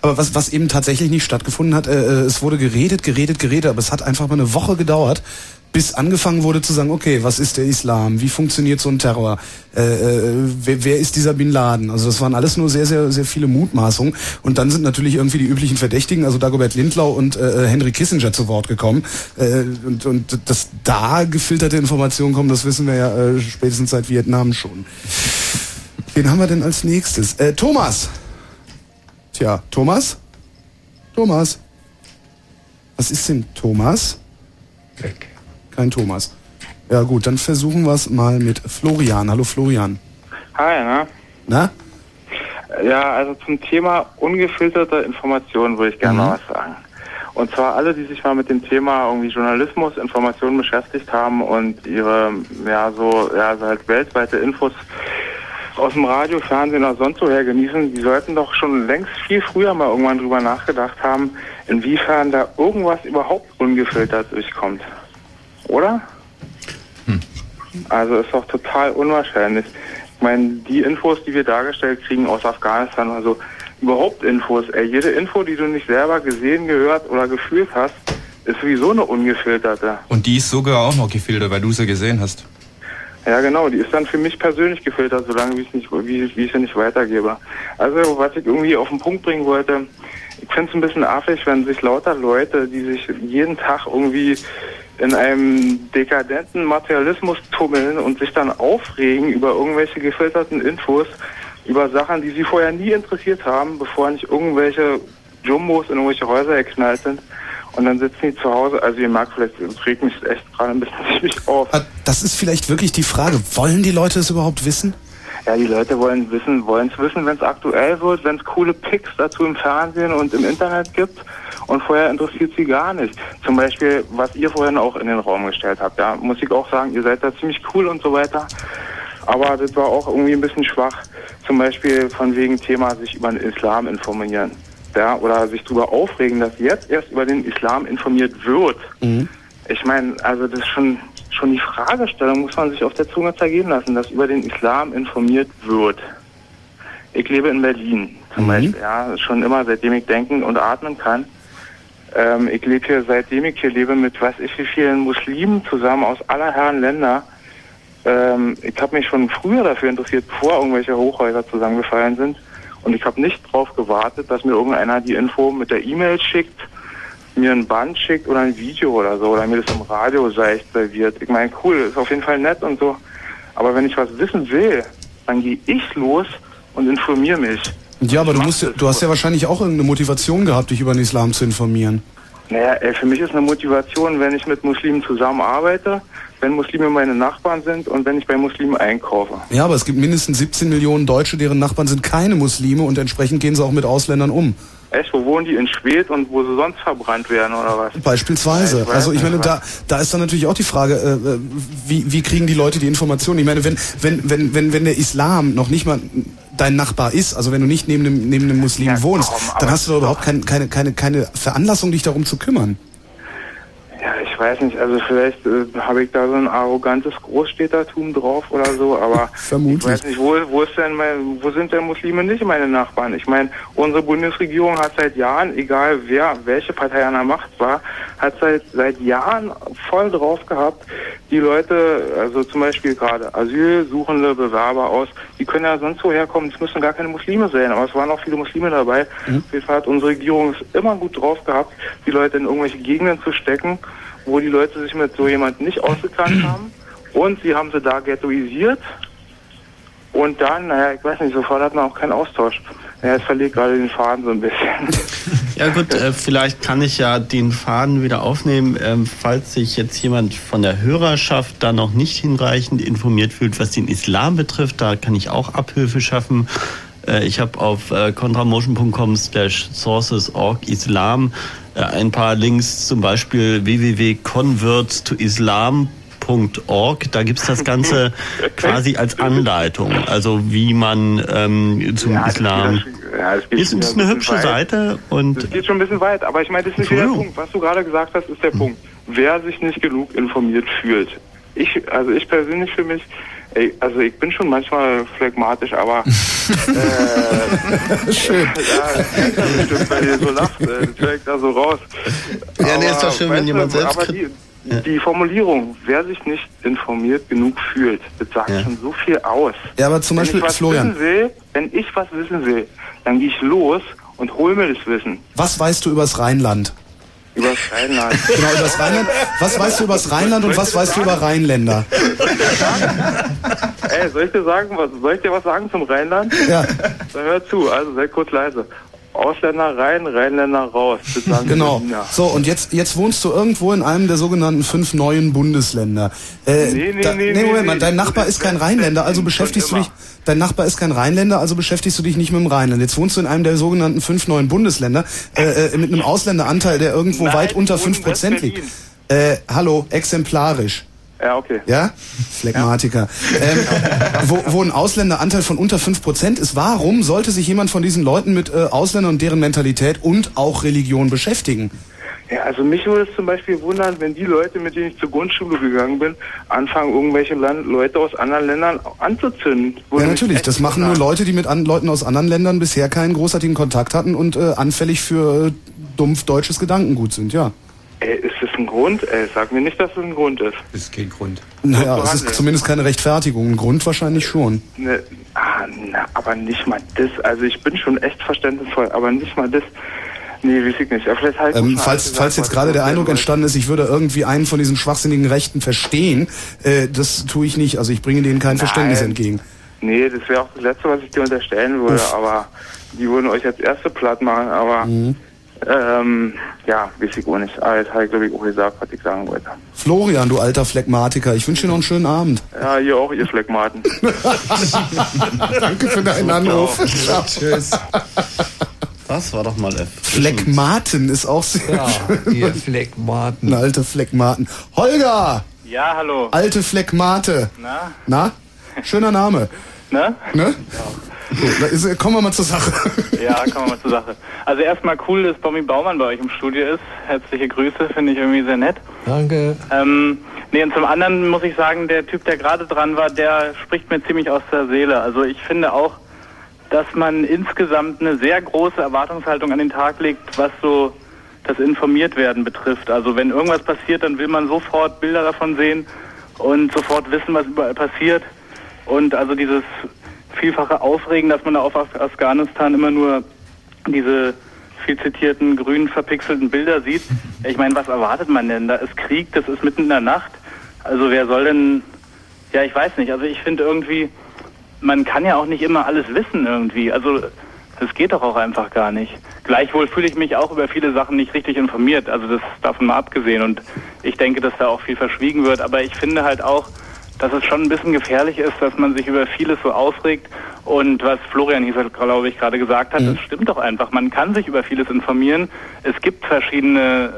Aber was, was eben tatsächlich nicht stattgefunden hat, äh, äh, es wurde geredet, geredet, geredet, aber es hat einfach mal eine Woche gedauert, bis angefangen wurde zu sagen, okay, was ist der Islam? Wie funktioniert so ein Terror? Äh, äh, wer, wer ist dieser Bin Laden? Also das waren alles nur sehr, sehr, sehr viele Mutmaßungen. Und dann sind natürlich irgendwie die üblichen Verdächtigen, also Dagobert Lindlau und äh, Henry Kissinger zu Wort gekommen. Äh, und, und dass da gefilterte Informationen kommen, das wissen wir ja äh, spätestens seit Vietnam schon. Wen haben wir denn als nächstes? Äh, Thomas. Tja, Thomas? Thomas. Was ist denn Thomas? Weg. Kein Thomas. Ja gut, dann versuchen wir es mal mit Florian. Hallo Florian. Hi, ne? Na? Ja, also zum Thema ungefilterte Informationen würde ich gerne mal was sagen. Und zwar alle, die sich mal mit dem Thema irgendwie Journalismus, Informationen beschäftigt haben und ihre, ja, so, ja, so halt weltweite Infos aus dem Radio, Fernsehen oder sonst woher genießen, die sollten doch schon längst viel früher mal irgendwann drüber nachgedacht haben, inwiefern da irgendwas überhaupt ungefiltert durchkommt. Oder? Also ist doch total unwahrscheinlich. Ich meine, die Infos, die wir dargestellt kriegen aus Afghanistan, also überhaupt Infos, ey, jede Info, die du nicht selber gesehen, gehört oder gefühlt hast, ist sowieso eine ungefilterte. Und die ist sogar auch noch gefiltert, weil du sie gesehen hast. Ja, genau, die ist dann für mich persönlich gefiltert, solange wie ich nicht, sie nicht weitergebe. Also, was ich irgendwie auf den Punkt bringen wollte, ich finde es ein bisschen affig, wenn sich lauter Leute, die sich jeden Tag irgendwie in einem dekadenten Materialismus tummeln und sich dann aufregen über irgendwelche gefilterten Infos, über Sachen, die sie vorher nie interessiert haben, bevor nicht irgendwelche Jumbos in irgendwelche Häuser geknallt sind. Und dann sitzen die zu Hause, also ihr merkt vielleicht, es regt mich echt gerade ein bisschen ziemlich auf. Das ist vielleicht wirklich die Frage. Wollen die Leute es überhaupt wissen? Ja, die Leute wollen wissen, wollen es wissen, wenn es aktuell wird, wenn es coole Pics dazu im Fernsehen und im Internet gibt. Und vorher interessiert sie gar nicht. Zum Beispiel, was ihr vorhin auch in den Raum gestellt habt. Ja, muss ich auch sagen, ihr seid da ziemlich cool und so weiter. Aber das war auch irgendwie ein bisschen schwach. Zum Beispiel von wegen Thema sich über den Islam informieren. Ja, oder sich darüber aufregen, dass jetzt erst über den Islam informiert wird. Ich meine, also das ist schon, schon die Fragestellung, muss man sich auf der Zunge zergehen lassen, dass über den Islam informiert wird. Ich lebe in Berlin zum Beispiel, ja, schon immer, seitdem ich denken und atmen kann. Ähm, ich lebe hier, seitdem ich hier lebe, mit weiß ich wie vielen Muslimen zusammen aus aller Herren Länder. Ähm, ich habe mich schon früher dafür interessiert, bevor irgendwelche Hochhäuser zusammengefallen sind. Und ich habe nicht darauf gewartet, dass mir irgendeiner die Info mit der E-Mail schickt, mir ein Band schickt oder ein Video oder so, oder mir das im Radio seicht serviert. Ich meine, cool, ist auf jeden Fall nett und so. Aber wenn ich was wissen will, dann gehe ich los und informiere mich. Ja, aber du musst, du hast ja wahrscheinlich auch irgendeine Motivation gehabt, dich über den Islam zu informieren. Naja, ey, für mich ist eine Motivation, wenn ich mit Muslimen zusammenarbeite, wenn Muslime meine Nachbarn sind und wenn ich bei Muslimen einkaufe. Ja, aber es gibt mindestens 17 Millionen Deutsche, deren Nachbarn sind keine Muslime und entsprechend gehen sie auch mit Ausländern um. Echt, wo wohnen die? In Schwedt und wo sie sonst verbrannt werden oder was? Beispielsweise. Ja, ich also ich meine, da, da ist dann natürlich auch die Frage, äh, äh, wie, wie kriegen die Leute die Informationen? Ich meine, wenn, wenn, wenn, wenn, wenn der Islam noch nicht mal dein Nachbar ist, also wenn du nicht neben einem, neben einem Muslim wohnst, dann hast du doch überhaupt kein, keine, keine, keine Veranlassung, dich darum zu kümmern. Ich weiß nicht, also vielleicht äh, habe ich da so ein arrogantes Großstädtertum drauf oder so, aber Vermutlich. ich weiß nicht, wo, wo ist denn mein, wo sind denn Muslime nicht meine Nachbarn? Ich meine, unsere Bundesregierung hat seit Jahren, egal wer, welche Partei an der Macht war, hat seit seit Jahren voll drauf gehabt, die Leute, also zum Beispiel gerade Asylsuchende Bewerber aus, die können ja sonst woher kommen, es müssen gar keine Muslime sein, aber es waren auch viele Muslime dabei. Auf jeden Fall hat unsere Regierung es immer gut drauf gehabt, die Leute in irgendwelche Gegenden zu stecken, wo die Leute sich mit so jemandem nicht ausgekannt haben. Und sie haben sie da ghettoisiert Und dann, naja, ich weiß nicht, sofort hat man auch keinen Austausch. Ja, es verliert gerade den Faden so ein bisschen. Ja gut, äh, vielleicht kann ich ja den Faden wieder aufnehmen, ähm, falls sich jetzt jemand von der Hörerschaft da noch nicht hinreichend informiert fühlt, was den Islam betrifft. Da kann ich auch Abhilfe schaffen. Äh, ich habe auf äh, contramotion.com slash sources.org Islam ein paar Links, zum Beispiel www.convertstoislam.org. Da gibt's das Ganze quasi als Anleitung, also wie man ähm, zum Ja, Islam... Ja, das Ist, ist ein eine hübsche weit. Seite und Das geht schon ein bisschen weit, aber ich meine, das ist nicht der. Punkt. Was du gerade gesagt hast, ist der Punkt. Wer sich nicht genug informiert fühlt. Ich, also ich persönlich für mich, ey, also ich bin schon manchmal phlegmatisch, aber äh, Schön. Ja, das ja bestimmt, wenn ihr so lacht, äh, das höre ich da so raus. Ja, nee, ist doch schön, wenn jemand du, selbst Aber die, die Formulierung, wer sich nicht informiert genug fühlt, das sagt Ja. schon so viel aus. Ja, aber zum wenn Beispiel, ich was Florian. wissen will, wenn ich was wissen will, dann gehe ich los und hole mir das Wissen. Was weißt du übers Rheinland? Über das Rheinland. Genau, übers Rheinland. Was weißt du übers Rheinland und was weißt du über Rheinländer? Ey, soll ich dir sagen, was, soll ich dir was sagen zum Rheinland? Ja. Dann hör zu, also sei kurz leise. Ausländer rein, Rheinländer raus. Genau. So, und jetzt, jetzt wohnst du irgendwo in einem der sogenannten fünf neuen Bundesländer. Äh, Nee, nee, da, nee, nee, Moment nee, mal, nee. dein Nachbar ist kein Rheinländer, also beschäftigst du dich, dein Nachbar ist kein Rheinländer, also beschäftigst du dich nicht mit dem Rheinland. Jetzt wohnst du in einem der sogenannten fünf neuen Bundesländer, äh, äh, mit einem Ausländeranteil, der irgendwo Nein, weit unter fünf Prozent liegt. Äh, hallo, exemplarisch. Ja, okay. Ja? Phlegmatiker. Ähm, wo, wo ein Ausländeranteil von unter 5% ist, warum sollte sich jemand von diesen Leuten mit äh, Ausländern und deren Mentalität und auch Religion beschäftigen? Ja, also mich würde es zum Beispiel wundern, wenn die Leute, mit denen ich zur Grundschule gegangen bin, anfangen, irgendwelche Land Leute aus anderen Ländern anzuzünden. Ja, natürlich. Das machen nur. Leute, die mit an Leuten aus anderen Ländern bisher keinen großartigen Kontakt hatten und äh, anfällig für äh, dumpf deutsches Gedankengut sind, ja. Ey, ist das ein Grund? Ey, sag mir nicht, dass das ein Grund ist. Das ist kein Grund. Naja, es ist zumindest keine Rechtfertigung. Ein Grund wahrscheinlich schon. Ne, ah, na, aber nicht mal das. Also ich bin schon echt verständnisvoll, aber nicht mal das. Nee, weiß ich nicht. Halt Ähm, falls, falls jetzt gerade der Eindruck entstanden ist, ich würde irgendwie einen von diesen schwachsinnigen Rechten verstehen, äh, das tue ich nicht. Also ich bringe denen kein Verständnis Nein. entgegen. Nee, das wäre auch das Letzte, was ich dir unterstellen würde, Uff. aber die würden euch als Erste platt machen, aber Mhm. Ähm, ja, weiß ich auch nicht. Aber jetzt habe ich, glaube ich, auch gesagt, was ich sagen wollte. Florian, du alter Phlegmatiker, ich wünsche dir noch einen schönen Abend. Ja, ihr auch, ihr Phlegmaten. Danke für deinen Anruf. Ciao. Tschüss. Das war doch mal F. Phlegmaten ist auch sehr Ja, schön. ihr Phlegmaten. Ein alter Phlegmaten. Holger, Ja, hallo. alte Phlegmate. Na? Na? Schöner Name. Ne? Ne? Gut, da ist, kommen wir mal zur Sache. Ja, kommen wir mal zur Sache. Also erstmal cool, dass Bobby Baumann bei euch im Studio ist. Herzliche Grüße, finde ich irgendwie sehr nett. Danke. Ähm, nee, und zum anderen muss ich sagen, der Typ, der gerade dran war, der spricht mir ziemlich aus der Seele. Also ich finde auch, dass man insgesamt eine sehr große Erwartungshaltung an den Tag legt, was so das Informiertwerden betrifft. Also wenn irgendwas passiert, dann will man sofort Bilder davon sehen und sofort wissen, was überall passiert. Und also dieses vielfache Aufregen, dass man da auf Af- Afghanistan immer nur diese viel zitierten grün verpixelten Bilder sieht. Ich meine, was erwartet man denn? Da ist Krieg, das ist mitten in der Nacht. Also wer soll denn, ja, ich weiß nicht. Also ich finde irgendwie, man kann ja auch nicht immer alles wissen irgendwie. Also das geht doch auch einfach gar nicht. Gleichwohl fühle ich mich auch über viele Sachen nicht richtig informiert. Also das davon mal abgesehen. Und ich denke, dass da auch viel verschwiegen wird. Aber ich finde halt auch, dass es schon ein bisschen gefährlich ist, dass man sich über vieles so aufregt. Und was Florian hier, glaube ich, gerade gesagt hat, das stimmt doch einfach. Man kann sich über vieles informieren. Es gibt verschiedene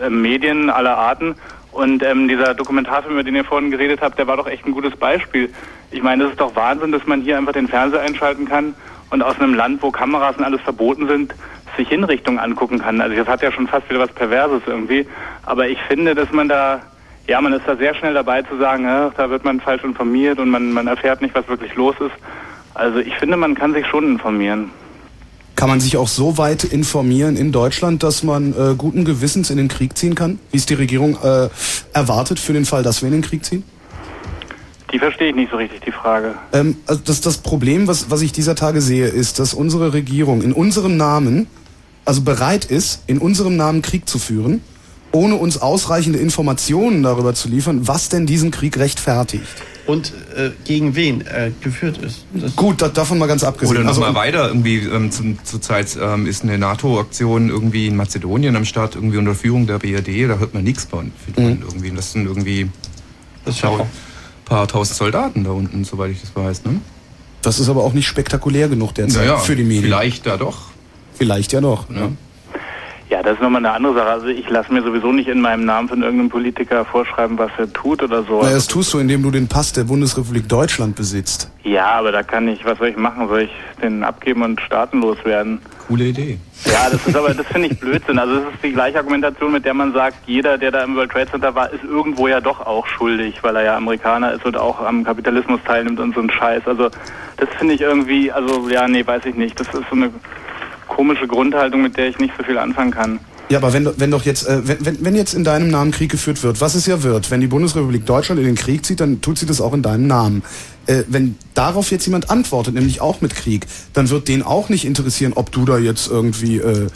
äh, Medien aller Arten. Und ähm, dieser Dokumentarfilm, über den ihr vorhin geredet habt, der war doch echt ein gutes Beispiel. Ich meine, das ist doch Wahnsinn, dass man hier einfach den Fernseher einschalten kann und aus einem Land, wo Kameras und alles verboten sind, sich Hinrichtungen angucken kann. Also das hat ja schon fast wieder was Perverses irgendwie. Aber ich finde, dass man da, ja, man ist da sehr schnell dabei zu sagen, ach, da wird man falsch informiert und man, man erfährt nicht, was wirklich los ist. Also ich finde, man kann sich schon informieren. Kann man sich auch so weit informieren in Deutschland, dass man äh, guten Gewissens in den Krieg ziehen kann? Wie es die Regierung äh, erwartet für den Fall, dass wir in den Krieg ziehen? Die verstehe ich nicht so richtig, die Frage. Ähm, also das, das Problem, was, was ich dieser Tage sehe, ist, dass unsere Regierung in unserem Namen, also bereit ist, in unserem Namen Krieg zu führen, ohne uns ausreichende Informationen darüber zu liefern, was denn diesen Krieg rechtfertigt. und äh, gegen wen äh, geführt ist. Das Gut, da, davon mal ganz abgesehen. Oder noch Also, mal weiter, irgendwie ähm, zum, zurzeit ähm, ist eine NATO-Aktion irgendwie in Mazedonien am Start, irgendwie unter Führung der BRD, da hört man nichts von. von irgendwie. Und das sind irgendwie Das ein paar tausend Soldaten da unten, soweit ich das weiß. Ne? das ist aber auch nicht spektakulär genug derzeit Naja, für die Medien. Vielleicht ja doch. Vielleicht ja doch. Ne? Ja, das ist nochmal eine andere Sache. Also ich lasse mir sowieso nicht in meinem Namen von irgendeinem Politiker vorschreiben, was er tut oder so. Na, das tust du, indem du den Pass der Bundesrepublik Deutschland besitzt. Ja, aber da kann ich, was soll ich machen? Soll ich den abgeben und staatenlos werden? Coole Idee. Ja, das ist aber, das finde ich Blödsinn. Also das ist die gleiche Argumentation, mit der man sagt, jeder, der da im World Trade Center war, ist irgendwo ja doch auch schuldig, weil er ja Amerikaner ist und auch am Kapitalismus teilnimmt und so ein Scheiß. Also das finde ich irgendwie, also ja, nee, weiß ich nicht. Das ist so eine komische Grundhaltung, mit der ich nicht so viel anfangen kann. Ja, aber wenn, wenn doch jetzt, äh, wenn, wenn, jetzt in deinem Namen Krieg geführt wird, was es ja wird, wenn die Bundesrepublik Deutschland in den Krieg zieht, dann tut sie das auch in deinem Namen. Äh, wenn darauf jetzt jemand antwortet, nämlich auch mit Krieg, dann wird den auch nicht interessieren, ob du da jetzt irgendwie äh,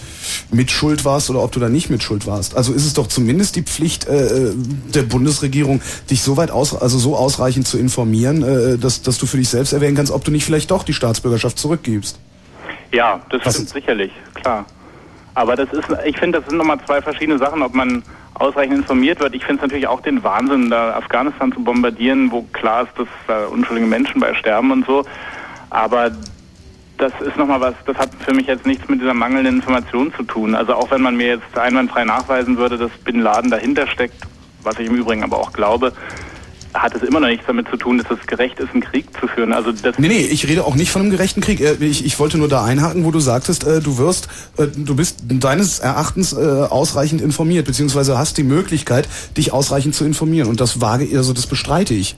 mit Schuld warst oder ob du da nicht mit Schuld warst. Also ist es doch zumindest die Pflicht äh, der Bundesregierung, dich so weit aus, also so ausreichend zu informieren, äh, dass, dass du für dich selbst erwähnen kannst, ob du nicht vielleicht doch die Staatsbürgerschaft zurückgibst. Ja, das stimmt sicherlich, klar. Aber das ist, ich finde, das sind nochmal zwei verschiedene Sachen, ob man ausreichend informiert wird. Ich finde es natürlich auch den Wahnsinn, da Afghanistan zu bombardieren, wo klar ist, dass da unschuldige Menschen bei sterben und so. Aber das ist nochmal was, das hat für mich jetzt nichts mit dieser mangelnden Information zu tun. Also auch wenn man mir jetzt einwandfrei nachweisen würde, dass Bin Laden dahinter steckt, was ich im Übrigen aber auch glaube, hat es immer noch nichts damit zu tun, dass es gerecht ist, einen Krieg zu führen. Also das Nee, nee, ich rede auch nicht von einem gerechten Krieg. Äh, Ich, ich wollte nur da einhaken, wo du sagtest, äh, du wirst, äh, du bist deines Erachtens ausreichend informiert, beziehungsweise hast die Möglichkeit, dich ausreichend zu informieren. Und das wage, also das bestreite ich.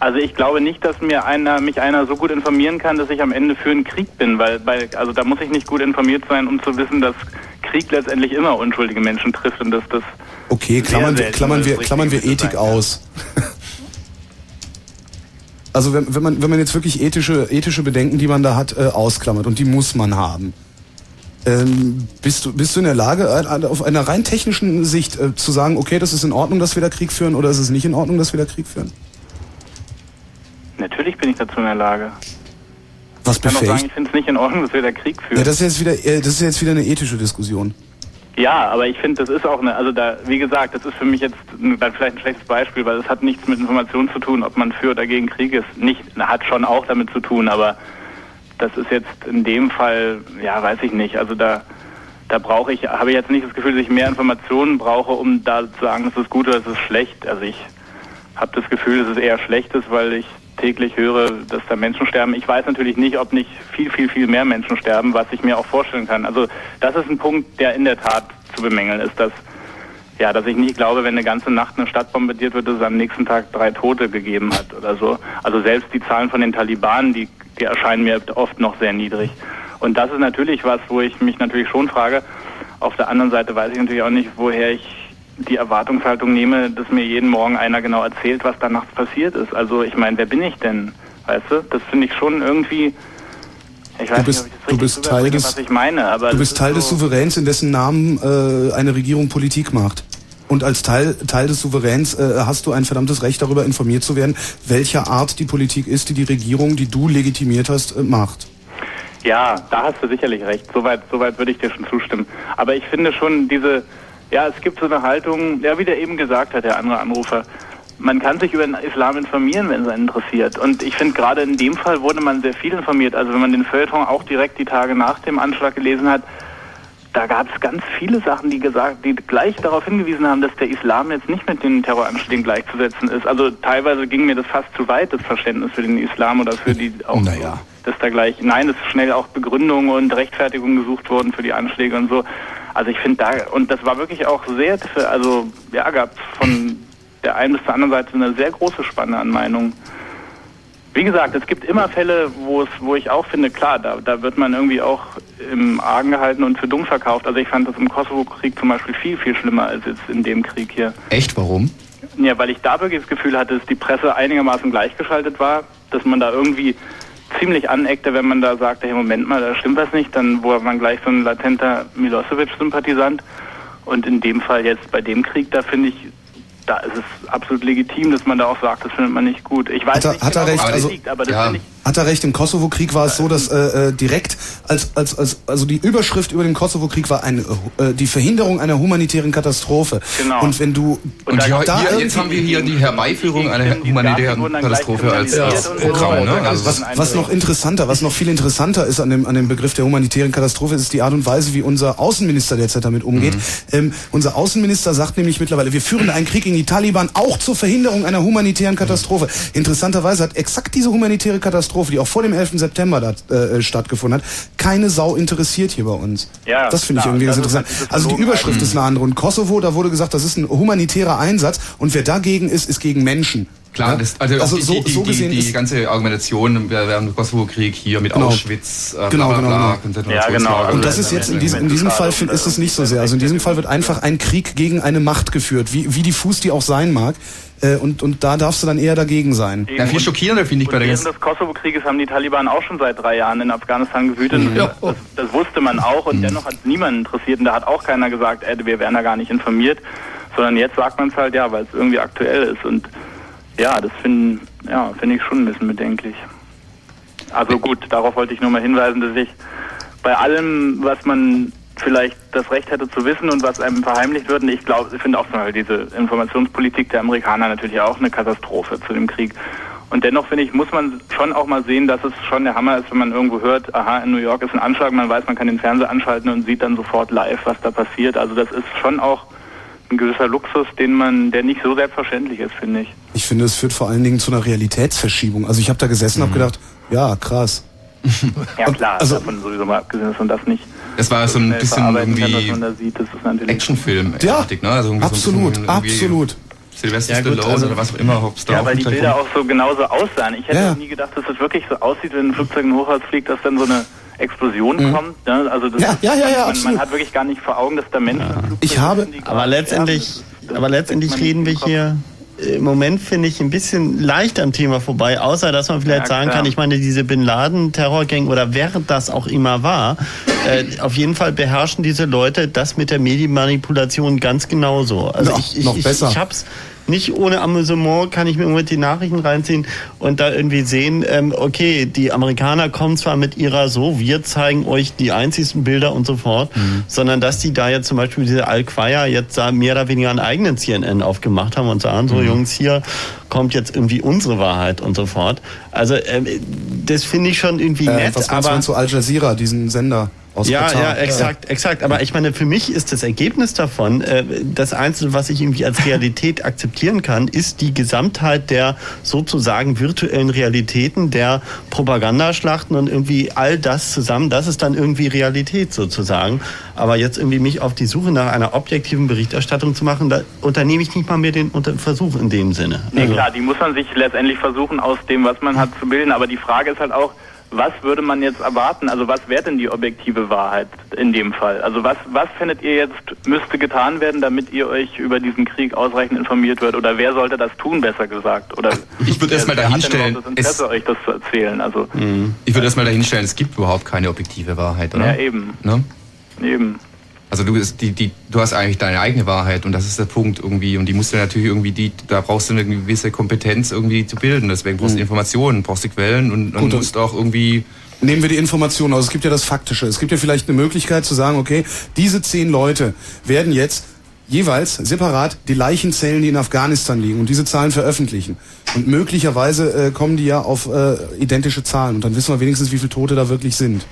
Also ich glaube nicht, dass mir einer, mich einer so gut informieren kann, dass ich am Ende für einen Krieg bin, weil, weil also da muss ich nicht gut informiert sein, um zu wissen, dass Krieg letztendlich immer unschuldige Menschen trifft und dass das Okay, klammern, wir, klammern, wir, klammern wir zu sein Ethik kann. Also wenn, wenn, man, wenn man jetzt wirklich ethische, ethische Bedenken, die man da hat, äh, ausklammert und die muss man haben. Ähm, bist, du, bist du in der Lage, auf einer rein technischen Sicht äh, zu sagen, okay, das ist in Ordnung, dass wir da Krieg führen oder ist es nicht in Ordnung, dass wir da Krieg führen? Natürlich bin ich dazu in der Lage. Was Ich kann auch sagen, ich finde es nicht in Ordnung, dass wir da Krieg führen. Ja, das ist jetzt wieder, äh, das ist jetzt wieder eine ethische Diskussion. Ja, aber ich finde, das ist auch eine, also da, wie gesagt, das ist für mich jetzt dann vielleicht ein schlechtes Beispiel, weil es hat nichts mit Informationen zu tun, ob man für oder gegen Krieg ist. Nicht, hat schon auch damit zu tun, aber das ist jetzt in dem Fall, ja, weiß ich nicht. Also da, da brauche ich, habe ich jetzt nicht das Gefühl, dass ich mehr Informationen brauche, um da zu sagen, das ist gut oder das ist schlecht. Also ich habe das Gefühl, dass es eher schlecht ist, weil ich täglich höre, dass da Menschen sterben. Ich weiß natürlich nicht, ob nicht viel, viel, viel mehr Menschen sterben, was ich mir auch vorstellen kann. Also das ist ein Punkt, der in der Tat zu bemängeln ist, dass ja, dass ich nicht glaube, wenn eine ganze Nacht eine Stadt bombardiert wird, dass es am nächsten Tag drei Tote gegeben hat oder so. Also selbst die Zahlen von den Taliban, die, die erscheinen mir oft noch sehr niedrig. Und das ist natürlich was, wo ich mich natürlich schon frage. Auf der anderen Seite weiß ich natürlich auch nicht, woher ich die Erwartungshaltung nehme, dass mir jeden Morgen einer genau erzählt, was da nachts passiert ist. Also ich meine, wer bin ich denn? Weißt du? Das finde ich schon irgendwie. Ich weiß Du bist, nicht, ob ich das du richtig bist Teil rüberbringe, des, was ich meine, aber du bist ist Teil so, des Souveräns, in dessen Namen äh, eine Regierung Politik macht. Und als Teil, Teil des Souveräns äh, hast du ein verdammtes Recht darüber informiert zu werden, welcher Art die Politik ist, die die Regierung, die du legitimiert hast, äh, macht. Ja, da hast du sicherlich recht. Soweit, soweit würde ich dir schon zustimmen. Aber ich finde schon diese, ja, es gibt so eine Haltung, ja, wie der eben gesagt hat, der andere Anrufer. Man kann sich über den Islam informieren, wenn es einen interessiert. Und ich finde, gerade in dem Fall wurde man sehr viel informiert. Also wenn man den Feuilleton auch direkt die Tage nach dem Anschlag gelesen hat, da gab es ganz viele Sachen, die gesagt, die gleich darauf hingewiesen haben, dass der Islam jetzt nicht mit den Terroranschlägen gleichzusetzen ist. Also teilweise ging mir das fast zu weit, das Verständnis für den Islam oder für die auch naja. Dass da gleich, nein, es ist schnell auch Begründung und Rechtfertigung gesucht worden für die Anschläge und so. Also ich finde da, und das war wirklich auch sehr, also ja, gab von der einen bis zur anderen Seite eine sehr große Spanne an Meinungen. Wie gesagt, es gibt immer Fälle, wo es, wo ich auch finde, klar, da, da wird man irgendwie auch im Argen gehalten und für dumm verkauft. Also ich fand das im Kosovo-Krieg zum Beispiel viel, viel schlimmer als jetzt in dem Krieg hier. Echt, warum? Ja, weil ich da wirklich das Gefühl hatte, dass die Presse einigermaßen gleichgeschaltet war, dass man da irgendwie ziemlich aneckte, wenn man da sagte, hey, Moment mal, da stimmt was nicht, dann war man gleich so ein latenter Milosevic-Sympathisant. Und in dem Fall jetzt bei dem Krieg, da finde ich, da ist es absolut legitim, dass man da auch sagt, das findet man nicht gut. Ich weiß Hat er, nicht hat er genau, recht? Also, liegt, aber das ja. finde ich Hat er recht, im Kosovo-Krieg war es so, dass äh, äh, direkt als, als, als also die Überschrift über den Kosovo-Krieg war eine, äh, die Verhinderung einer humanitären Katastrophe. Genau. Und wenn du Und hier, da hier, jetzt haben wir hier die Herbeiführung einer humanitären Katastrophe als, als Programm. Ne? Also, was, was noch interessanter, was noch viel interessanter ist an dem, an dem Begriff der humanitären Katastrophe, ist die Art und Weise, wie unser Außenminister derzeit damit umgeht. Ähm, unser Außenminister sagt nämlich mittlerweile, wir führen einen Krieg gegen die Taliban auch zur Verhinderung einer humanitären Katastrophe. Interessanterweise hat exakt diese humanitäre Katastrophe, die auch vor dem 11. September da, äh, stattgefunden hat, keine Sau interessiert hier bei uns. Ja, das finde ich irgendwie ganz das ist interessant. halt Also die. Überschrift ist eine andere. Und Kosovo, da wurde gesagt, das ist ein humanitärer Einsatz und wer dagegen ist, ist gegen Menschen. Klar, Ja? das, also, also die, so, die, so die, gesehen die, ist die ganze Argumentation während dem Kosovo-Krieg hier mit Genau. Auschwitz, äh, Genau, bla, bla, genau, bla, genau. Konzentrationslager. Und das ist jetzt in diesem, in diesem Fall ist es nicht so sehr. Also in diesem Fall wird einfach ein Krieg gegen eine Macht geführt, wie, wie diffus die auch sein mag. Äh, und, und da darfst du dann eher dagegen sein. Ja, viel schockierender finde ich bei der während ganzen... des Kosovo-Krieges haben die Taliban auch schon seit drei Jahren in Afghanistan gewütet. Mhm. Ja. Das, das wusste man auch und dennoch hat es niemanden interessiert. Und da hat auch keiner gesagt, ey, wir wären da gar nicht informiert. Sondern jetzt sagt man es halt, ja, weil es irgendwie aktuell ist. Und ja, das finde ja, finde ich schon ein bisschen bedenklich. Also gut, darauf wollte ich nur mal hinweisen, dass ich bei allem, was man vielleicht das Recht hätte zu wissen und was einem verheimlicht wird, und ich glaube, ich finde auch diese Informationspolitik der Amerikaner natürlich auch eine Katastrophe zu dem Krieg. Und dennoch finde ich, muss man schon auch mal sehen, dass es schon der Hammer ist, wenn man irgendwo hört, aha, in New York ist ein Anschlag, man weiß, man kann den Fernseher anschalten und sieht dann sofort live, was da passiert. Also das ist schon auch ein gewisser Luxus, den man, der nicht so selbstverständlich ist, finde ich. Ich finde, es führt vor allen Dingen zu einer Realitätsverschiebung. Also ich habe da gesessen und habe gedacht, ja, krass. Ja klar, Also- davon sowieso mal abgesehen, dass man das nicht Es war so ein bisschen verarbeiten kann, was irgendwie man da sieht, das ist natürlich Actionfilm. Ja, ne? also irgendwie so absolut, absolut. Sylvester Ja, gut, Stallone also- oder was auch immer, Hobbs da Ja, auch weil die Bilder auch so genauso aussahen. Ich hätte Ja. nie gedacht, dass es wirklich so aussieht, wenn ein Flugzeug in Hochhaus fliegt, dass dann so eine Explosion Mhm. kommt. Ne? Also das Ja, ja, ja, ja, man, absolut. man hat wirklich gar nicht vor Augen, dass da Menschen Flugzeug Ich habe, Aber letztendlich, sterben. aber letztendlich reden wir hier im Moment finde ich ein bisschen leicht am Thema vorbei, außer dass man vielleicht Ja, sagen kann, ich meine, diese Bin Laden Terrorgang oder wer das auch immer war, äh, auf jeden Fall beherrschen diese Leute das mit der Medienmanipulation ganz genauso. Also Noch- ich, ich, noch ich, besser. ich hab's nicht ohne Amüsement kann ich mir im Moment die Nachrichten reinziehen und da irgendwie sehen, ähm, okay, die Amerikaner kommen zwar mit ihrer so, wir zeigen euch die einzigsten Bilder und so fort, sondern dass die da jetzt zum Beispiel diese Al-Qaida jetzt da mehr oder weniger einen eigenen CNN aufgemacht haben und sagen, so Jungs, hier kommt jetzt irgendwie unsere Wahrheit und so fort. Also ähm, das finde ich schon irgendwie Äh, nett, was meinst du aber denn zu Al Jazeera, diesen Sender aus ja, Katar? ja, exakt, exakt. Aber ich meine, für mich ist das Ergebnis davon, äh, das Einzige, was ich irgendwie als Realität akzeptieren kann, ist die Gesamtheit der sozusagen virtuellen Realitäten, der Propagandaschlachten und irgendwie all das zusammen. Das ist dann irgendwie Realität sozusagen. Aber jetzt irgendwie mich auf die Suche nach einer objektiven Berichterstattung zu machen, da unternehme ich nicht mal mehr den Versuch in dem Sinne. Nee, Also- klar, die muss man sich letztendlich versuchen, aus dem, was man hat, zu bilden. Aber die Frage ist halt auch, was würde man jetzt erwarten? Also was wäre denn die objektive Wahrheit in dem Fall? Also was, was findet ihr jetzt müsste getan werden, damit ihr euch über diesen Krieg ausreichend informiert wird? Oder wer sollte das tun, besser gesagt? Oder Ich würde erst mal wer hat denn dahinstellen, das Interesse, euch das zu erzählen? Also Ich würde erstmal dahinstellen, es gibt überhaupt keine objektive Wahrheit, oder? ja, eben, Ne? eben. Also du, die, die, du hast eigentlich deine eigene Wahrheit und das ist der Punkt irgendwie und die musst du natürlich irgendwie, die, da brauchst du eine gewisse Kompetenz irgendwie zu bilden. Deswegen brauchst du Informationen, brauchst du Quellen und, und musst auch irgendwie Nehmen wir die Informationen aus. Es gibt ja das Faktische. Es gibt ja vielleicht eine Möglichkeit zu sagen, okay, diese zehn Leute werden jetzt jeweils separat die Leichen zählen, die in Afghanistan liegen und diese Zahlen veröffentlichen. Und möglicherweise äh, kommen die ja auf äh, identische Zahlen und dann wissen wir wenigstens, wie viele Tote da wirklich sind.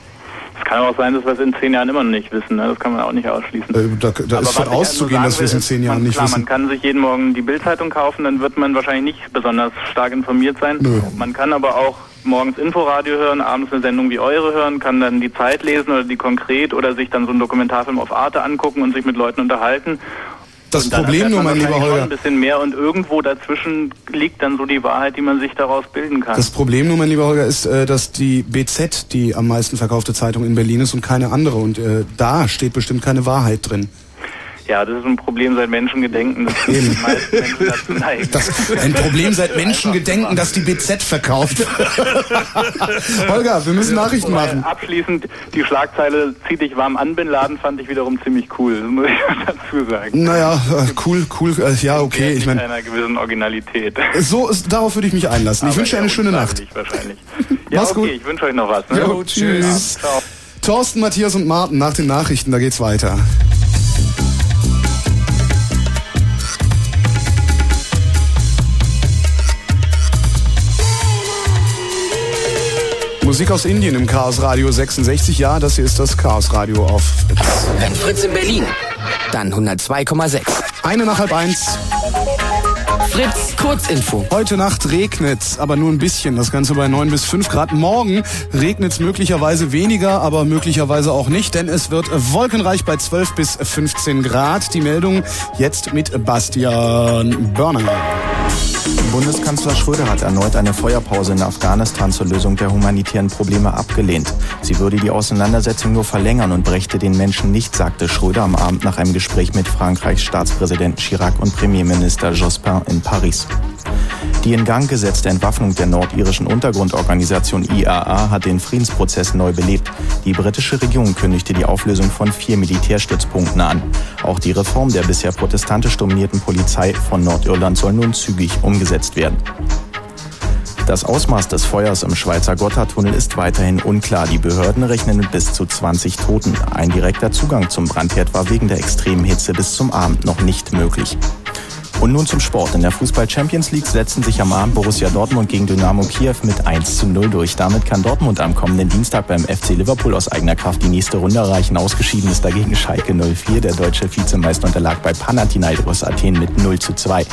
Es kann auch sein, dass wir es in zehn Jahren immer noch nicht wissen. Ne? Das kann man auch nicht ausschließen. Äh, da da ist von ich auszugehen, also dass wir es in zehn Jahren man, nicht klar, wissen. Man kann sich jeden Morgen die Bildzeitung kaufen, dann wird man wahrscheinlich nicht besonders stark informiert sein. Nö. Man kann aber auch morgens Inforadio hören, abends eine Sendung wie eure hören, kann dann die Zeit lesen oder die konkret oder sich dann so einen Dokumentarfilm auf Arte angucken und sich mit Leuten unterhalten. Das Und Problem nur, mein lieber Holger, ein bisschen mehr und irgendwo dazwischen liegt dann so die Wahrheit, die man sich daraus bilden kann. das Problem nur, mein lieber Holger, ist, äh, dass die BZ die am meisten verkaufte Zeitung in Berlin ist und keine andere und äh, da steht bestimmt keine Wahrheit drin. Ja, das ist ein Problem seit Menschengedenken, dass die meisten Menschen. Das, ein Problem seit Menschengedenken, dass die BZ verkauft. Holger, wir müssen Nachrichten machen. Abschließend, die Schlagzeile Zieh dich warm an, Bin Laden fand ich wiederum ziemlich cool, das muss ich dazu sagen. Naja, äh, cool, cool, äh, ja, okay. Ich Mit meine, einer gewissen Originalität. so ist, darauf würde ich mich einlassen. Ich Aber wünsche dir eine schöne Nacht. Wahrscheinlich. Ja, Mach's okay, gut. ich wünsche euch noch was. Ne? Jo, tschüss. Ja. Thorsten, Matthias und Martin nach den Nachrichten, da geht's weiter. Musik aus Indien im Chaos Radio 66. Ja, das hier ist das Chaos Radio auf Fritz. Wenn Fritz in Berlin, dann 102,6. Eine nach halb eins. Fritz, Kurzinfo. Heute Nacht regnet's, aber nur ein bisschen. Das Ganze bei 9 bis 5 Grad. Morgen regnet's möglicherweise weniger, aber möglicherweise auch nicht, denn es wird wolkenreich bei 12 bis 15 Grad. Die Meldung jetzt mit Bastian Börner. Bundeskanzler Schröder hat erneut eine Feuerpause in Afghanistan zur Lösung der humanitären Probleme abgelehnt. Sie würde die Auseinandersetzung nur verlängern und brächte den Menschen nicht, sagte Schröder am Abend nach einem Gespräch mit Frankreichs Staatspräsident Chirac und Premierminister Jospin in Paris. Die in Gang gesetzte Entwaffnung der nordirischen Untergrundorganisation IAA hat den Friedensprozess neu belebt. Die britische Regierung kündigte die Auflösung von vier Militärstützpunkten an. Auch die Reform der bisher protestantisch dominierten Polizei von Nordirland soll nun zügig umgesetzt werden. Das Ausmaß des Feuers im Schweizer Gotthardtunnel ist weiterhin unklar. Die Behörden rechnen mit bis zu 20 Toten. Ein direkter Zugang zum Brandherd war wegen der extremen Hitze bis zum Abend noch nicht möglich. Und nun zum Sport. In der Fußball Champions League setzen sich am Abend Borussia Dortmund gegen Dynamo Kiew mit 1 zu 0 durch. Damit kann Dortmund am kommenden Dienstag beim FC Liverpool aus eigener Kraft die nächste Runde erreichen. Ausgeschieden ist dagegen Schalke 04. Der deutsche Vizemeister unterlag bei Panathinaikos Athen mit 0 zu 2.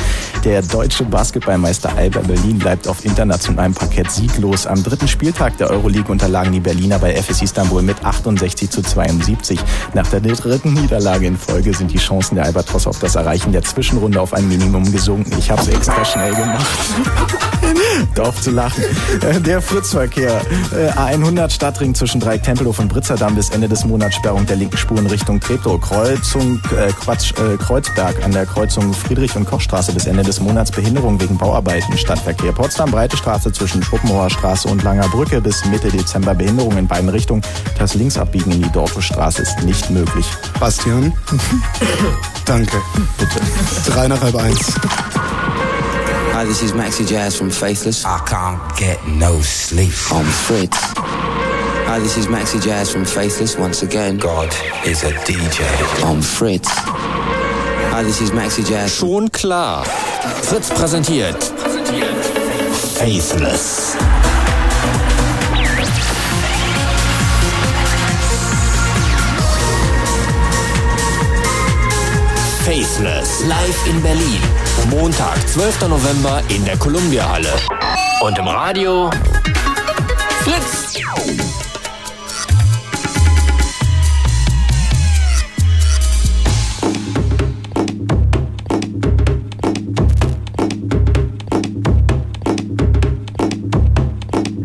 Der deutsche Basketballmeister Alba Berlin bleibt auf internationalem Parkett sieglos. Am dritten Spieltag der Euroleague unterlagen die Berliner bei FS Istanbul mit 68 zu 72. Nach der dritten Niederlage in Folge sind die Chancen der Albatros auf das Erreichen der Zwischenrunde auf ein Minimum gesunken. Ich habe es extra schnell gemacht. Dorf zu lachen. Äh, Der Fritzverkehr. Äh, A100 Stadtring zwischen Dreieck Tempelhof und Britzerdamm bis Ende des Monats Sperrung der linken Spuren Richtung Treptow. Kreuzung äh, Quatsch, äh, Kreuzberg an der Kreuzung Friedrich- und Kochstraße bis Ende des Monats Behinderung wegen Bauarbeiten. Stadtverkehr. Potsdam Breite Straße zwischen Schopenhauer Straße und Langer Brücke bis Mitte Dezember Behinderung in beiden Richtungen. Das Linksabbiegen in die Dorfstraße ist nicht möglich. Bastian? Danke. Bitte. Drei nach halb eins. Hi, this is Maxi Jazz from Faithless. I can't get no sleep. On Fritz. Hi, this is Maxi Jazz from Faithless once again. God is a DJ. On Fritz. Hi, this is Maxi Jazz. Schon klar. Fritz präsentiert. Faithless. Faithless. Live in Berlin. Montag, 12. November in der Columbia Halle. Und im Radio Fritz.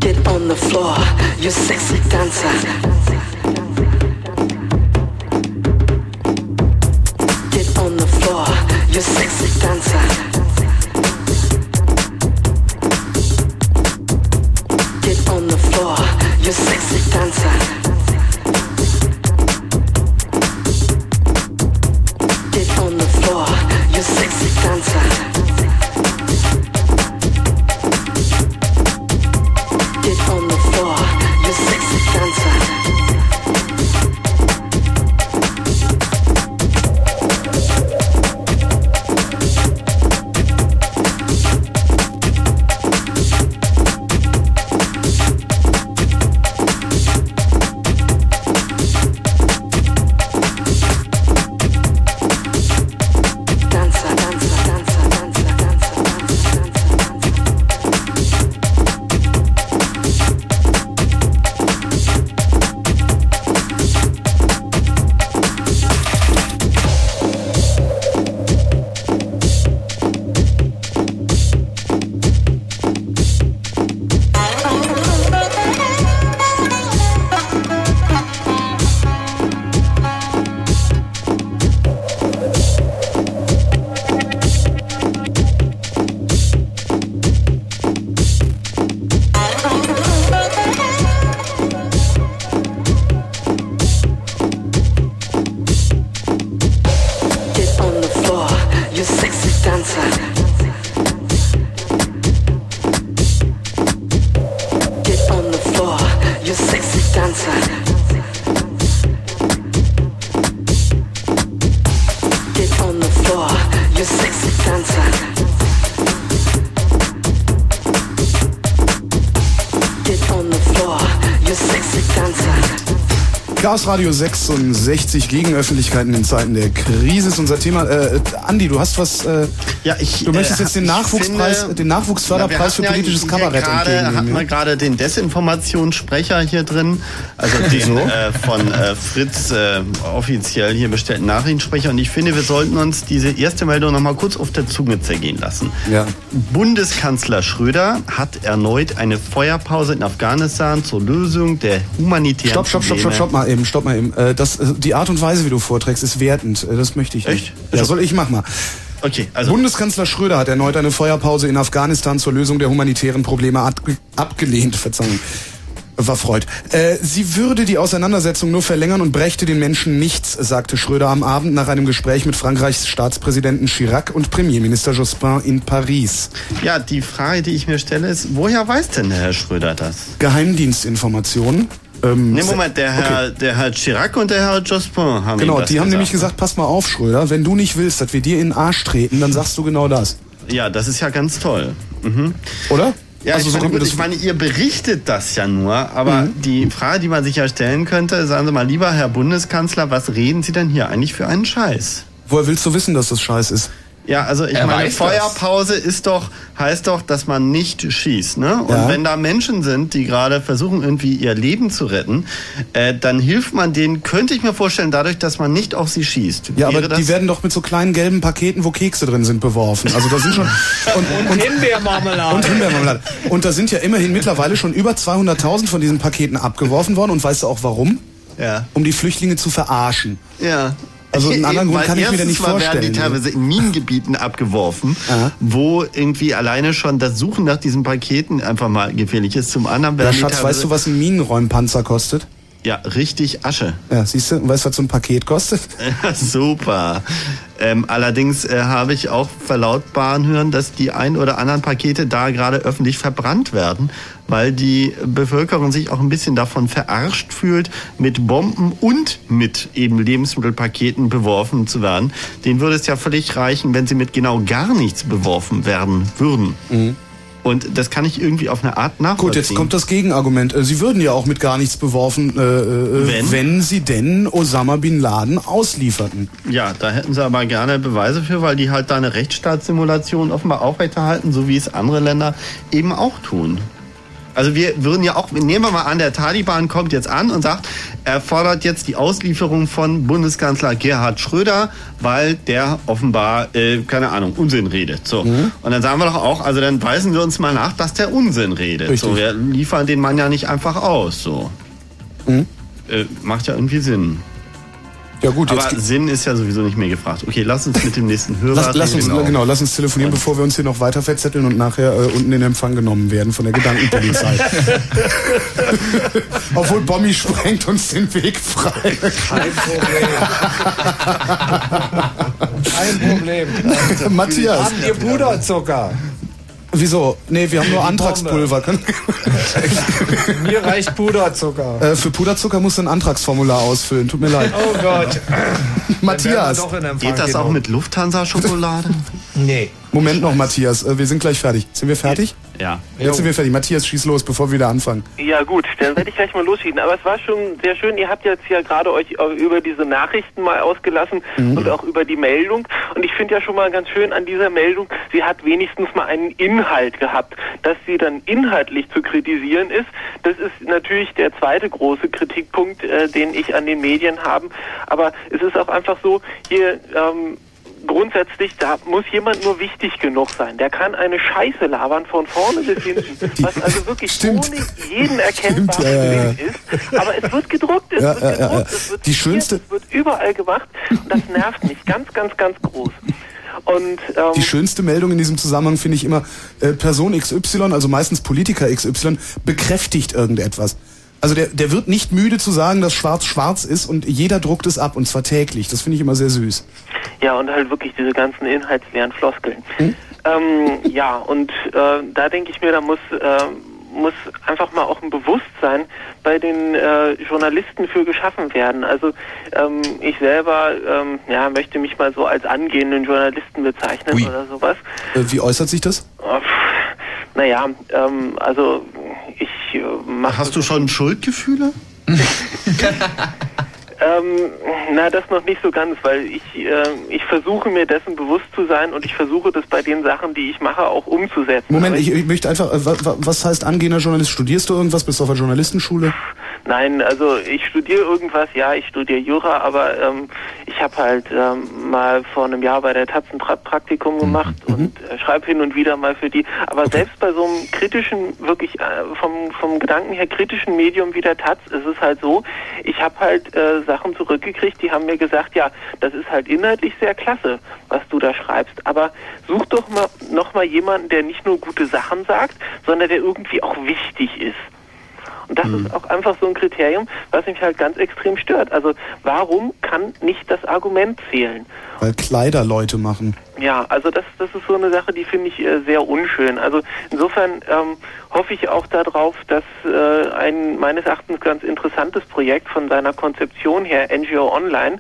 Get on the floor, you sexy dancer. Floor, you sexy dancer. Chaos Radio 66 gegen Öffentlichkeiten in Zeiten der Krise ist unser Thema. Äh, Andi, du hast was. Äh, ja, ich. Du möchtest äh, jetzt den Nachwuchspreis, finde- den Nachwuchsförderpreis für hatten politisches ja Kabarett entgegennehmen. hatten wir ja? gerade den Desinformationssprecher hier drin, also den äh, von äh, Fritz äh, offiziell hier bestellten Nachrichtensprecher. Und ich finde, wir sollten uns diese erste Meldung noch mal kurz auf der Zunge zergehen lassen. Ja. Bundeskanzler Schröder hat erneut eine Feuerpause in Afghanistan zur Lösung der humanitären Stopp, stopp, stopp, stopp, stopp mal eben, stopp mal eben. Äh, das, äh, die Art und Weise, wie du vorträgst, ist wertend. Äh, Das möchte ich nicht. Ja, soll ich mach mal. Okay, also Bundeskanzler Schröder hat erneut eine Feuerpause in Afghanistan zur Lösung der humanitären Probleme abge abgelehnt. Verzeihung. War Freud. Äh, sie würde die Auseinandersetzung nur verlängern und brächte den Menschen nichts, sagte Schröder am Abend nach einem Gespräch mit Frankreichs Staatspräsidenten Chirac und Premierminister Jospin in Paris. Ja, die Frage, die ich mir stelle, ist, woher weiß denn der Herr Schröder das? Geheimdienstinformationen. Ähm, Nee, Moment, der Herr, der Herr Chirac und der Herr Jospin haben Genau, die haben gesagt. nämlich gesagt, pass mal auf, Schröder, wenn du nicht willst, dass wir dir in den Arsch treten, dann sagst du genau das. Ja, das ist ja ganz toll. Mhm. Oder? Ja, Also ich, so meine, gut, ich meine, ihr berichtet das ja nur, aber Mhm. die Frage, die man sich ja stellen könnte, sagen Sie mal, lieber Herr Bundeskanzler, was reden Sie denn hier eigentlich für einen Scheiß? Woher willst du wissen, dass das scheiß ist? Ja, also ich Er meine, weiß das. Feuerpause ist doch, heißt doch, dass man nicht schießt, ne? Und Ja. wenn da Menschen sind, die gerade versuchen, irgendwie ihr Leben zu retten, äh, dann hilft man denen, könnte ich mir vorstellen, dadurch, dass man nicht auf sie schießt. Ja, aber Wäre das die werden doch mit so kleinen gelben Paketen, wo Kekse drin sind, beworfen. Also da sind schon und, Und Himbeermarmelade. und Himbeermarmelade. Und da sind ja immerhin mittlerweile schon über 200.000 von diesen Paketen abgeworfen worden. Und weißt du auch warum? Ja. Um die Flüchtlinge zu verarschen. Ja. Also einen anderen Grund kann ich mir da nicht mal werden die vorstellen. teilweise in Minengebieten abgeworfen, wo irgendwie alleine schon das Suchen nach diesen Paketen einfach mal gefährlich ist. Zum anderen Ja, werden die Schatz, weißt du, was ein Minenräumpanzer kostet? Ja, richtig Asche. Ja, siehst du, weißt du, was so ein Paket kostet? Super. Ähm, allerdings äh, habe ich auch verlautbaren hören, dass die ein oder anderen Pakete da gerade öffentlich verbrannt werden, weil die Bevölkerung sich auch ein bisschen davon verarscht fühlt, mit Bomben und mit eben Lebensmittelpaketen beworfen zu werden. Denen würde es ja völlig reichen, wenn sie mit genau gar nichts beworfen werden würden. Und das kann ich irgendwie auf eine Art nachvollziehen. Gut, jetzt kommt das Gegenargument. Äh, Sie würden ja auch mit gar nichts beworfen, äh, äh, Wenn? wenn sie denn Osama Bin Laden auslieferten. Ja, da hätten sie aber gerne Beweise für, weil die halt da eine Rechtsstaatssimulation offenbar aufrechterhalten, so wie es andere Länder eben auch tun. Also wir würden ja auch, nehmen wir mal an, der Taliban kommt jetzt an und sagt, er fordert jetzt die Auslieferung von Bundeskanzler Gerhard Schröder, weil der offenbar, äh, keine Ahnung, Unsinn redet. So. Und dann sagen wir doch auch, also dann weisen wir uns mal nach, dass der Unsinn redet. Richtig. So, wir liefern den Mann ja nicht einfach aus. So. Mhm. Äh, macht ja irgendwie Sinn. Ja gut, Aber jetzt Sinn ist ja sowieso nicht mehr gefragt. Okay, lass uns mit dem nächsten Hörer Lass, lass uns, reden. genau. lass uns telefonieren, bevor wir uns hier noch weiter verzetteln und nachher äh, unten in Empfang genommen werden von der Gedankenpolizei. Obwohl Bommi sprengt uns den Weg frei. Kein Problem. Kein Problem. Matthias. Habt ihr Puderzucker? Wieso? Nee, wir haben nur Antragspulver. Mir reicht Puderzucker. Äh, für Puderzucker musst du ein Antragsformular ausfüllen. Tut mir leid. Oh Gott. Matthias. Geht das auch mit Lufthansa-Schokolade? Nee. Moment noch, Matthias. Äh, wir sind gleich fertig. Sind wir fertig? Ja. Jetzt sind wir fertig. Matthias, schieß los, bevor wir wieder anfangen. Ja gut, dann werde ich gleich mal losschießen. Aber es war schon sehr schön. Ihr habt jetzt ja gerade euch äh, über diese Nachrichten mal ausgelassen Mhm. und auch über die Meldung. Und ich finde ja schon mal ganz schön an dieser Meldung, sie hat wenigstens mal einen Inhalt gehabt. Dass sie dann inhaltlich zu kritisieren ist, das ist natürlich der zweite große Kritikpunkt, äh, den ich an den Medien habe. Aber es ist auch einfach so, hier ähm, grundsätzlich, da muss jemand nur wichtig genug sein. Der kann eine Scheiße labern von vorne bis hinten, was also wirklich ohne jeden erkennbaren Stimmt. Sinn ist. Aber es wird gedruckt, es Ja, wird ja, gedruckt, ja, es wird Die schönste- es wird überall gemacht und das nervt mich ganz, ganz, ganz groß. Und ähm, Die schönste Meldung in diesem Zusammenhang finde ich immer, äh, Person XY, also meistens Politiker XY, bekräftigt irgendetwas. Also der, der wird nicht müde zu sagen, dass schwarz schwarz ist und jeder druckt es ab und zwar täglich. Das finde ich immer sehr süß. Ja, und halt wirklich diese ganzen inhaltsleeren Floskeln. Hm? Ähm, ja, und äh, da denke ich mir, da muss, äh, muss einfach mal auch ein Bewusstsein bei den äh, Journalisten für geschaffen werden. Also ähm, ich selber ähm, ja, möchte mich mal so als angehenden Journalisten bezeichnen Ui. oder sowas. Äh, wie äußert sich das? Oh, Naja, ähm, also ich äh, mache Hast du schon Schuldgefühle? Ähm, na, das noch nicht so ganz, weil ich, äh, ich versuche mir dessen bewusst zu sein und ich versuche das bei den Sachen, die ich mache, auch umzusetzen. Moment, ich, ich möchte einfach, äh, wa, wa, was heißt angehender Journalist? Studierst du irgendwas? Bist du auf der Journalistenschule? Nein, also ich studiere irgendwas, ja, ich studiere Jura, aber ähm, ich habe halt ähm, mal vor einem Jahr bei der Taz ein Pra Praktikum gemacht und äh, schreibe hin und wieder mal für die. Aber selbst bei so einem kritischen, wirklich äh, vom, vom Gedanken her kritischen Medium wie der Taz ist es halt so, ich habe halt äh, Sachen zurückgekriegt, die haben mir gesagt, ja, das ist halt inhaltlich sehr klasse, was du da schreibst, aber such doch mal noch mal jemanden, der nicht nur gute Sachen sagt, sondern der irgendwie auch wichtig ist. Und das ist auch einfach so ein Kriterium, was mich halt ganz extrem stört. Also warum kann nicht das Argument zählen? Weil Kleider Leute machen. Ja, also das, das ist so eine Sache, die finde ich äh, sehr unschön. Also insofern ähm, hoffe ich auch darauf, dass äh, ein meines Erachtens ganz interessantes Projekt von seiner Konzeption her, NGO Online,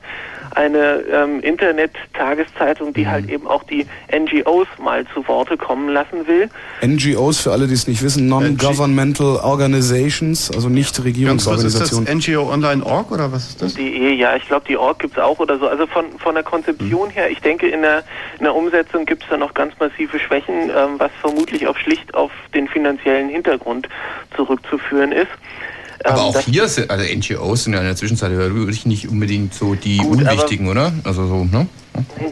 eine ähm, Internet-Tageszeitung, die halt eben auch die NGOs mal zu Worte kommen lassen will. NGOs, für alle, die es nicht wissen, Non-Governmental Organizations, also nicht Ganz kurz, ist das Regierungsorganisationen. NGO Online Org oder was ist das? DE, ja, ich glaube, die Org gibt's auch oder so. Also von, von der Konzeption her, ich denke, in der, in der Umsetzung gibt's da noch ganz massive Schwächen, ähm, was vermutlich auch schlicht auf den finanziellen Hintergrund zurückzuführen ist. Aber Ähm, auch hier sind, also NGOs sind ja in der Zwischenzeit wirklich nicht unbedingt so die Gut, aber- unwichtigen, oder? Also so, ne?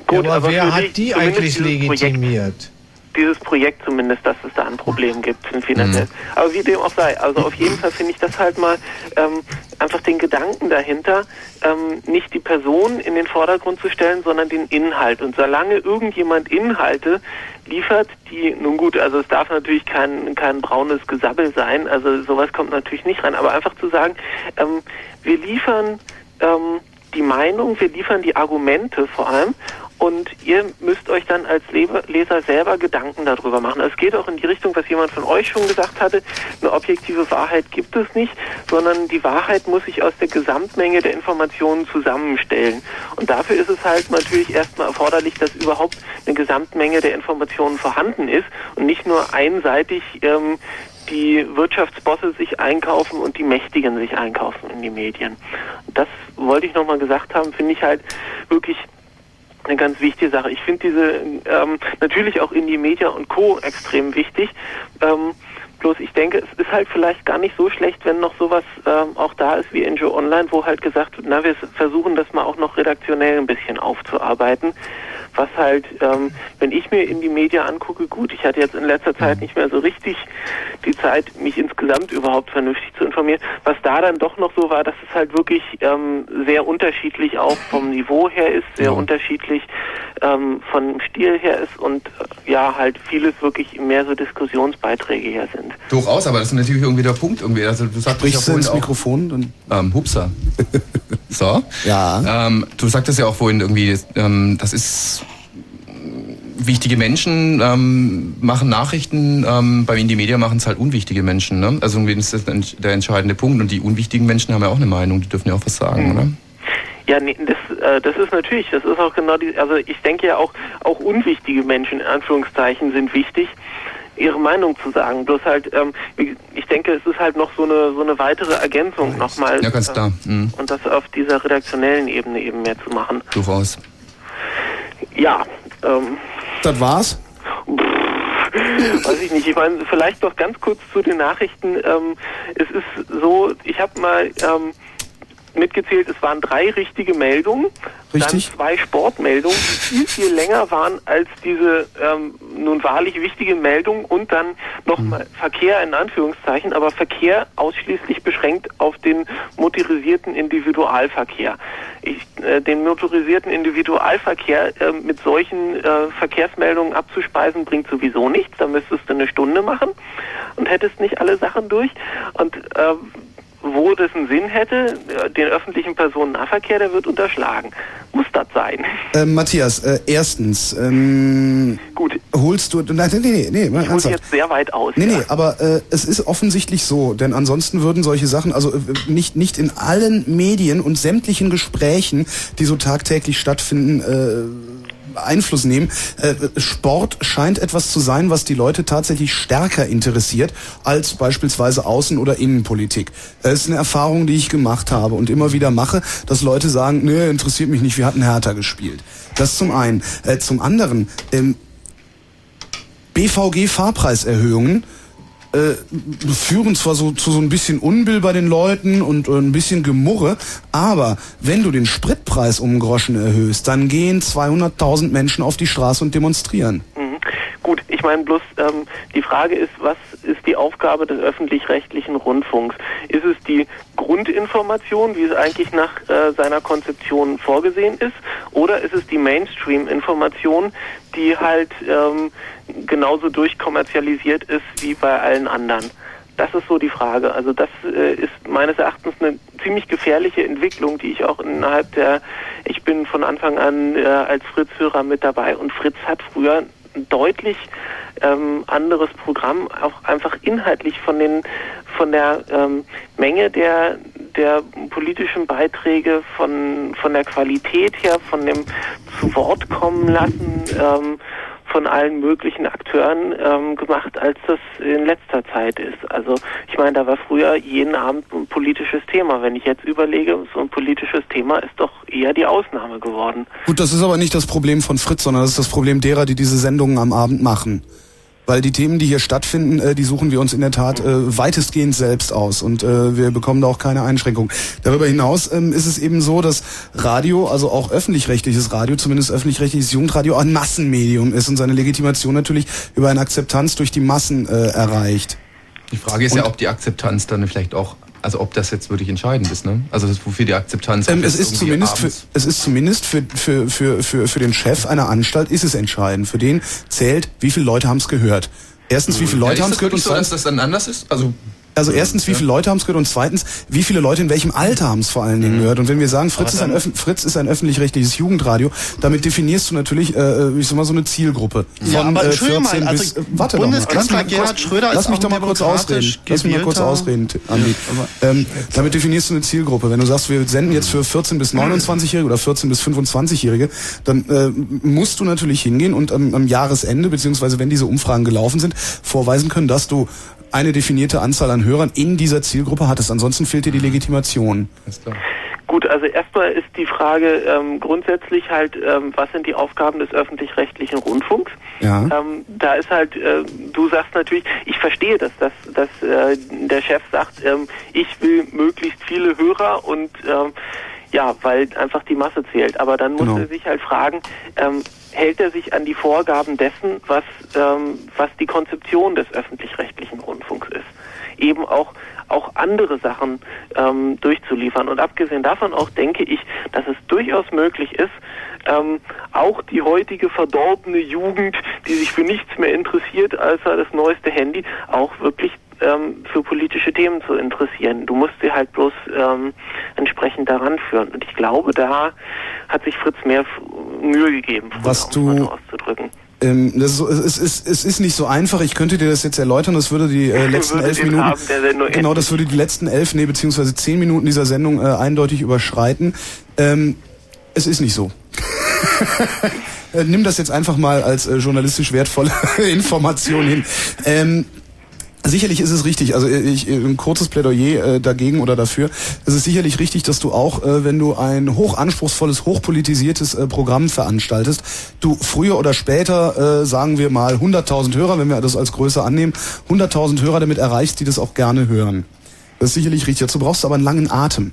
Gut, aber, wer für hat die eigentlich legitimiert? Dieses Projekt zumindest, dass es da ein Problem gibt finanziell. Aber wie dem auch sei, also auf jeden Fall finde ich das halt mal ähm, einfach den Gedanken dahinter, ähm, nicht die Person in den Vordergrund zu stellen, sondern den Inhalt. Und solange irgendjemand Inhalte liefert, die, nun gut, also es darf natürlich kein, kein braunes Gesabbel sein, also sowas kommt natürlich nicht rein, aber einfach zu sagen, ähm, wir liefern ähm, die Meinung, wir liefern die Argumente vor allem und ihr müsst euch dann als Leser selber Gedanken darüber machen. Es geht auch in die Richtung, was jemand von euch schon gesagt hatte, eine objektive Wahrheit gibt es nicht, sondern die Wahrheit muss sich aus der Gesamtmenge der Informationen zusammenstellen. Und dafür ist es halt natürlich erstmal erforderlich, dass überhaupt eine Gesamtmenge der Informationen vorhanden ist und nicht nur einseitig ähm, die Wirtschaftsbosse sich einkaufen und die Mächtigen sich einkaufen in die Medien. Das wollte ich nochmal gesagt haben, finde ich halt wirklich eine ganz wichtige Sache. Ich finde diese ähm, natürlich auch Indie Media und Co. extrem wichtig. Ähm, bloß ich denke, es ist halt vielleicht gar nicht so schlecht, wenn noch sowas ähm, auch da ist wie NGO Online, wo halt gesagt wird, na, wir versuchen das mal auch noch redaktionell ein bisschen aufzuarbeiten. Was halt, ähm, wenn ich mir Indie Media angucke, gut, ich hatte jetzt in letzter Zeit nicht mehr so richtig die Zeit, mich insgesamt überhaupt vernünftig zu informieren. Was da dann doch noch so war, dass es halt wirklich ähm, sehr unterschiedlich auch vom Niveau her ist, sehr unterschiedlich ähm, vom Stil her ist und äh, ja, halt vieles wirklich mehr so Diskussionsbeiträge her sind. Durchaus, aber das ist natürlich irgendwie der Punkt irgendwie. Also du sagtest Sprichst ja du ins Mikrofon? Dann ähm, Hupsa. so. Ja. Ähm, du sagtest ja auch vorhin irgendwie, ähm, das ist wichtige Menschen ähm, machen Nachrichten, ähm, beim Indie Media machen es halt unwichtige Menschen. Ne? Also irgendwie ist das der ents- der entscheidende Punkt. Und die unwichtigen Menschen haben ja auch eine Meinung, die dürfen ja auch was sagen, oder? Ja, nee, das, äh, das ist natürlich, das ist auch genau die, also ich denke ja auch, auch unwichtige Menschen in Anführungszeichen sind wichtig, ihre Meinung zu sagen. Bloß halt, ähm, ich denke, es ist halt noch so eine so eine weitere Ergänzung nochmal. Ja, ganz klar. Mhm. Und das auf dieser redaktionellen Ebene eben mehr zu machen. Durchaus. Ja, ähm, das war's? weiß ich nicht. Ich meine, vielleicht noch ganz kurz zu den Nachrichten. Ähm, es ist so, ich habe mal ähm, mitgezählt, es waren drei richtige Meldungen, Richtig. dann zwei Sportmeldungen, die viel, viel länger waren als diese ähm, nun wahrlich wichtige Meldung und dann nochmal Verkehr in Anführungszeichen, aber Verkehr ausschließlich beschränkt auf den motorisierten Individualverkehr. Ich, äh, den motorisierten Individualverkehr äh, mit solchen äh, Verkehrsmeldungen abzuspeisen, bringt sowieso nichts. Da müsstest du eine Stunde machen und hättest nicht alle Sachen durch. Und äh, wo das einen Sinn hätte, äh, den öffentlichen Personennahverkehr, der wird unterschlagen. Muss das sein? Äh, Matthias, äh, erstens, ähm, Gut. holst du, nein, nee, nee, nee, Ich jetzt sehr weit aus. Nee, ja. nee, aber äh, es ist offensichtlich so, denn ansonsten würden solche Sachen, also äh, nicht, nicht in allen Medien und sämtlichen Gesprächen, die so tagtäglich stattfinden, äh, Einfluss nehmen. Äh, Sport scheint etwas zu sein, was die Leute tatsächlich stärker interessiert als beispielsweise Außen- oder Innenpolitik. Das ist eine Erfahrung, die ich gemacht habe und immer wieder mache, dass Leute sagen, nee, interessiert mich nicht, wir hatten Hertha gespielt. Das zum einen. Äh, zum anderen, ähm, BVG-Fahrpreiserhöhungen äh, führen zwar so zu so ein bisschen Unbill bei den Leuten und äh, ein bisschen Gemurre, aber wenn du den Spritpreis um Groschen erhöhst, dann gehen 200.000 Menschen auf die Straße und demonstrieren. Mhm. Gut, ich meine bloß, ähm, die Frage ist, was ist die Aufgabe des öffentlich-rechtlichen Rundfunks? Ist es die Grundinformation, wie es eigentlich nach äh, seiner Konzeption vorgesehen ist, oder ist es die Mainstream-Information, die halt ähm, genauso durchkommerzialisiert ist wie bei allen anderen? Das ist so die Frage. Also das äh, ist meines Erachtens eine ziemlich gefährliche Entwicklung, die ich auch innerhalb der, ich bin von Anfang an äh, als Fritz-Hörer mit dabei und Fritz hat früher ein deutlich ähm, anderes Programm, auch einfach inhaltlich von den von der ähm, Menge der der politischen Beiträge, von von der Qualität her, von dem zu Wort kommen lassen ähm, von allen möglichen Akteuren ähm, gemacht, als das in letzter Zeit ist. Also ich meine, da war früher jeden Abend ein politisches Thema. Wenn ich jetzt überlege, so ein politisches Thema ist doch eher die Ausnahme geworden. Gut, das ist aber nicht das Problem von Fritz, sondern das ist das Problem derer, die diese Sendungen am Abend machen. Weil die Themen, die hier stattfinden, äh, die suchen wir uns in der Tat äh, weitestgehend selbst aus und äh, wir bekommen da auch keine Einschränkung. Darüber hinaus ähm, ist es eben so, dass Radio, also auch öffentlich-rechtliches Radio, zumindest öffentlich-rechtliches Jugendradio, ein Massenmedium ist und seine Legitimation natürlich über eine Akzeptanz durch die Massen äh, erreicht. Die Frage ist ja, ob die Akzeptanz dann vielleicht auch, also ob das jetzt wirklich entscheidend ist, ne? Also das, wofür die Akzeptanz Ähm, es ist zumindest für, es ist zumindest für, für, für, für, für den Chef einer Anstalt ist es entscheidend. Für den zählt, wie viele Leute haben es gehört. Erstens, wie viele Ja, Leute ist haben das es gehört und wirklich so, dass das dann anders ist? Also also erstens, wie viele Leute haben es gehört und zweitens, wie viele Leute in welchem Alter haben es vor allen Mhm. Dingen gehört. Und wenn wir sagen, Fritz ist ein, Fritz ist ein öffentlich-rechtliches Jugendradio, damit definierst du natürlich, äh, ich sag mal, so eine Zielgruppe. Ja, aber äh, Entschuldigung mal, 14 also bis, äh, warte doch mal. Lass Bundeskanzler mich mal Gerhard kurz- Schröder Lass ist mich doch mal kurz ausreden. Lass mich mal kurz ausreden, Andi. Ähm, damit definierst du eine Zielgruppe. Wenn du sagst, wir senden jetzt für 14 bis 29-Jährige oder 14 bis 25-Jährige, dann äh, musst du natürlich hingehen und am, am Jahresende, beziehungsweise wenn diese Umfragen gelaufen sind, vorweisen können, dass du eine definierte Anzahl an Hörern in dieser Zielgruppe hattest. Ansonsten fehlt dir die Legitimation. Gut, also erstmal ist die Frage ähm, grundsätzlich halt, ähm, was sind die Aufgaben des öffentlich-rechtlichen Rundfunks? Ja. Ähm, da ist halt, äh, du sagst natürlich, ich verstehe das, dass, dass äh, der Chef sagt, ähm, ich will möglichst viele Hörer und ähm, ja, weil einfach die Masse zählt. Aber dann muss Genau. er sich halt fragen, ähm, hält er sich an die Vorgaben dessen, was, ähm, was die Konzeption des öffentlich-rechtlichen Rundfunks ist? Eben auch auch andere Sachen ähm, durchzuliefern. Und abgesehen davon auch denke ich, dass es durchaus möglich ist, ähm, auch die heutige verdorbene Jugend, die sich für nichts mehr interessiert, als das neueste Handy, auch wirklich ähm, für politische Themen zu interessieren. Du musst sie halt bloß ähm, entsprechend daran führen. Und ich glaube, da hat sich Fritz mehr Mühe gegeben, Was du- auszudrücken. Ähm, das ist, es, ist, es ist nicht so einfach. Ich könnte dir das jetzt erläutern. Das würde die äh, letzten Würde elf Minuten. Genau, das würde die letzten elf, nee, beziehungsweise zehn Minuten dieser Sendung äh, eindeutig überschreiten. Ähm, es ist nicht so. Äh, Nimm das jetzt einfach mal als äh, journalistisch wertvolle Information hin. Ähm, Sicherlich ist es richtig, also äh, ich, äh, ein kurzes Plädoyer äh, dagegen oder dafür. Es ist sicherlich richtig, dass du auch, äh, wenn du ein hochanspruchsvolles, hochpolitisiertes äh, Programm veranstaltest, du früher oder später, äh, sagen wir mal 100.000 Hörer, wenn wir das als Größe annehmen, 100.000 Hörer damit erreichst, die das auch gerne hören. Das ist sicherlich richtig. Dazu brauchst du aber einen langen Atem.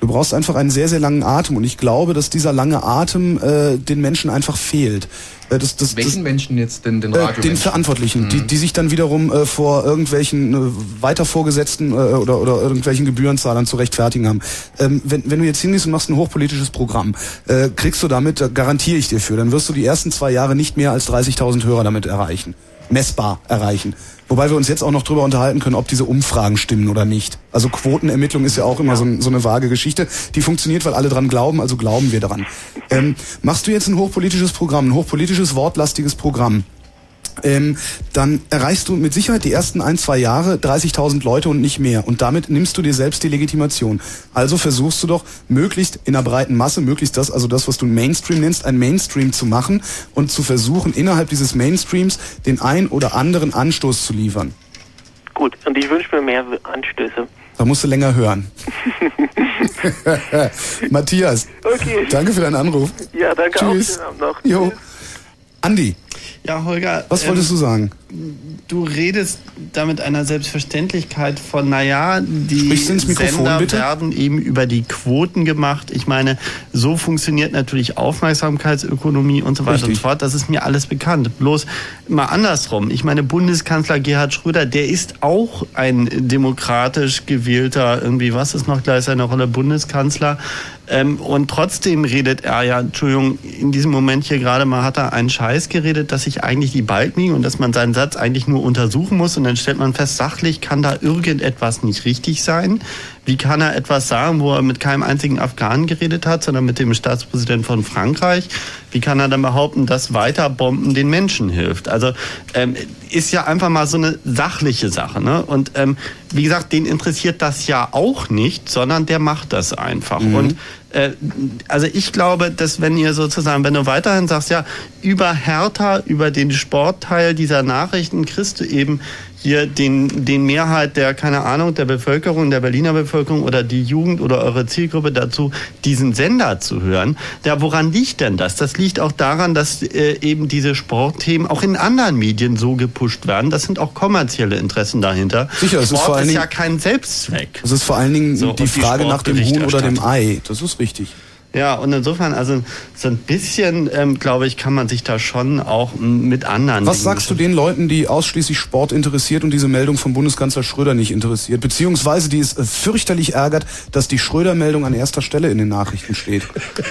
Du brauchst einfach einen sehr, sehr langen Atem und ich glaube, dass dieser lange Atem äh, den Menschen einfach fehlt. Äh, das, das, Welchen Menschen jetzt denn den äh, Radio? den Verantwortlichen, die, die sich dann wiederum äh, vor irgendwelchen äh, weiter vorgesetzten äh, oder, oder irgendwelchen Gebührenzahlern zu rechtfertigen haben. Ähm, wenn, wenn du jetzt hingehst und machst ein hochpolitisches Programm, äh, kriegst du damit, da garantiere ich dir für, dann wirst du die ersten zwei Jahre nicht mehr als 30.000 Hörer damit erreichen. messbar erreichen. Wobei wir uns jetzt auch noch drüber unterhalten können, ob diese Umfragen stimmen oder nicht. Also Quotenermittlung ist ja auch immer so, ein, so eine vage Geschichte. Die funktioniert, weil alle dran glauben, also glauben wir daran. Ähm, machst du jetzt ein hochpolitisches Programm, ein hochpolitisches, wortlastiges Programm? Ähm, dann erreichst du mit Sicherheit die ersten ein, zwei Jahre 30.000 Leute und nicht mehr. Und damit nimmst du dir selbst die Legitimation. Also versuchst du doch möglichst in einer breiten Masse, möglichst das, also das, was du Mainstream nennst, ein Mainstream zu machen und zu versuchen, innerhalb dieses Mainstreams den ein oder anderen Anstoß zu liefern. Gut, und ich wünsche mir mehr Anstöße. Da musst du länger hören. Matthias, Okay. danke für deinen Anruf. Ja, danke Tschüss. auch. Schönen Abend noch. Jo. Andi, Ja, Holger. was wolltest ähm, du sagen? Du redest da mit einer Selbstverständlichkeit von, naja, die Sender bitte? werden eben über die Quoten gemacht. Ich meine, so funktioniert natürlich Aufmerksamkeitsökonomie und so weiter und Richtig. so fort. Das ist mir alles bekannt. Bloß mal andersrum. Ich meine, Bundeskanzler Gerhard Schröder, der ist auch ein demokratisch gewählter, irgendwie, was ist noch gleich seine Rolle, Bundeskanzler. Ähm, und trotzdem redet er ja, Entschuldigung, in diesem Moment hier gerade mal hat er einen Scheiß geredet, dass sich eigentlich die Balken liegen und dass man seinen Satz eigentlich nur untersuchen muss und dann stellt man fest, sachlich kann da irgendetwas nicht richtig sein. Wie kann er etwas sagen, wo er mit keinem einzigen Afghanen geredet hat, sondern mit dem Staatspräsidenten von Frankreich? Wie kann er dann behaupten, dass Weiterbomben den Menschen hilft? Also ähm, ist ja einfach mal so eine sachliche Sache. Ne? Und ähm, wie gesagt, den interessiert das ja auch nicht, sondern der macht das einfach. Und äh, also ich glaube, dass wenn ihr sozusagen, wenn du weiterhin sagst, ja, über Hertha, über den Sportteil dieser Nachrichten kriegst du eben hier den, den Mehrheit der, keine Ahnung, der Bevölkerung, der Berliner Bevölkerung oder die Jugend oder eure Zielgruppe dazu, diesen Sender zu hören. Ja, woran liegt denn das? Das liegt auch daran, dass äh, eben diese Sportthemen auch in anderen Medien so gepusht werden. Das sind auch kommerzielle Interessen dahinter. Sicher, es ist vor allen ist ja kein Selbstzweck. Das ist vor allen Dingen So, die die Frage nach dem Huhn oder dem. Ei. Das ist richtig. Ja, und insofern, also so ein bisschen, ähm, glaube ich, kann man sich da schon auch mit anderen. Was sagst du den Leuten, die ausschließlich Sport interessiert und diese Meldung vom Bundeskanzler Schröder nicht interessiert? Beziehungsweise die es äh, fürchterlich ärgert, dass die Schröder-Meldung an erster Stelle in den Nachrichten steht.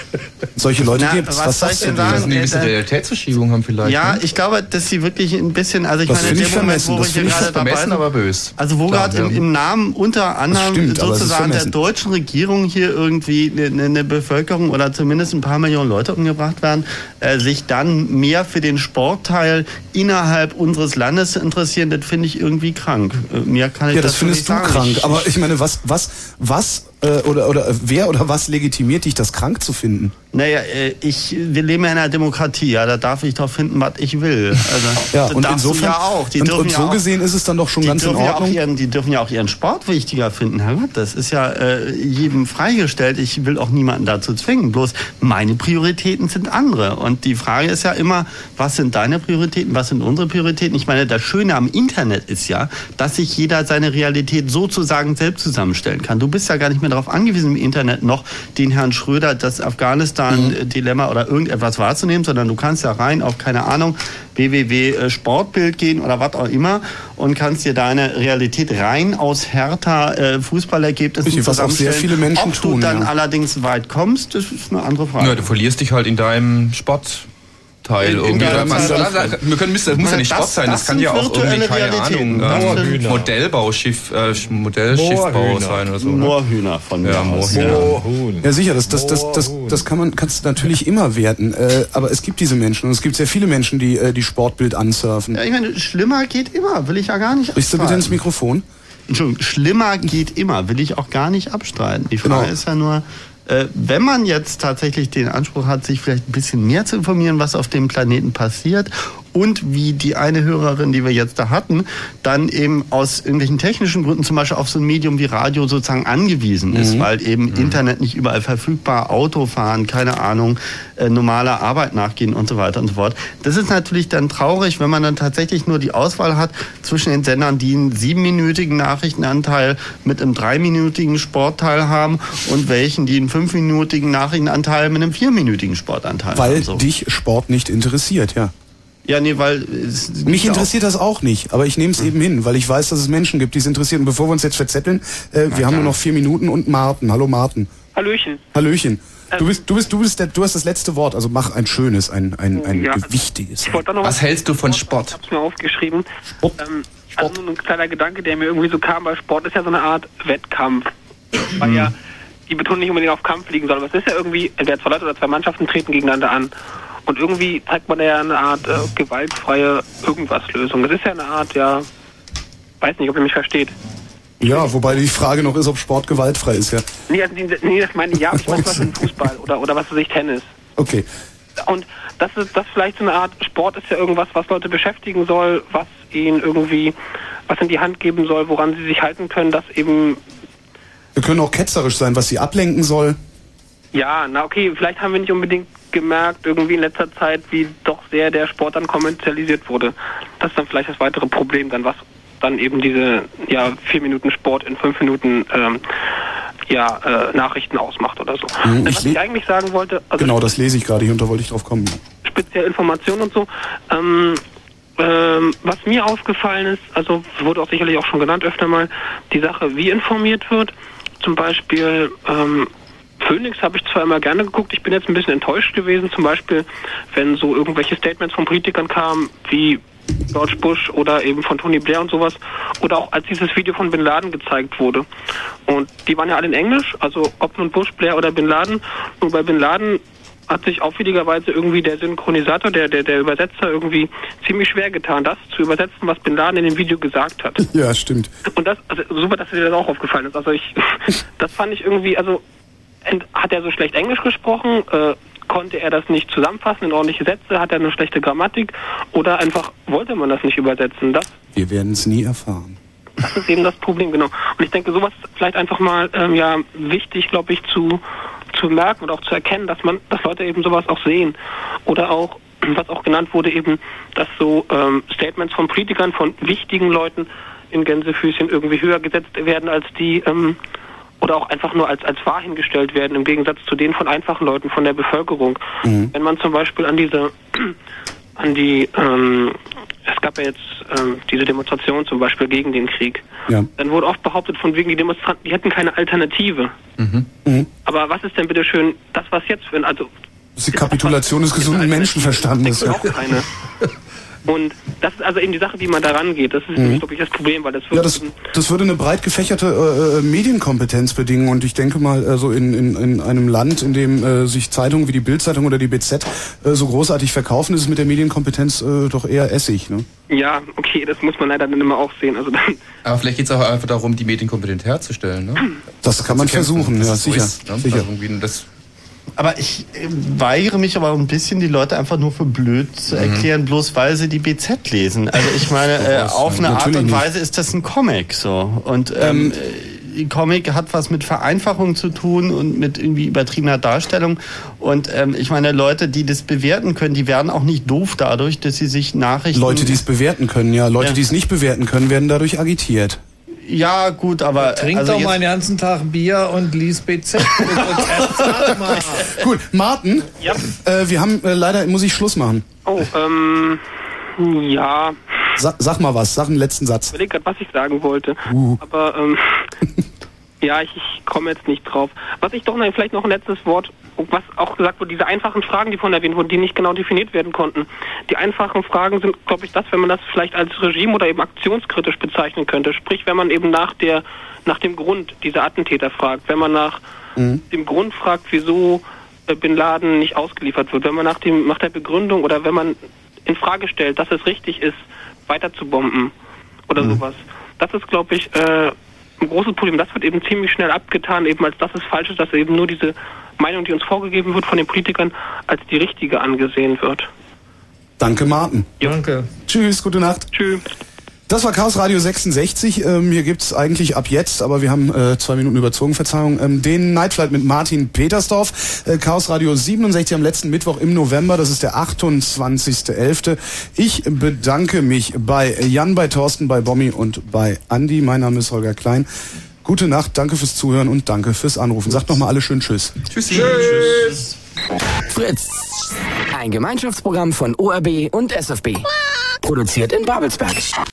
Solche Leute Na, gibt's. was Was, sagst du denen? Dass sie eine gewisse Äh, Realitätsverschiebung haben vielleicht. Ja, ne? ich glaube, dass sie wirklich ein bisschen, also ich Das meine, in ich dem Moment, vermessen, wo das wir hier gerade dabei vermessen, sind, aber bös. Also wo gerade im, ja. im Namen unter anderem stimmt, sozusagen der deutschen Regierung hier irgendwie eine, eine Bevölkerung oder zumindest ein paar Millionen Leute umgebracht werden, äh, sich dann mehr für den Sportteil innerhalb unseres Landes zu interessieren, das finde ich irgendwie krank. Äh, Mehr kann ich Ja, das findest du sagen. krank. Aber ich meine, was, was, was äh, oder oder wer oder was legitimiert dich, das krank zu finden? Naja, äh, ich, wir leben ja in einer Demokratie, ja, da darf ich doch finden, was ich will. Also, Ja, und insofern ja auch. Die und, und ja so auch, gesehen ist es dann doch schon ganz in dürfen ja auch Ordnung. ihren, die dürfen ja auch ihren Sport wichtiger finden, Herrgott. Das ist ja äh, jedem freigestellt. Ich will auch niemanden dazu zwingen. Bloß meine Prioritäten sind andere. Und die Frage ist ja immer, was sind deine Prioritäten, was sind unsere Prioritäten? Ich meine, das Schöne am Internet ist ja, dass sich jeder seine Realität sozusagen selbst zusammenstellen kann. Du bist ja gar nicht mehr darauf angewiesen, im Internet noch den Herrn Schröder, das Afghanistan-Dilemma oder irgendetwas wahrzunehmen, sondern du kannst ja rein auf, keine Ahnung, www.sportbild gehen oder was auch immer und kannst dir deine Realität rein aus härter äh, Fußballergebnissen was auch sehr viele Menschen Ob du tun, dann ja. allerdings weit kommst, das ist eine andere Frage. Ja, du verlierst dich halt in deinem Sportteil. In- in irgendwie. deinem Man- wir können, das muss ja nicht Das- Sport sein, das, das kann sind ja auch irgendwie, virtuelle keine Realitäten. Ahnung, Das ähm, Modellbauschiff, äh, Modellschiffbau Moorhühner. sein oder so. Ne? Moorhühner von mir ja, aus. Moorhühner. Ja, sicher, das, das, das, das, das kann man kannst du natürlich immer werten. Äh, aber es gibt diese Menschen und es gibt sehr viele Menschen, die äh, die Sportbild ansurfen. Ja, ich meine, schlimmer geht immer, will ich ja gar nicht Sprichst du bitte ins Mikrofon? Entschuldigung, schlimmer geht immer, will ich auch gar nicht abstreiten. Die Frage Genau. ist ja nur, äh, wenn man jetzt tatsächlich den Anspruch hat, sich vielleicht ein bisschen mehr zu informieren, was auf dem Planeten passiert und wie die eine Hörerin, die wir jetzt da hatten, dann eben aus irgendwelchen technischen Gründen zum Beispiel auf so ein Medium wie Radio sozusagen angewiesen ist, Mhm. weil eben Internet nicht überall verfügbar, Autofahren, keine Ahnung, äh, normaler Arbeit nachgehen und so weiter und so fort. Das ist natürlich dann traurig, wenn man dann tatsächlich nur die Auswahl hat zwischen den Sendern, die einen siebenminütigen Nachrichtenanteil mit einem dreiminütigen Sportteil haben und welchen, die einen fünfminütigen Nachrichtenanteil mit einem vierminütigen Sportanteil Weil haben. So. dich Sport nicht interessiert, ja. Ja, nee, weil Mich interessiert das auch nicht, aber ich nehme es eben hin, weil ich weiß, dass es Menschen gibt, die es interessiert. Und bevor wir uns jetzt verzetteln, äh, wir haben nur noch vier Minuten und Martin. Hallo Martin. Hallöchen. Hallöchen. Du bist, du bist, du bist, der, du hast das letzte Wort. Also mach ein schönes, ein, ein, ein Ja, also gewichtiges. Was hältst du von Sport? Ich hab's mir aufgeschrieben. Ähm, also nur ein kleiner Gedanke, der mir irgendwie so kam, weil Sport ist ja so eine Art Wettkampf. Weil ja die Betonung nicht unbedingt auf Kampf liegen soll, aber es ist ja irgendwie, entweder zwei Leute oder zwei Mannschaften treten gegeneinander an. Und irgendwie zeigt man ja eine Art äh, gewaltfreie Irgendwas-Lösung. Das ist ja eine Art, ja, weiß nicht, ob ihr mich versteht. Ja, wobei die Frage noch ist, ob Sport gewaltfrei ist, ja. Nee, also, nee das meine ich ja, ich meine zum Beispiel Fußball oder, oder was weiß ich, Tennis. Okay. Und das ist das ist vielleicht so eine Art Sport ist ja irgendwas, was Leute beschäftigen soll, was ihnen irgendwie was in die Hand geben soll, woran sie sich halten können, dass eben Wir können auch ketzerisch sein, was sie ablenken soll. ja, na okay, vielleicht haben wir nicht unbedingt gemerkt irgendwie in letzter Zeit, wie doch sehr der Sport dann kommerzialisiert wurde. Das ist dann vielleicht das weitere Problem, dann was dann eben diese ja vier Minuten Sport in fünf Minuten ähm, ja äh, Nachrichten ausmacht oder so. Was ich ich le- eigentlich sagen wollte, also Genau, das lese ich gerade hier und da wollte ich drauf kommen. speziell Informationen und so. Ähm, ähm, was mir aufgefallen ist, also wurde auch sicherlich auch schon genannt öfter mal, die Sache, wie informiert wird. Zum Beispiel ähm, Phoenix habe ich zwar immer gerne geguckt, ich bin jetzt ein bisschen enttäuscht gewesen, zum Beispiel, wenn so irgendwelche Statements von Politikern kamen, wie George Bush oder eben von Tony Blair und sowas, oder auch als dieses Video von Bin Laden gezeigt wurde. Und die waren ja alle in Englisch, also ob nun Bush, Blair oder Bin Laden. Und bei Bin Laden hat sich auffälligerweise irgendwie der Synchronisator, der, der, der Übersetzer irgendwie ziemlich schwer getan, das zu übersetzen, was Bin Laden in dem Video gesagt hat. Ja, stimmt. Und das, also super, dass dir das auch aufgefallen ist. Also ich, das fand ich irgendwie, also hat er so schlecht Englisch gesprochen? Äh, konnte er das nicht zusammenfassen in ordentliche Sätze? Hat er eine schlechte Grammatik? Oder einfach wollte man das nicht übersetzen? Das, Wir werden es nie erfahren. das ist eben das Problem, genau. Und ich denke, sowas ist vielleicht einfach mal ähm, ja wichtig, glaube ich, zu zu merken und auch zu erkennen, dass man, dass Leute eben sowas auch sehen. Oder auch, was auch genannt wurde, eben, dass so ähm, Statements von Politikern, von wichtigen Leuten in Gänsefüßchen irgendwie höher gesetzt werden als die ähm, oder auch einfach nur als, als wahr hingestellt werden, im Gegensatz zu denen von einfachen Leuten, von der Bevölkerung. Wenn man zum Beispiel an diese, an die, ähm, es gab ja jetzt ähm, diese Demonstration zum Beispiel gegen den Krieg, Ja. dann wurde oft behauptet von wegen die Demonstranten, die hätten keine Alternative. Mhm. Aber was ist denn bitte schön das, was jetzt für, also Das ist die Kapitulation des gesunden Menschenverstandes. auch keine. Und das ist also eben die Sache, wie man da rangeht. Das ist Mhm. nämlich, glaube ich, das Problem, weil das wird Ja, das, das würde eine breit gefächerte äh, äh, Medienkompetenz bedingen und ich denke mal, also in, in, in einem Land, in dem äh, sich Zeitungen wie die Bildzeitung oder die BZ äh, so großartig verkaufen, ist es mit der Medienkompetenz äh, doch eher Essig. Ne? ja, okay, das muss man leider dann immer auch sehen. Also dann, Aber vielleicht geht es auch einfach darum, die Medienkompetenz herzustellen. Ne? Das kann man versuchen, ja, sicher. ist, ne? sicher. Also irgendwie das Aber ich äh, weigere mich aber ein bisschen, die Leute einfach nur für blöd zu Mhm. erklären, bloß weil sie die BZ lesen. Also ich meine, äh, auf eine Art natürlich und nicht. Weise ist das ein Comic so. Und ähm, äh, Comic hat was mit Vereinfachung zu tun und mit irgendwie übertriebener Darstellung. Und ähm, ich meine, Leute, die das bewerten können, die werden auch nicht doof dadurch, dass sie sich Nachrichten... Leute, die es bewerten können, ja. Leute, Ja. die es nicht bewerten können, werden dadurch agitiert. Ja, gut, aber... Trink also doch mal den ganzen Tag Bier und lies BZ. Gut, Martin, Ja. äh, wir haben äh, leider, muss ich Schluss machen. oh, ähm, ja, Sa sag mal was, sag einen letzten Satz. ich überlege gerade, was ich sagen wollte. Uh. Aber, ähm, ja, ich, ich komme jetzt nicht drauf. Was ich doch, nein, vielleicht noch ein letztes Wort, was auch gesagt wurde, diese einfachen Fragen, die von erwähnt wurden, die nicht genau definiert werden konnten. Die einfachen Fragen sind, glaube ich, das, wenn man das vielleicht als Regime oder eben aktionskritisch bezeichnen könnte. Sprich, wenn man eben nach der, nach dem Grund dieser Attentäter fragt, wenn man nach dem Grund fragt, wieso äh, Bin Laden nicht ausgeliefert wird, wenn man nach dem, nach der Begründung oder wenn man in Frage stellt, dass es richtig ist, weiter zu bomben oder sowas. Das ist, glaube ich, äh, ein großes Problem. Das wird eben ziemlich schnell abgetan, eben als das ist falsch ist, dass eben nur diese Meinung, die uns vorgegeben wird von den Politikern, als die richtige angesehen wird. Danke, Martin. Danke. Tschüss, gute Nacht. Tschüss. Das war Chaos Radio 66. Ähm, hier gibt's eigentlich ab jetzt, aber wir haben äh, zwei Minuten überzogen, Verzeihung, ähm, den Nightflight mit Martin Petersdorf. Äh, Chaos Radio 67 am letzten Mittwoch im November, das ist der 28.11. Ich bedanke mich bei Jan, bei Thorsten, bei Bommi und bei Andi. Mein Name ist Holger Klein. Gute Nacht, danke fürs Zuhören und danke fürs Anrufen. Sagt nochmal alle schön Tschüss. Tschüssi. Tschüss. Fritz. Ein Gemeinschaftsprogramm von ORB und SFB. Produziert in Babelsberg.